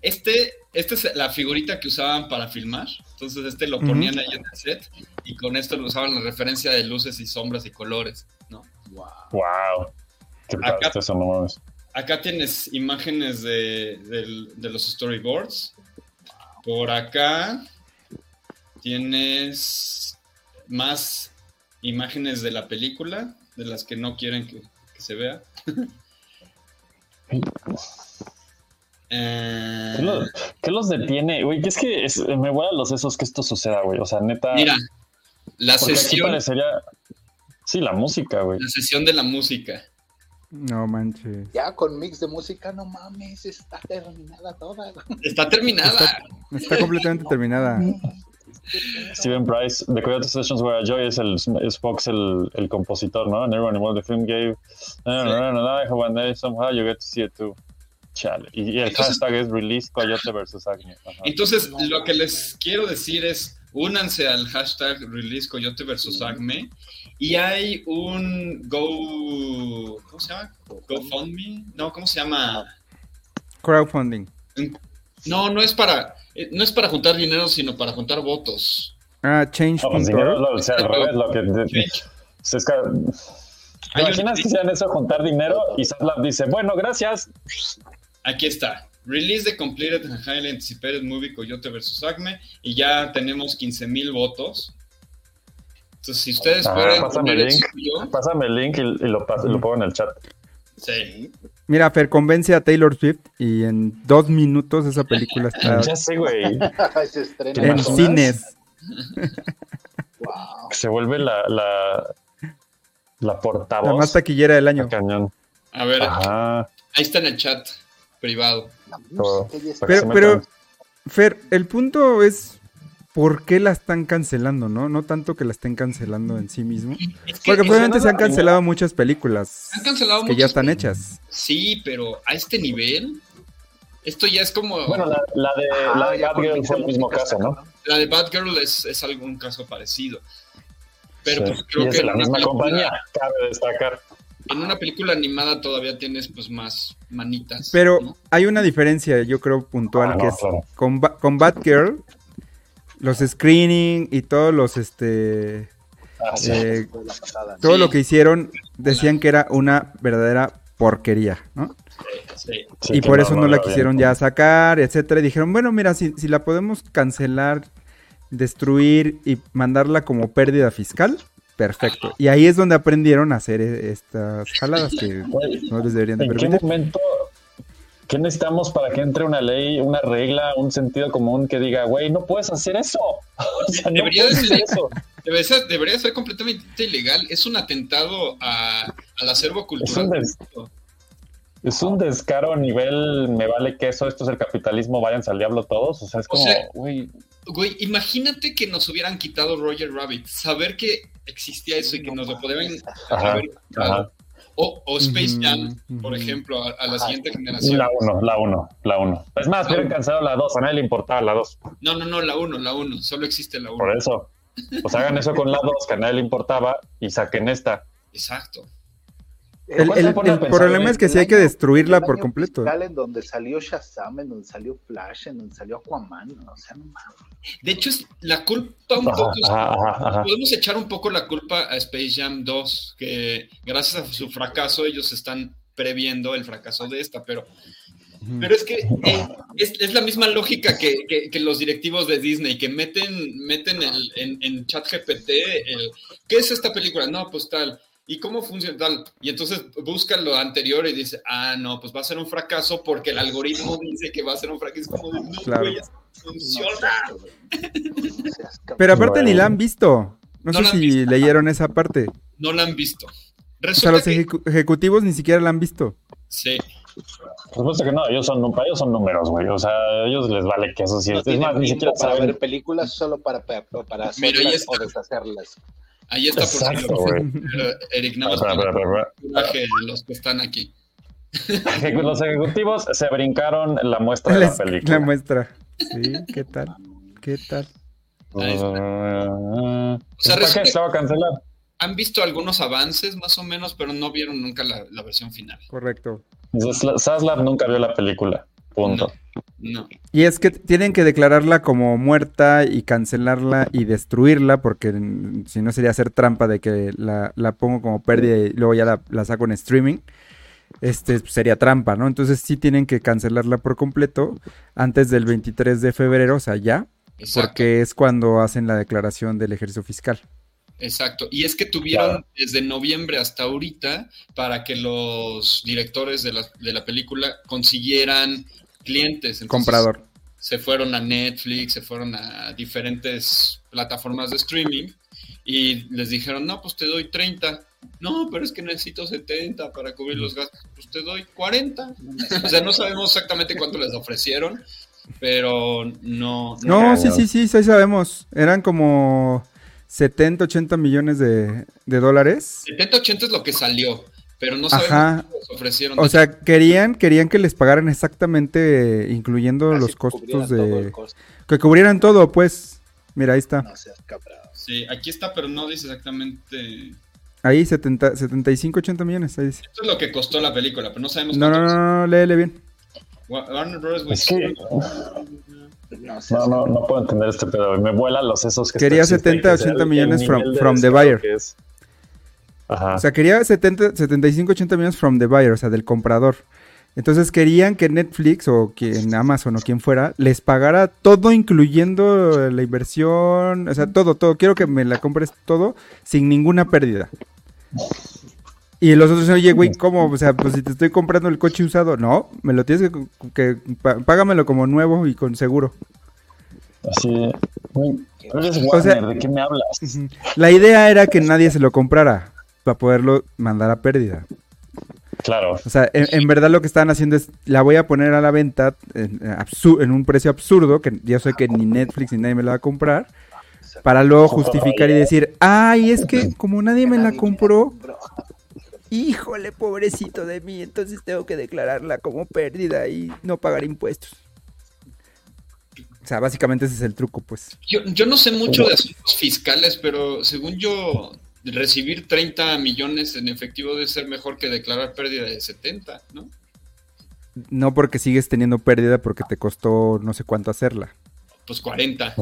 Este, este es la figurita que usaban para filmar. Entonces, este lo ponían ahí en el set y con esto lo usaban la referencia de luces y sombras y colores, ¿no? Wow. Qué padre Acá- está eso, no mames. Acá tienes imágenes de los storyboards. Por acá tienes más imágenes de la película, de las que no quieren que, que se vea. [LAUGHS] Eh, ¿Qué los, qué los detiene? Güey, que es que es- me vuelan los sesos que esto suceda, güey. O sea, neta. mira, la porque aquí sesión, parecería. Sí, la música, güey. la sesión de la música. No manches. Ya con mix de música, no mames, está terminada toda. Está terminada. Está completamente terminada. Steven Price, The Coyote Sessions Where I Joy es, el, es Fox el, el compositor, ¿no? And everyone involved in the film gave. No, no, no, no, no, one day somehow you get to see it too. Chale. Y, y el Entonces- hashtag es Release Coyote versus Agnew. Ajá. Entonces, lo que les quiero decir es, únanse al hashtag Release Coyote versus Acme y hay un Go... ¿Cómo se llama? GoFundMe. No, ¿cómo se llama? Crowdfunding. No, no es para, eh, no es para juntar dinero, sino para juntar votos. Ah, No, pues dinero es change.org. lo, o sea, al revés, lo que. de- es que- ¿Te Hay un- imaginas que sean eso, juntar dinero? Y Sadlab dice, bueno, gracias. Aquí está. Release the completed and highly anticipated movie Coyote vs. Acme y ya tenemos 15 mil votos. Entonces, si ustedes Ah, pueden pásame poner el link. suyo, Pásame el link y, y lo, lo pongo en el chat. sí. Mira, Fer, convence a Taylor Swift y en dos minutos esa película está [LAUGHS] Ya sé, güey. Se estrena en cines. Se vuelve la, la, la portavoz. La más taquillera del año. Cañón. A ver, Ajá. ahí está en el chat privado. Pero, pero. Fer, el punto es por qué la están cancelando, ¿no? No tanto que la estén cancelando en sí mismo. Es que Porque probablemente se han cancelado muchas películas Han cancelado que ya están hechas. Sí, pero a este nivel, esto ya es como. Bueno, la, la de, Ah, la de Batgirl mix fue el mismo caso, ¿no? La de Batgirl es, es algún caso parecido. Pero Sí. pues, creo y es que la en una misma película- compañía, cabe destacar. En una película animada todavía tienes pues más manitas. Pero ¿no? hay una diferencia, yo creo, puntual, Ah, que no, es claro. con, Ba- con Batgirl, los screening y todos los, este, Ah, sí. eh, todo Sí. lo que hicieron, decían que era una verdadera porquería, ¿no? Sí. Sí, y por eso no, la bien. quisieron ya sacar, etcétera. Y dijeron, bueno, mira, si, si la podemos cancelar, destruir y mandarla como pérdida fiscal, perfecto. Y ahí es donde aprendieron a hacer e- estas jaladas que no les deberían de ¿En qué permitir. momento, qué necesitamos para que entre una ley, una regla, un sentido común que diga, güey, no puedes hacer eso? [LAUGHS] O sea, no Debería puedes hacer eso. Debería ser, debería ser completamente ilegal. Es un atentado a, al acervo cultural. un des- Es un descaro a nivel, me vale queso, esto es el capitalismo, váyanse al diablo todos. O sea, es O como, sea, güey, Güey, imagínate que nos hubieran quitado Roger Rabbit. Saber que existía eso y que nos lo podían haber quitado. ajá. O, o Space Jam, por ejemplo, a, a la Ajá. siguiente generación. La 1, la 1, la 1. Es más, hubieran cancelado la 2, a nadie le importaba la 2. No, no, no, la 1, la 1. Solo existe la 1. Por eso. Pues hagan eso con la 2, que a nadie le importaba, y saquen esta. Exacto. El, ¿Cuál se el- el problema es que sí hay que destruirla por completo. en donde salió Shazam, en donde salió Flash, en donde salió Aquaman, o sea, no mames. De hecho, es la culpa un Ajá, poco. ajá, ajá, ajá. Podemos echar un poco la culpa a Space Jam 2, que gracias a su fracaso ellos están previendo el fracaso de esta, pero, pero es que eh, es, es la misma lógica que, que- que los directivos de Disney, que meten, meten el- en, en chat GPT el, ¿qué es esta película? No, pues tal. ¿Y cómo funciona tal? Y entonces buscan lo anterior y dice, ah, no, pues va a ser un fracaso porque el algoritmo dice que va a ser un fracaso. Es como de, no, Claro. güey, eso funciona. Pero aparte Bueno. ni la han visto. No, No sé si visto. leyeron esa parte. No la han visto. O sea, los que... ejecu- ejecutivos ni siquiera la han visto. Sí. Por supuesto que no, ellos son, para ellos son números, güey. O sea, a ellos les vale queso. Si No es, más, ni siquiera para saben. ver películas solo para, para, hacerlas o deshacerlas. Ahí está por si Exacto, lo- güey. Pero, Eric, nada Espera, más espera, para espera, espera. coraje de los que están aquí. Los ejecutivos se brincaron la muestra de la película. la muestra. Sí, ¿qué tal? ¿Qué tal? Ahí está. Uh, sea, ¿Para qué resulta- se la va a cancelar? han visto algunos avances más o menos, pero no vieron nunca la, la versión final. Correcto. Zaslav nunca vio la película. Punto. No. Y es que tienen que declararla como muerta y cancelarla y destruirla, porque si no sería hacer trampa de que la, la pongo como pérdida y luego ya la, la saco en streaming. Este pues, sería trampa, ¿no? Entonces sí tienen que cancelarla por completo antes del 23 de febrero, o sea, ya, Exacto. porque es cuando hacen la declaración del ejercicio fiscal. Exacto. Y es que tuvieron desde noviembre hasta ahorita para que los directores de la, de la película consiguieran clientes. Entonces, Comprador. Se fueron a Netflix, se fueron a diferentes plataformas de streaming y les dijeron, no, pues te doy 30. No, pero es que necesito 70 para cubrir los gastos. Pues te doy 40. O sea, no sabemos exactamente cuánto les ofrecieron, pero no. No, sí, sí, sí, sí sabemos. Eran como 70, 80 millones de, de dólares. 70, 80 es lo que salió, pero no sabemos les ofrecieron. O sea, querían, querían que les pagaran exactamente, incluyendo Casi los costos de... costo. Que cubrieran todo, pues. Mira, ahí está. No seas cabrón. Sí, aquí está, pero no dice exactamente. Ahí, 70, 75, 80 millones. Ahí dice. Esto es lo que costó la película, pero no sabemos No, no, no, no, léele bien. Wa- Warner Bros. Es que No no, no, no puedo entender este pedo. Me vuelan los sesos que Quería está- 70, que sea 80 el- millones from- from the buyer. que es. Ajá. O sea, quería 70, 75, 80 millones from the buyer, o sea, del comprador. Entonces querían que Netflix o quien Amazon o quien fuera les pagara todo, incluyendo la inversión, o sea, todo, todo. Quiero que me la compres todo sin ninguna pérdida. Y los otros, oye, güey, ¿cómo? O sea, pues si te estoy comprando el coche usado, no, me lo tienes que, que págamelo como nuevo y con seguro. Así. güey, Eres O sea- ¿de qué me hablas? La idea era que nadie se lo comprara para poderlo mandar a pérdida. Claro. O sea, en, en verdad lo que estaban haciendo es, la voy a poner a la venta en, en un precio absurdo, que yo sé que ni Netflix ni nadie me la va a comprar, para luego justificar y decir, ay, es que como nadie me la compró, [LAUGHS] híjole, pobrecito de mí, entonces tengo que declararla como pérdida y no pagar impuestos. O sea, básicamente ese es el truco, pues. Yo, yo no sé mucho de asuntos fiscales, pero según yo, recibir 30 millones en efectivo debe ser mejor que declarar pérdida de 70, ¿no? No porque sigues teniendo pérdida porque te costó no sé cuánto hacerla. Pues 40.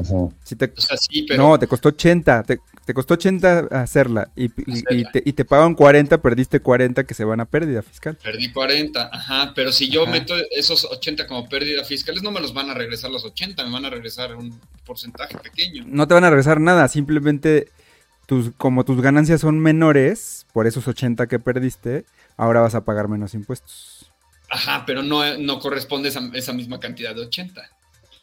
Si te- O sea, sí, pero. No, te costó 80, te, te costó 80 hacerla y, y- y te, y te pagan 40, perdiste 40 que se van a pérdida fiscal. Perdí 40, ajá, pero si yo Ajá. meto esos 80 como pérdida fiscales, no me los van a regresar los 80, me van a regresar un porcentaje pequeño. No te van a regresar nada, simplemente tus, como tus ganancias son menores, por esos 80 que perdiste, ahora vas a pagar menos impuestos. Ajá, pero no, no corresponde esa, esa misma cantidad de 80. O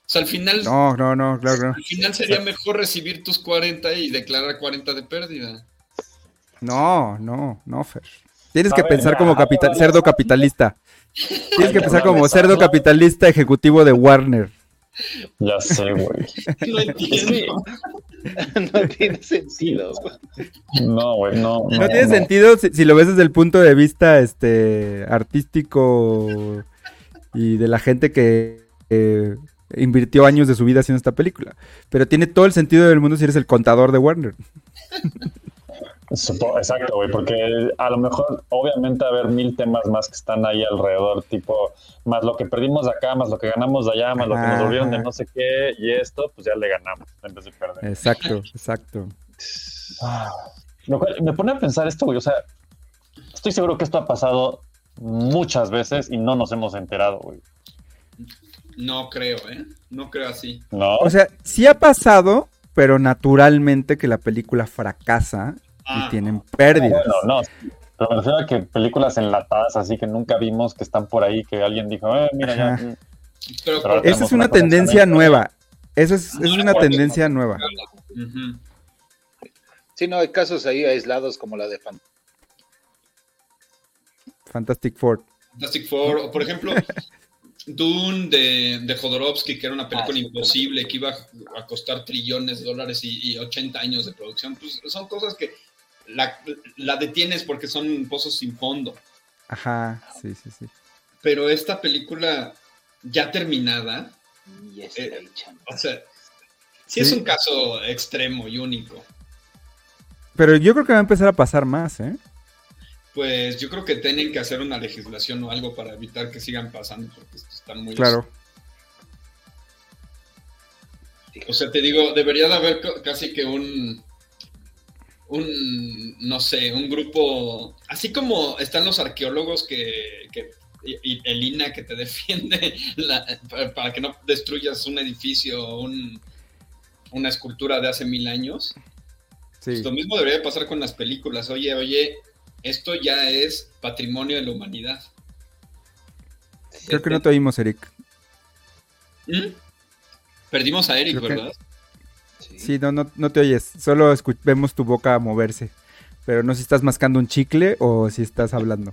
sea, al final, No, no, no, claro, claro. al final sería mejor recibir tus 40 y declarar 40 de pérdida. No, no, no, Fer. Tienes A que ver, pensar ya, como cerdo capitalista. Tienes que pensar como cerdo capitalista ejecutivo de Warner. Ya sé, güey. No entiendo. no tiene sentido. No, güey, no. No tiene sentido si, si lo ves desde el punto de vista este artístico y de la gente que eh, invirtió años de su vida haciendo esta película. Pero tiene todo el sentido del mundo si eres el contador de Warner. Exacto, güey, porque a lo mejor, obviamente, va a haber mil temas más que están ahí alrededor, tipo, más lo que perdimos de acá, más lo que ganamos de allá, más lo que nos Ajá. volvieron de no sé qué, y esto, pues ya le ganamos en vez de perder. Exacto, exacto. Ah, Lo cual me pone a pensar esto, güey, o sea, estoy seguro que esto ha pasado muchas veces y no nos hemos enterado, güey. No creo, ¿eh? No creo así. ¿No? O sea, sí ha pasado, pero naturalmente que la película fracasa Ah. y tienen pérdidas. Bueno, no. Pero me refiero a que películas enlatadas así que nunca vimos que están por ahí, que alguien dijo, eh, mira, ya. Ajá. Pero, Esa es una tendencia nueva. Eso es, es una tendencia nueva. Sí, no, hay casos ahí aislados como la de Fan- Fantastic Four. Fantastic Four, o por ejemplo, [LAUGHS] Dune de, de Jodorowsky, que era una película imposible, que iba a costar trillones de dólares y, y 80 años de producción. Pues son cosas que la, la detienes porque son pozos sin fondo. Ajá, sí, sí, sí. Pero esta película ya terminada, y está Eh, o sea, sí es un caso extremo y único. Pero yo creo que va a empezar a pasar más, ¿eh? Pues yo creo que tienen que hacer una legislación o algo para evitar que sigan pasando, porque esto está muy... Claro. O sea, te digo, debería de haber ca- casi que un, un, no sé, un grupo, así como están los arqueólogos que, que- y, el INA que te [LAUGHS] defiende la- para, que no destruyas un edificio o un- una escultura de hace mil años. Sí. Pues lo mismo debería pasar con las películas. Oye, oye, esto ya es patrimonio de la humanidad. Creo que no te oímos, Eric. ¿Mm? Perdimos a Eric, Creo que- ¿verdad? Sí, no, no, no te oyes. Solo vemos tu boca moverse. Pero no si estás mascando un chicle o si estás hablando.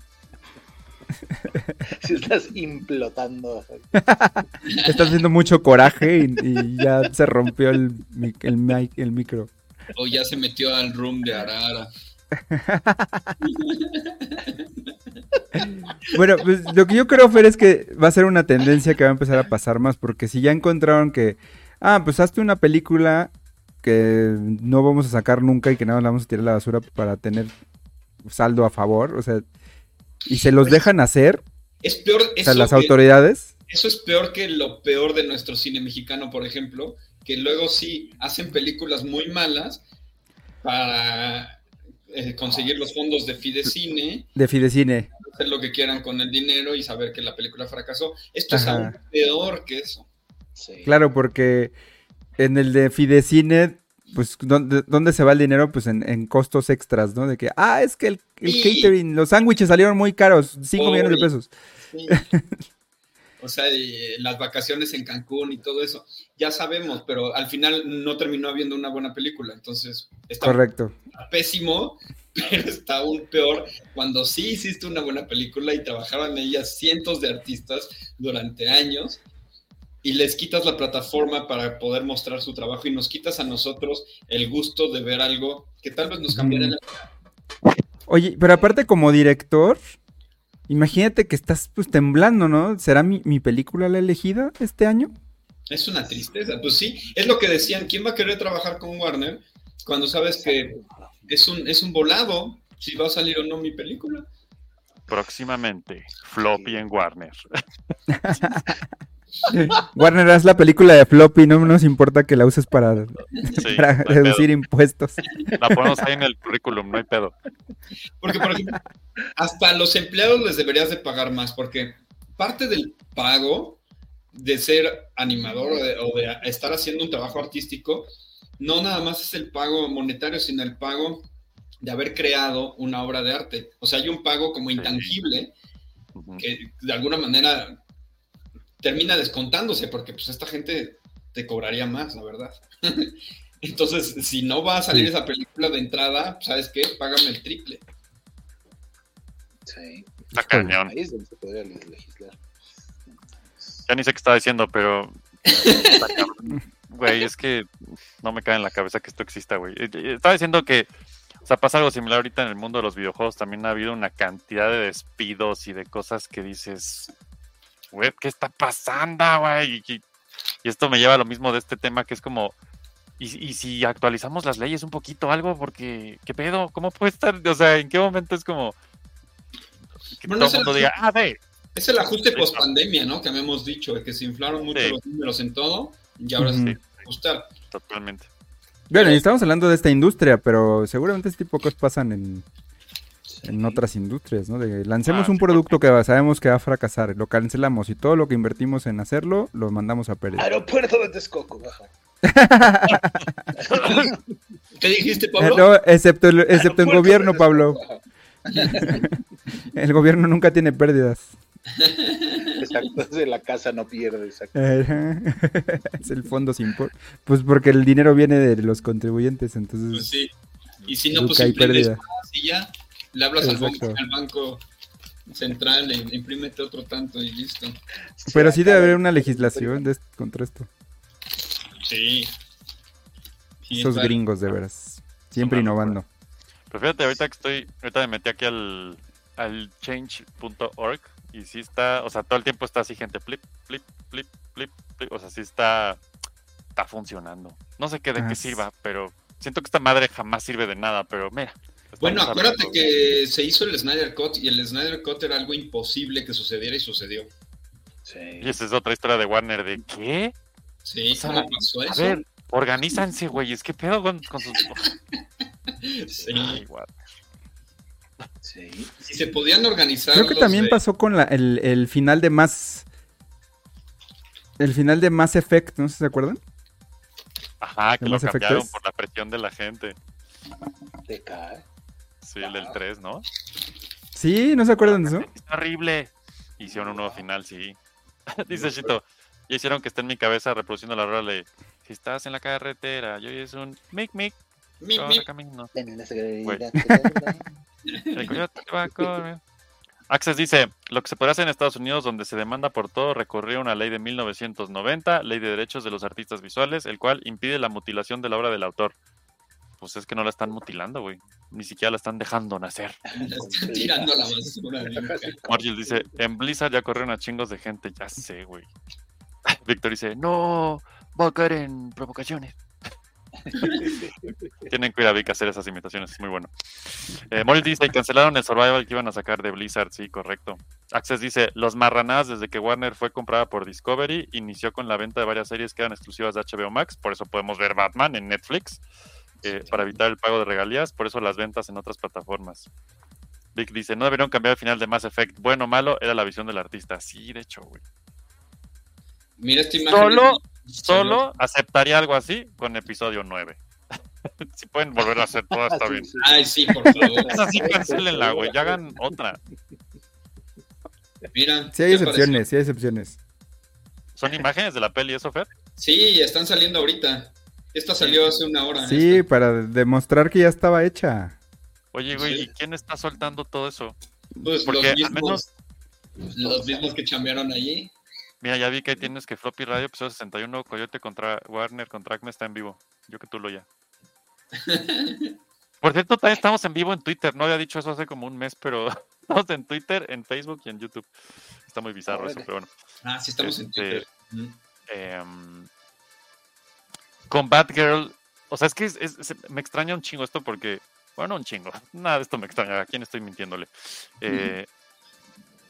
Si estás implotando. [LAUGHS] Estás haciendo mucho coraje y, y ya se rompió el, mic- el, mic- el micro. O ya se metió al room de Arara. [LAUGHS] Bueno, pues lo que yo creo, Fer, es que va a ser una tendencia que va a empezar a pasar más, porque si ya encontraron que, ah, pues hazte una película que no vamos a sacar nunca y que nada más la vamos a tirar a la basura para tener saldo a favor, o sea, y se los dejan hacer, Es peor o sea, eso las que- autoridades, Eso es peor que lo peor de nuestro cine mexicano, por ejemplo, que luego sí hacen películas muy malas para eh, conseguir los fondos de Fidecine, de Fidecine. hacer lo que quieran con el dinero y saber que la película fracasó. Esto es aún peor que eso. Claro, porque en el de Fidecine, pues, ¿dónde, dónde se va el dinero? Pues en, en costos extras, ¿no? De que, ah, es que el, el Sí. catering, los sándwiches salieron muy caros, 5 millones de pesos. Sí. O sea, y las vacaciones en Cancún y todo eso. Ya sabemos, pero al final no terminó habiendo una buena película. Entonces, está Correcto. pésimo, [LAUGHS] pero está aún peor cuando sí hiciste una buena película y trabajaron en ella cientos de artistas durante años y les quitas la plataforma para poder mostrar su trabajo y nos quitas a nosotros el gusto de ver algo que tal vez nos cambiara Mm. la Oye, pero aparte como director, imagínate que estás pues temblando, ¿no? ¿Será mi, mi película la elegida este año? Es una tristeza, pues sí, es lo que decían, ¿quién va a querer trabajar con Warner cuando sabes que es un, es un volado si va a salir o no mi película? Próximamente, Floppy en Warner. [LAUGHS] [LAUGHS] Warner, haz la película de Floppy, no nos importa que la uses para, Sí, para no hay reducir pedo. impuestos. La ponemos ahí en el currículum, no hay pedo. Porque, por ejemplo, hasta a los empleados les deberías de pagar más, porque parte del pago de ser animador o de, o de estar haciendo un trabajo artístico, no nada más es el pago monetario, sino el pago de haber creado una obra de arte. O sea, hay un pago como intangible que de alguna manera termina descontándose, porque pues esta gente te cobraría más, la verdad. [LAUGHS] Entonces, si no va a salir Sí. esa película de entrada, ¿sabes qué? Págame el triple. Sí. Está cañón. Ahí es donde se podría legislar. Ya ni sé qué estaba diciendo, pero. Güey, es que no me cae en la cabeza que esto exista, güey. Eh, eh, Estaba diciendo que. O sea, pasa algo similar ahorita en el mundo de los videojuegos. También ha habido una cantidad de despidos y de cosas que dices. Güey, ¿qué está pasando, güey? Y, y- y esto me lleva a lo mismo de este tema que es como. ¿Y, y si actualizamos las leyes un poquito, algo? Porque, ¿qué pedo? ¿Cómo puede estar? O sea, ¿en qué momento es como. Que Bueno, todo es el el mundo diga, ajuste- ah, ve, Es el ajuste Sí, post pandemia, ¿no? Que habíamos dicho, de que se inflaron mucho Sí. los números en todo y ahora Ujú. se tiene que ajustar. totalmente. Bueno, y estamos hablando de esta industria, pero seguramente este tipo de cosas pasan en, en otras industrias, ¿no? De lancemos Ah, un sí, producto que sabemos que va a fracasar, lo cancelamos y todo lo que invertimos en hacerlo lo mandamos a perder. Aeropuerto de Texcoco, baja. [LAUGHS] ¿Qué dijiste, Eh, Pablo? no, excepto el, excepto en Aeropuerto gobierno, Pablo. [LAUGHS] El gobierno nunca tiene pérdidas. Exacto, es de la casa no pierde, exacto. Ajá. [LAUGHS] es el fondo sin por... Pues porque el dinero viene de los contribuyentes, entonces... Pues sí. Y si no, pues hay imprimes pérdida. más y ya. Le hablas al banco, Exacto. al banco central, e imprímete otro tanto y listo. Pero sí debe haber una legislación de, contra esto. Sí. Sí, Esos está- gringos, de veras. Siempre innovando. Pero fíjate, ahorita que estoy, ahorita me metí aquí al, al change.org y sí está, o sea, todo el tiempo está así gente, flip, flip, flip, flip, flip, o sea, sí está, está funcionando. No sé qué de Ah, qué sirva, pero siento que esta madre jamás sirve de nada, pero mira. Bueno, acuérdate que se hizo el Snyder Cut y el Snyder Cut era algo imposible que sucediera y sucedió. Y esa es otra historia de Warner de ¿qué? Sí, O sea, ¿cómo pasó A eso? ver, organízanse, güeyes. ¿Qué pedo con, con sus. [LAUGHS] Sí. Ay. Sí. Si se podían organizar. Creo que también de- pasó con la- el, el final de Mass. El final de Mass Effect, ¿no sé si se acuerdan? Ajá, que ¿El lo cambiaron 3? por la presión de la gente. Te cae. Sí, el del 3, ¿no? Sí, ¿no se acuerdan de eso? Horrible. Hicieron un nuevo final, sí. [LAUGHS] Dice Chito, ya hicieron que esté en mi cabeza reproduciendo la rola de si estás en la carretera y oyes un mic mic, Mic, mic. camino. [LAUGHS] El coyote va. Access dice, lo que se puede hacer en Estados Unidos, donde se demanda por todo recurrir a una ley de 1990, ley de derechos de los artistas visuales, el cual impide la mutilación de la obra del autor. Pues es que no la están mutilando, güey. Ni siquiera la están dejando nacer. [LAUGHS] Están tirando a la basura. [LAUGHS] Margil dice, en Blizzard ya corrieron a chingos de gente, ya sé, güey. [LAUGHS] Víctor dice, no, va a caer en provocaciones. Tienen que ir a Vic a hacer esas imitaciones, es muy bueno. Eh, dice, cancelaron el survival que iban a sacar de Blizzard, sí, correcto. Access dice, los marranadas desde que Warner fue comprada por Discovery, inició con la venta de varias series que eran exclusivas de HBO Max, por eso podemos ver Batman en Netflix, eh, para evitar el pago de regalías, por eso las ventas en otras plataformas. Vic dice, no debieron cambiar el final de Mass Effect, bueno o malo, era la visión del artista. Sí, de hecho, güey. Mira esta imagen. Solo, solo aceptaría algo así con episodio 9. [LAUGHS] si pueden volver a hacer todo, está bien. Ay, sí, por favor. [LAUGHS] Esa sí, cancelenla, güey. Ya hagan [LAUGHS] otra. Mira. Sí hay ¿qué excepciones, sí hay excepciones. ¿Son imágenes de la peli eso, Fer? pareció? Sí, están saliendo ahorita. Esta salió hace una hora. Sí, para demostrar que ya estaba hecha. Oye, güey, ¿y quién está soltando todo eso? Pues Porque los al menos, mismos, los mismos que chambearon allí. mira, ya vi que ahí tienes que Floppy Radio, episodio 61, Coyote contra Warner contra Acme está en vivo. Yo que tú lo ya. [LAUGHS] Por cierto, también estamos en vivo en Twitter. No había dicho eso hace como un mes, pero [LAUGHS] estamos en Twitter, en Facebook y en YouTube. Está muy bizarro eso, pero bueno. Ah, sí, estamos en Este, Twitter. Em, con Batgirl, o sea, es que es- es- es- me extraña un chingo esto porque, bueno, un chingo, [LAUGHS] nada de esto me extraña, ¿a quién estoy mintiéndole? Eh,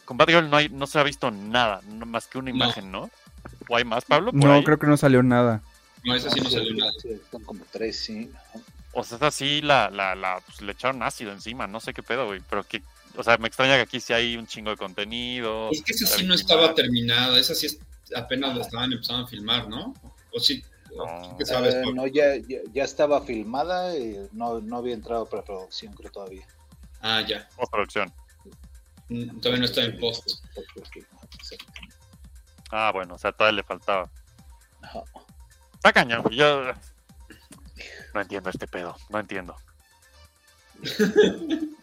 Con Batgirl no, hay, no se ha visto nada, no más que una No. imagen, ¿no? ¿O hay más, Pablo? No, ahí? creo que no salió nada. No, esa sí no salió nada. Son como tres, sí. O sea, esa sí la, la, la pues, le echaron ácido encima, no sé qué pedo, güey, pero que, o sea, me extraña que aquí sí hay un chingo de contenido. Es que esa sí no estaba terminada. Esa sí es- apenas la estaban empezando a filmar, ¿no? O sí. No. ¿Qué sabes? Eh, no, ya, ya, ya estaba filmada y no, no había entrado a preproducción, creo todavía. Ah, ya. O producción. Mm, Todavía no está en post. Ah, bueno, o sea, todavía le faltaba. Está cañón, yo no entiendo este pedo, no entiendo.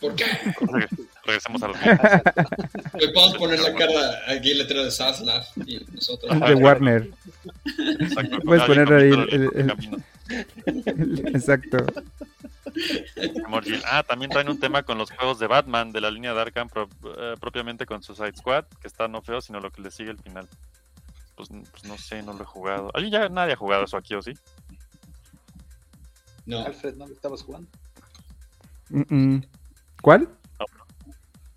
¿Por qué? Reg- Regresemos a los podemos poner la cara aquí el letrero de Saslav y nosotros. De Warner. Exacto, Puedes poner ahí el, el- el- Exacto. Ah, también traen un tema con los juegos de Batman de la línea de Arkham pro- eh, propiamente con Suicide Squad, que está no feo, sino lo que le sigue al final. Pues, pues no sé, no lo he jugado. Oye, ya nadie ha jugado eso aquí, ¿o sí? No. Alfred, ¿no lo estabas jugando? Mm, mm. ¿Cuál?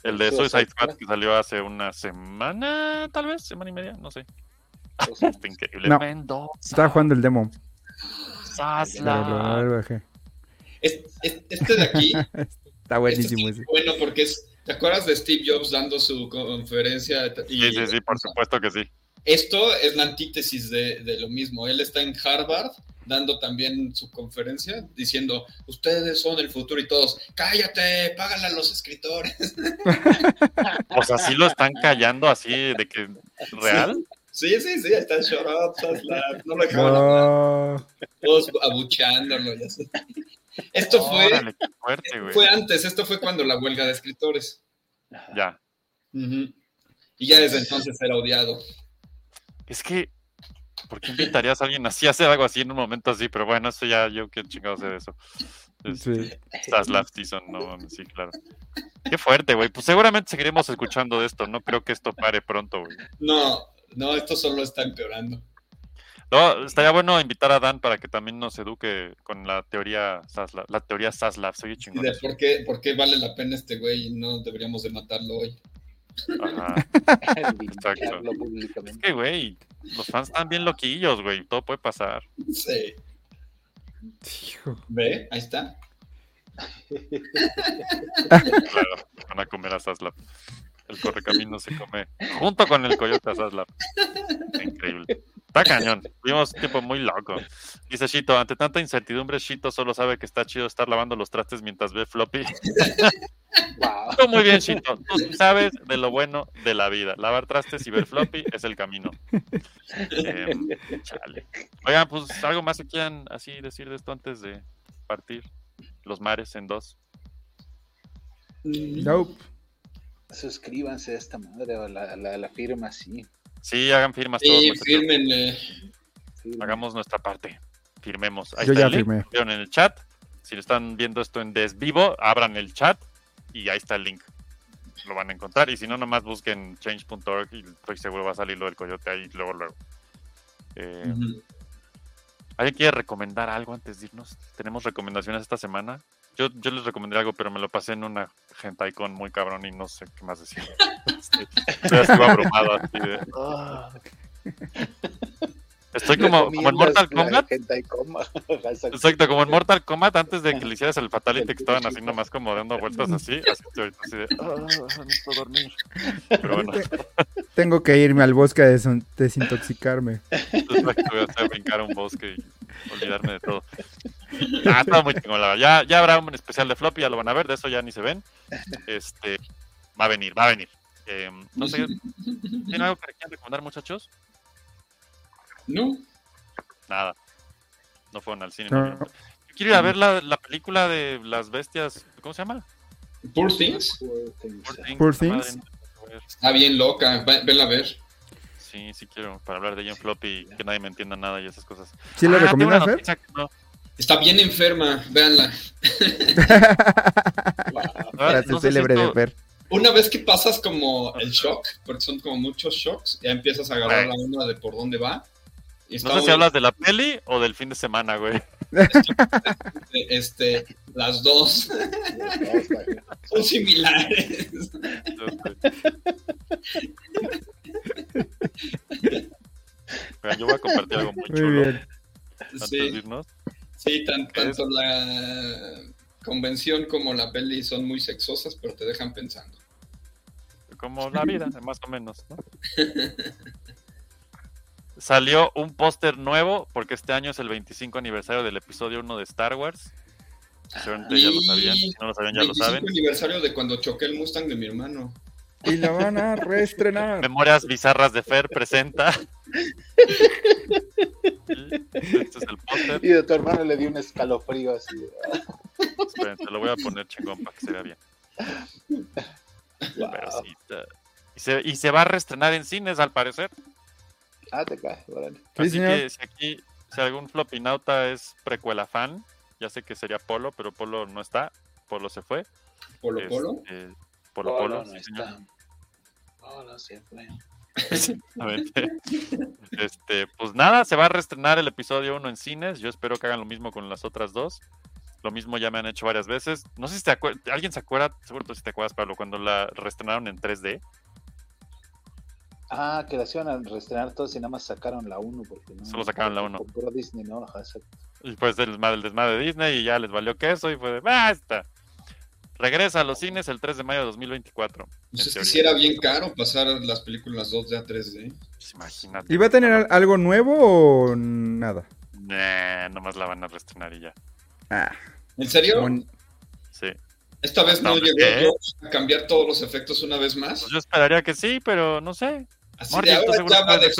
El de Suicide Suicide Squad que salió hace una semana, tal vez, semana y media, no sé. Está increíble. No. Mendoza, Estaba jugando el demo. Sasla. Pero lo- lo bajé. Es- es- Este de aquí [LAUGHS] Está buenísimo ese. bueno porque es. ¿Te acuerdas de Steve Jobs dando su conferencia? Y Sí, sí, sí, por supuesto que sí. Esto es la antítesis de, de lo mismo. Él está en Harvard dando también su conferencia diciendo, ustedes son el futuro y todos, cállate, págale a los escritores. [LAUGHS] O sea, sí lo están callando así de que real. Sí, sí, sí, está shut up, Saslav. no lo dejaban hablar, No. todos abucheándolo. ya sé. Esto fue, Órale, qué fuerte, güey. fue antes, esto fue cuando la huelga de escritores. Ya. Y ya desde entonces era odiado. Es que, ¿por qué invitarías a alguien así a hacer algo así en un momento así? Pero bueno, eso ya, yo qué chingados sé de eso. Sí. Estás Last Season, no, sí, claro. Qué fuerte, güey. Pues seguramente seguiremos escuchando de esto. No creo que esto pare pronto, güey. No, no, esto solo está empeorando. No, estaría bueno invitar a Dan para que también nos eduque con la teoría Zaslav. La teoría Zaslav, soy chingón. por qué, por qué vale la pena este güey y no deberíamos de matarlo hoy. Ajá. [LAUGHS] Exacto. Es que, güey, los fans están bien loquillos, güey. Todo puede pasar. Sí. Hijo. ¿Ve? Ahí está. Claro, van a comer a Zaslav. El correcamino se come junto con el coyote a Zaslav. Increíble. Está cañón. Tuvimos un tiempo muy loco. Dice Shito, ante tanta incertidumbre, Shito solo sabe que está chido estar lavando los trastes mientras ve floppy. Wow. Tú muy bien, Shito. Tú sabes de lo bueno de la vida. Lavar trastes y ver floppy es el camino. Chale. Oigan, pues algo más que quieran así decir de esto antes de partir los mares en dos. Nope. Suscríbanse a esta madre, a la, a la, a la firma, sí. Sí, hagan firmas todos. Sí, fírmenle. Firmen. Hagamos nuestra parte. Firmemos. Ahí Yo está ya el link. firmé. En el chat. Si lo están viendo esto en desvivo, abran el chat y ahí está el link. Lo van a encontrar. Y si no, nomás busquen change.org y estoy seguro va a salir lo del coyote ahí luego, luego. Eh, Ujú. ¿Alguien quiere recomendar algo antes de irnos? ¿Tenemos recomendaciones esta semana? Yo, yo les recomendé algo, pero me lo pasé en una con muy cabrón y no sé qué más decir. [LAUGHS] Estoy, así abrumado. así de- Ah, [LAUGHS] Estoy como, como en Mortal Kombat. [LAUGHS] Exacto. Como en Mortal Kombat, antes de que le hicieras el Fatality, que estaban así nomás como dando vueltas así, así, así de, necesito dormir. Pero bueno, Tengo que irme al bosque a desin- desintoxicarme. exacto, voy a hacer brincar a un bosque y olvidarme de todo. Ah, está muy chingón, la. Ya, ya habrá un especial de Floppy, ya lo van a ver, de eso ya ni se ven. Este, va a venir, va a venir. Eh, no sé, ¿tienen algo que quieran recomendar, muchachos? No. Nada. No fueron al cine. No. Yo quiero ir a ver la, la película de las bestias, ¿cómo se llama? Poor Things. Poor things. Ver. Está bien loca. va- Vela a ver. Sí, sí quiero, para hablar de ella en floppy y que nadie me entienda nada y esas cosas. ¿Sí la Ah, recomiendas, no- Está bien enferma. Véanla. [LAUGHS] Ah, sé si célebre de Fer. Una vez que pasas como el shock, porque son como muchos shocks, ya empiezas a agarrar la onda de por dónde va. No sé si hablas de la peli o del fin de semana, güey. este, las dos son similares. Mira, yo voy a compartir algo muy Muy chulo bien. antes Sí. de irnos. Sí, tan- tanto la convención como la peli son muy sexosas, pero te dejan pensando. Como la vida, más o menos, ¿no? [LAUGHS] Salió un póster nuevo, porque este año es el 25 aniversario del episodio 1 de Star Wars. Seguramente ya lo sabían, si no lo sabían ya lo 25 saben. aniversario de cuando choqué el Mustang de mi hermano. Y la van a reestrenar. Memorias bizarras de Fer presenta. [LAUGHS] Este es el póster. Y de tu hermano le dio un escalofrío así. Esperen, te lo voy a poner chingón para que se vea bien. [LAUGHS] Pero sí, está- y, se, y se va a reestrenar en cines, al parecer. Ah, te cae, órale. Sí, Así que si aquí, si algún flopinauta es precuela fan, ya sé que sería Polo, pero Polo no está. Polo se fue. Polo Polo. Este, Polo Oh, Polo, no, no sí, está. Se fue. [LAUGHS] Exactamente. [LAUGHS] Este, pues nada, se va a reestrenar el episodio 1 en cines. Yo espero que hagan lo mismo con las otras dos. Lo mismo ya me han hecho varias veces. No sé si te acuerdas, alguien se acuerda, seguro tú sí te acuerdas, Pablo, cuando la reestrenaron en 3D. Ah, que la iban a reestrenar todos y nada más sacaron la 1 porque no. Solo sacaron la uno. Compró Disney, no, Ajá, exacto. Y pues el desmadre, el desmadre de Disney y ya les valió queso y fue de basta. Regresa a los cines el 3 de mayo de 2024. Pues es que teoría. si era bien caro pasar las películas 2D a 3D. Pues imagínate. ¿Y va a tener al- algo nuevo o nada? Nah, nomás la van a reestrenar y ya. Ah, ¿En serio? Sí. Esta vez no, No, llegó a cambiar todos los efectos una vez más. Pues yo esperaría que sí, pero no sé. Así de ¿tú ahora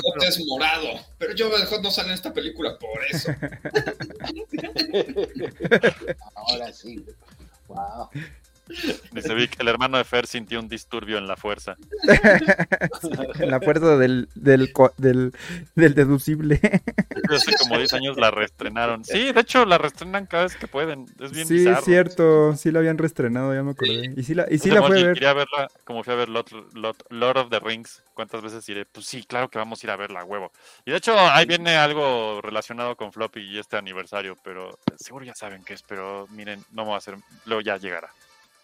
Hot pero- es morado. Pero Java de Hot no sale en esta película por eso. [LAUGHS] [LAUGHS] Ahora sí. Wow. Dice Vic, el hermano de Fer sintió un disturbio en la fuerza. [LAUGHS] en la fuerza del, del, co- del, del deducible. Hace como 10 años la reestrenaron. Sí, de hecho la reestrenan cada vez que pueden. Es bien sí, bizarro. cierto. Sí la habían reestrenado, ya me acordé. Y sí la, y sí la fue a ver. Quería verla como fui a ver Lot- Lord of the Rings. ¿Cuántas veces iré? Pues sí, claro que vamos a ir a verla, huevo. Y de hecho, ahí viene algo relacionado con Floppy y este aniversario, pero seguro ya saben qué es, pero miren, no me va a hacer. Luego ya llegará.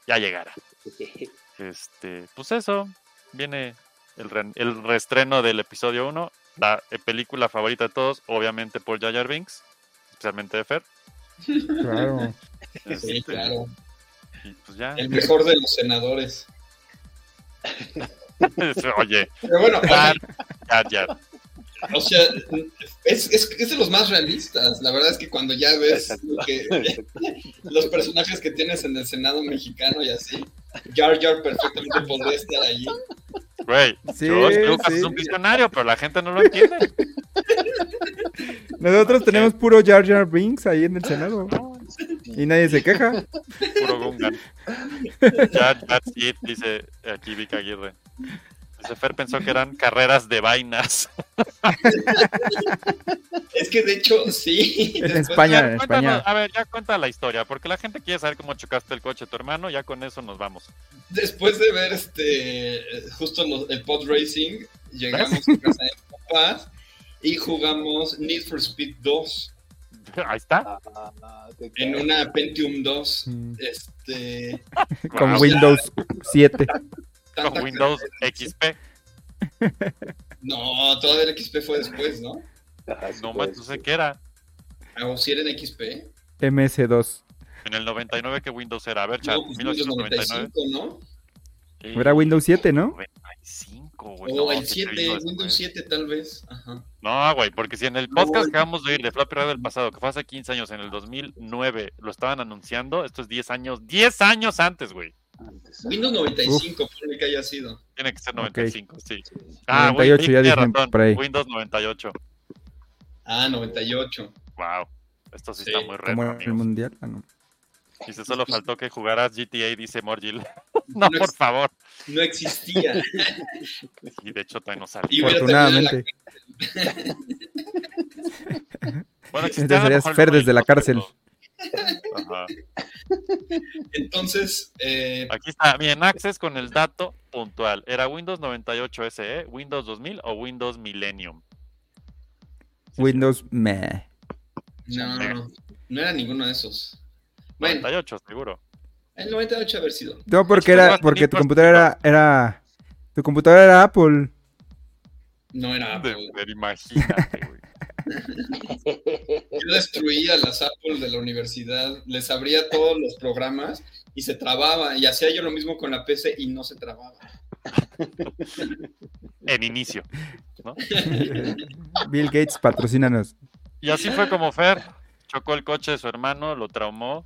Ya llegará. [LAUGHS] Este, pues eso. Viene el, re- el reestreno del episodio 1. La eh, película favorita de todos, obviamente por Jar Binks, especialmente de Fer. Claro. [LAUGHS] Sí, Este, claro. Y pues ya. El mejor de los senadores. [LAUGHS] Oye, Pero bueno, Jar Jar Jar. O sea, es, es, es de los más realistas. La verdad es que cuando ya ves lo que- [LAUGHS] los personajes que tienes en el Senado mexicano y así, Jar Jar perfectamente podría estar allí. Güey, Sí, George Lucas sí. es un visionario, pero la gente no lo entiende. Nosotros tenemos puro Jar Jar Binks ahí en el Senado. Y nadie se queja. Puro Gungan. Jar Jar Sid, dice aquí Vic Aguirre. Dice Fer pensó que eran carreras de vainas. [LAUGHS] Es que de hecho, sí. En después- España, Ya, en cuéntanos, España. a ver, ya cuenta la historia, porque la gente quiere saber cómo chocaste el coche de tu hermano, ya con eso nos vamos. Después de ver este justo los- el pod racing, llegamos a casa de papás y jugamos Need for Speed 2 Ahí está. Ah, en una Pentium 2. Mm. Este, [LAUGHS] Con Wow. Windows 7. Tanta Windows. XP. No, [LAUGHS] todavía el XP fue después, ¿no? Ajá, sí No, man, no sé qué era. Ah, ¿O si era en XP? MS2. En el 99, ¿qué Windows era? A ver, chat, No, pues 1999. 95, ¿no? Era Windows 7, ¿no? 95, güey. O no, el sí, 7, Windows Windows después. 7 tal vez. Ajá. No, güey, porque si en el podcast que acabamos de oír de Floppy Radio del pasado, que fue hace 15 años, en el 2009, lo estaban anunciando, esto es 10 años, 10 años antes, güey. Antes, Windows 95, ponle que haya sido. Tiene que ser Ok. 95, sí. sí. Ah, 98 güey, ya razón, por ahí. Windows 98. Ah, 98. Wow. Esto sí, Sí, está muy Como el mundial. Ah, no. Dice, solo faltó que jugaras GTA, dice Morgil. [LAUGHS] no, No por favor. No existía. Y de hecho todavía no la- Afortunadamente. Bueno, [LAUGHS] existía Entonces serías Fer desde la cárcel. pero- Ajá. Entonces, eh, Aquí está, bien, Access con el dato puntual. ¿Era Windows 98 SE, Windows 2000 o Windows Millennium? Windows meh. no, no era ninguno de esos. Bueno, 98, seguro. el 98 haber sido. No, porque era, porque tu computadora era, era, tu computadora era Apple. No era De- Apple. de- imagínate, güey. Yo destruía las Apple de la universidad, les abría todos los programas y se trababa. Y hacía yo lo mismo con la PC y no se trababa. En inicio. ¿no? Bill Gates, patrocínanos. Y así fue como Fer chocó el coche de su hermano, lo traumó.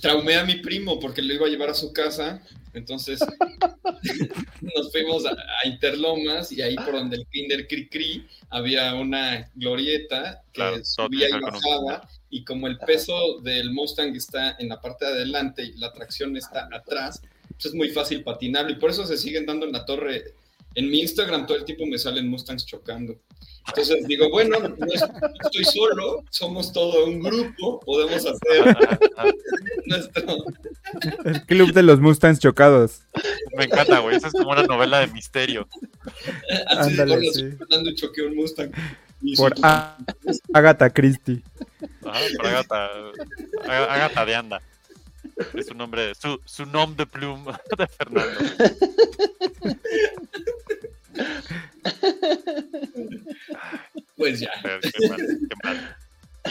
Traumé a mi primo porque lo iba a llevar a su casa. Entonces [LAUGHS] nos fuimos a, a Interlomas y ahí por donde el Kinder Cri Cri había una glorieta que Claro, subía y bajaba. Y como el peso del Mustang está en la parte de adelante y la tracción está atrás, pues es muy fácil patinarlo. Y por eso se siguen dando en la torre. En mi Instagram todo el tiempo me salen Mustangs chocando. Entonces digo, bueno, no es- estoy solo, somos todo un grupo, podemos hacer [LAUGHS] nuestro, El club de los Mustangs chocados. Me encanta, güey. Esa es como una novela de misterio. Así Ándale, Ándale, sí. Fernando choqueó un Mustang. Por A- Agatha Christie. Ajá, por Agatha, Aga- Agatha de Anda. Es su nombre, su, su nom de plume [LAUGHS] de Fernando. Pues ya. Fer, qué mal, qué mal.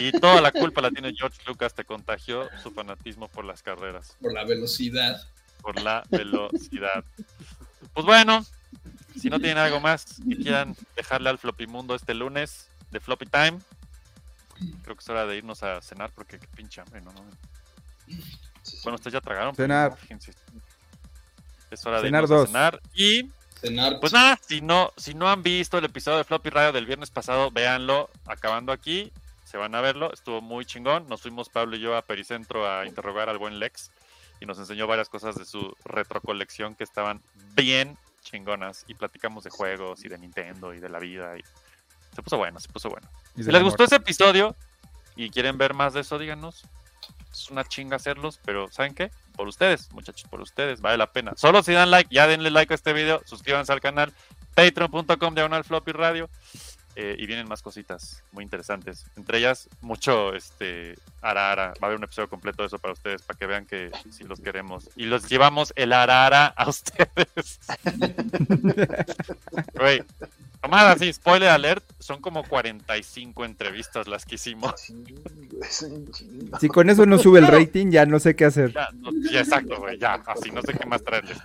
Y toda la culpa la tiene George Lucas, te contagió su fanatismo por las carreras, Por la velocidad. por la velocidad. Pues bueno, si no tienen algo más que quieran dejarle al Floppy Mundo este lunes de Floppy Time, creo que es hora de irnos a cenar porque qué pinche hambre, ¿no? no. Bueno, ustedes ya tragaron. pero Cenar. fíjense. Es hora de Cenar irnos a dos. cenar. Y Cenar. pues nada, si no, si no han visto el episodio de Floppy Radio del viernes pasado, véanlo acabando aquí. Se van a verlo, estuvo muy chingón. Nos fuimos Pablo y yo a Pericentro a interrogar al buen Lex. y nos enseñó varias cosas de su retrocolección que estaban bien chingonas. Y platicamos de juegos y de Nintendo y de la vida. Y se puso bueno, se puso bueno. Y Si les amor. gustó ese episodio y quieren ver más de eso, díganos. Es una chinga hacerlos, pero ¿saben qué? Por ustedes, muchachos, por ustedes, vale la pena. Solo si dan like, ya denle like a este video, suscríbanse al canal, patreon.com diagonal floppy radio. Eh, y vienen más cositas muy interesantes. Entre ellas, mucho este ara-ara. Va a haber un episodio completo de eso para ustedes, para que vean que sí los queremos. Y los llevamos el ara-ara a [LAUGHS] ustedes. Güey, Tomad así, spoiler alert, son como 45 entrevistas las que hicimos. Si con eso no sube el rating, ya no sé qué hacer. Ya, no, ya, exacto, güey, ya, así no sé qué más traerles.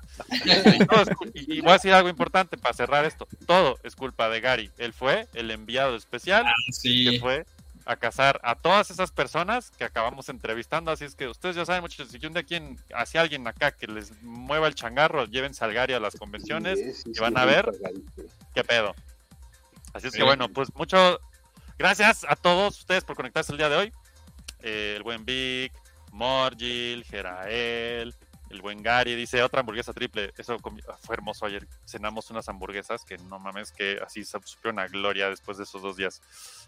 Y voy a decir algo importante para cerrar esto. Todo es culpa de Gary. Él fue el enviado especial que fue a cazar a todas esas personas que acabamos entrevistando. Así es que ustedes ya saben, muchachos, si un día quien hacia alguien acá que les mueva el changarro, llévense al Gary a las convenciones Sí, sí, y sí, van a ver qué pedo. Así es que bueno, pues mucho gracias a todos ustedes por conectarse el día de hoy. Eh, el buen Vic, Morgil, Jerael, el buen Gary dice otra hamburguesa triple. Eso fue hermoso ayer. Cenamos unas hamburguesas que no mames, que así se supieron a gloria después de esos dos días.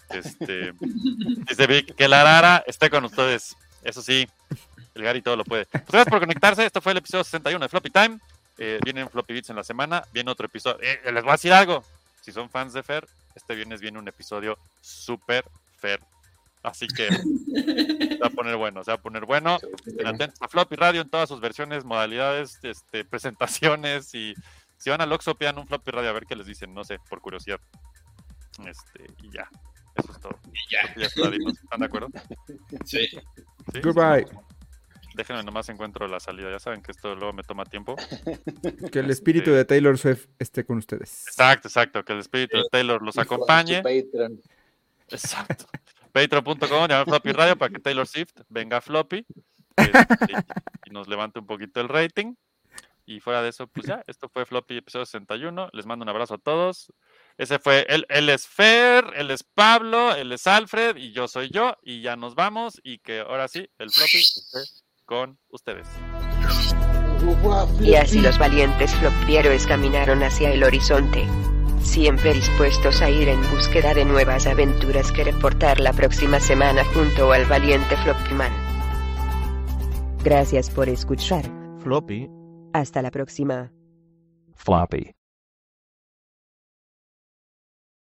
Este, [LAUGHS] dice Vic que la rara esté con ustedes. Eso sí, el Gary todo lo puede. Pues gracias por conectarse. Esto fue el episodio 61 de Floppy Time. Eh, vienen Floppy Beats en la semana. Viene otro episodio. Eh, les voy a decir algo. Si son fans de Fer, este viernes viene un episodio súper Fer. Así que se va a poner bueno, se va a poner bueno. Estén atentos a Floppy Radio en todas sus versiones, modalidades, este, [LAUGHS] presentaciones y si van al Oxxo pidan un Floppy Radio a ver qué les dicen, no sé, por curiosidad. Este, y ya, eso es todo. ya. Que ya está, dimos. ¿Están de acuerdo? Sí. ¿Sí? Goodbye. Déjenme nomás encuentro la salida, ya saben que esto luego me toma tiempo. Que el espíritu de Taylor Swift esté con ustedes. Exacto, exacto, que el espíritu de Taylor los Y acompañe. Exacto. Patreon.com, llamar Floppy Radio para que Taylor Swift venga Floppy este, y nos levante un poquito el rating. Y fuera de eso, pues ya, esto fue Floppy episodio 61. Les mando un abrazo a todos. Ese fue, él, él es Fer, él es Pablo, él es Alfred y yo soy yo. Y ya nos vamos y que ahora sí, el Floppy esté con ustedes. Y así los valientes flopieros caminaron hacia el horizonte. Siempre dispuestos a ir en búsqueda de nuevas aventuras que reportar la próxima semana junto al valiente Floppyman. Gracias por escuchar. Floppy, Hasta la próxima. floppy.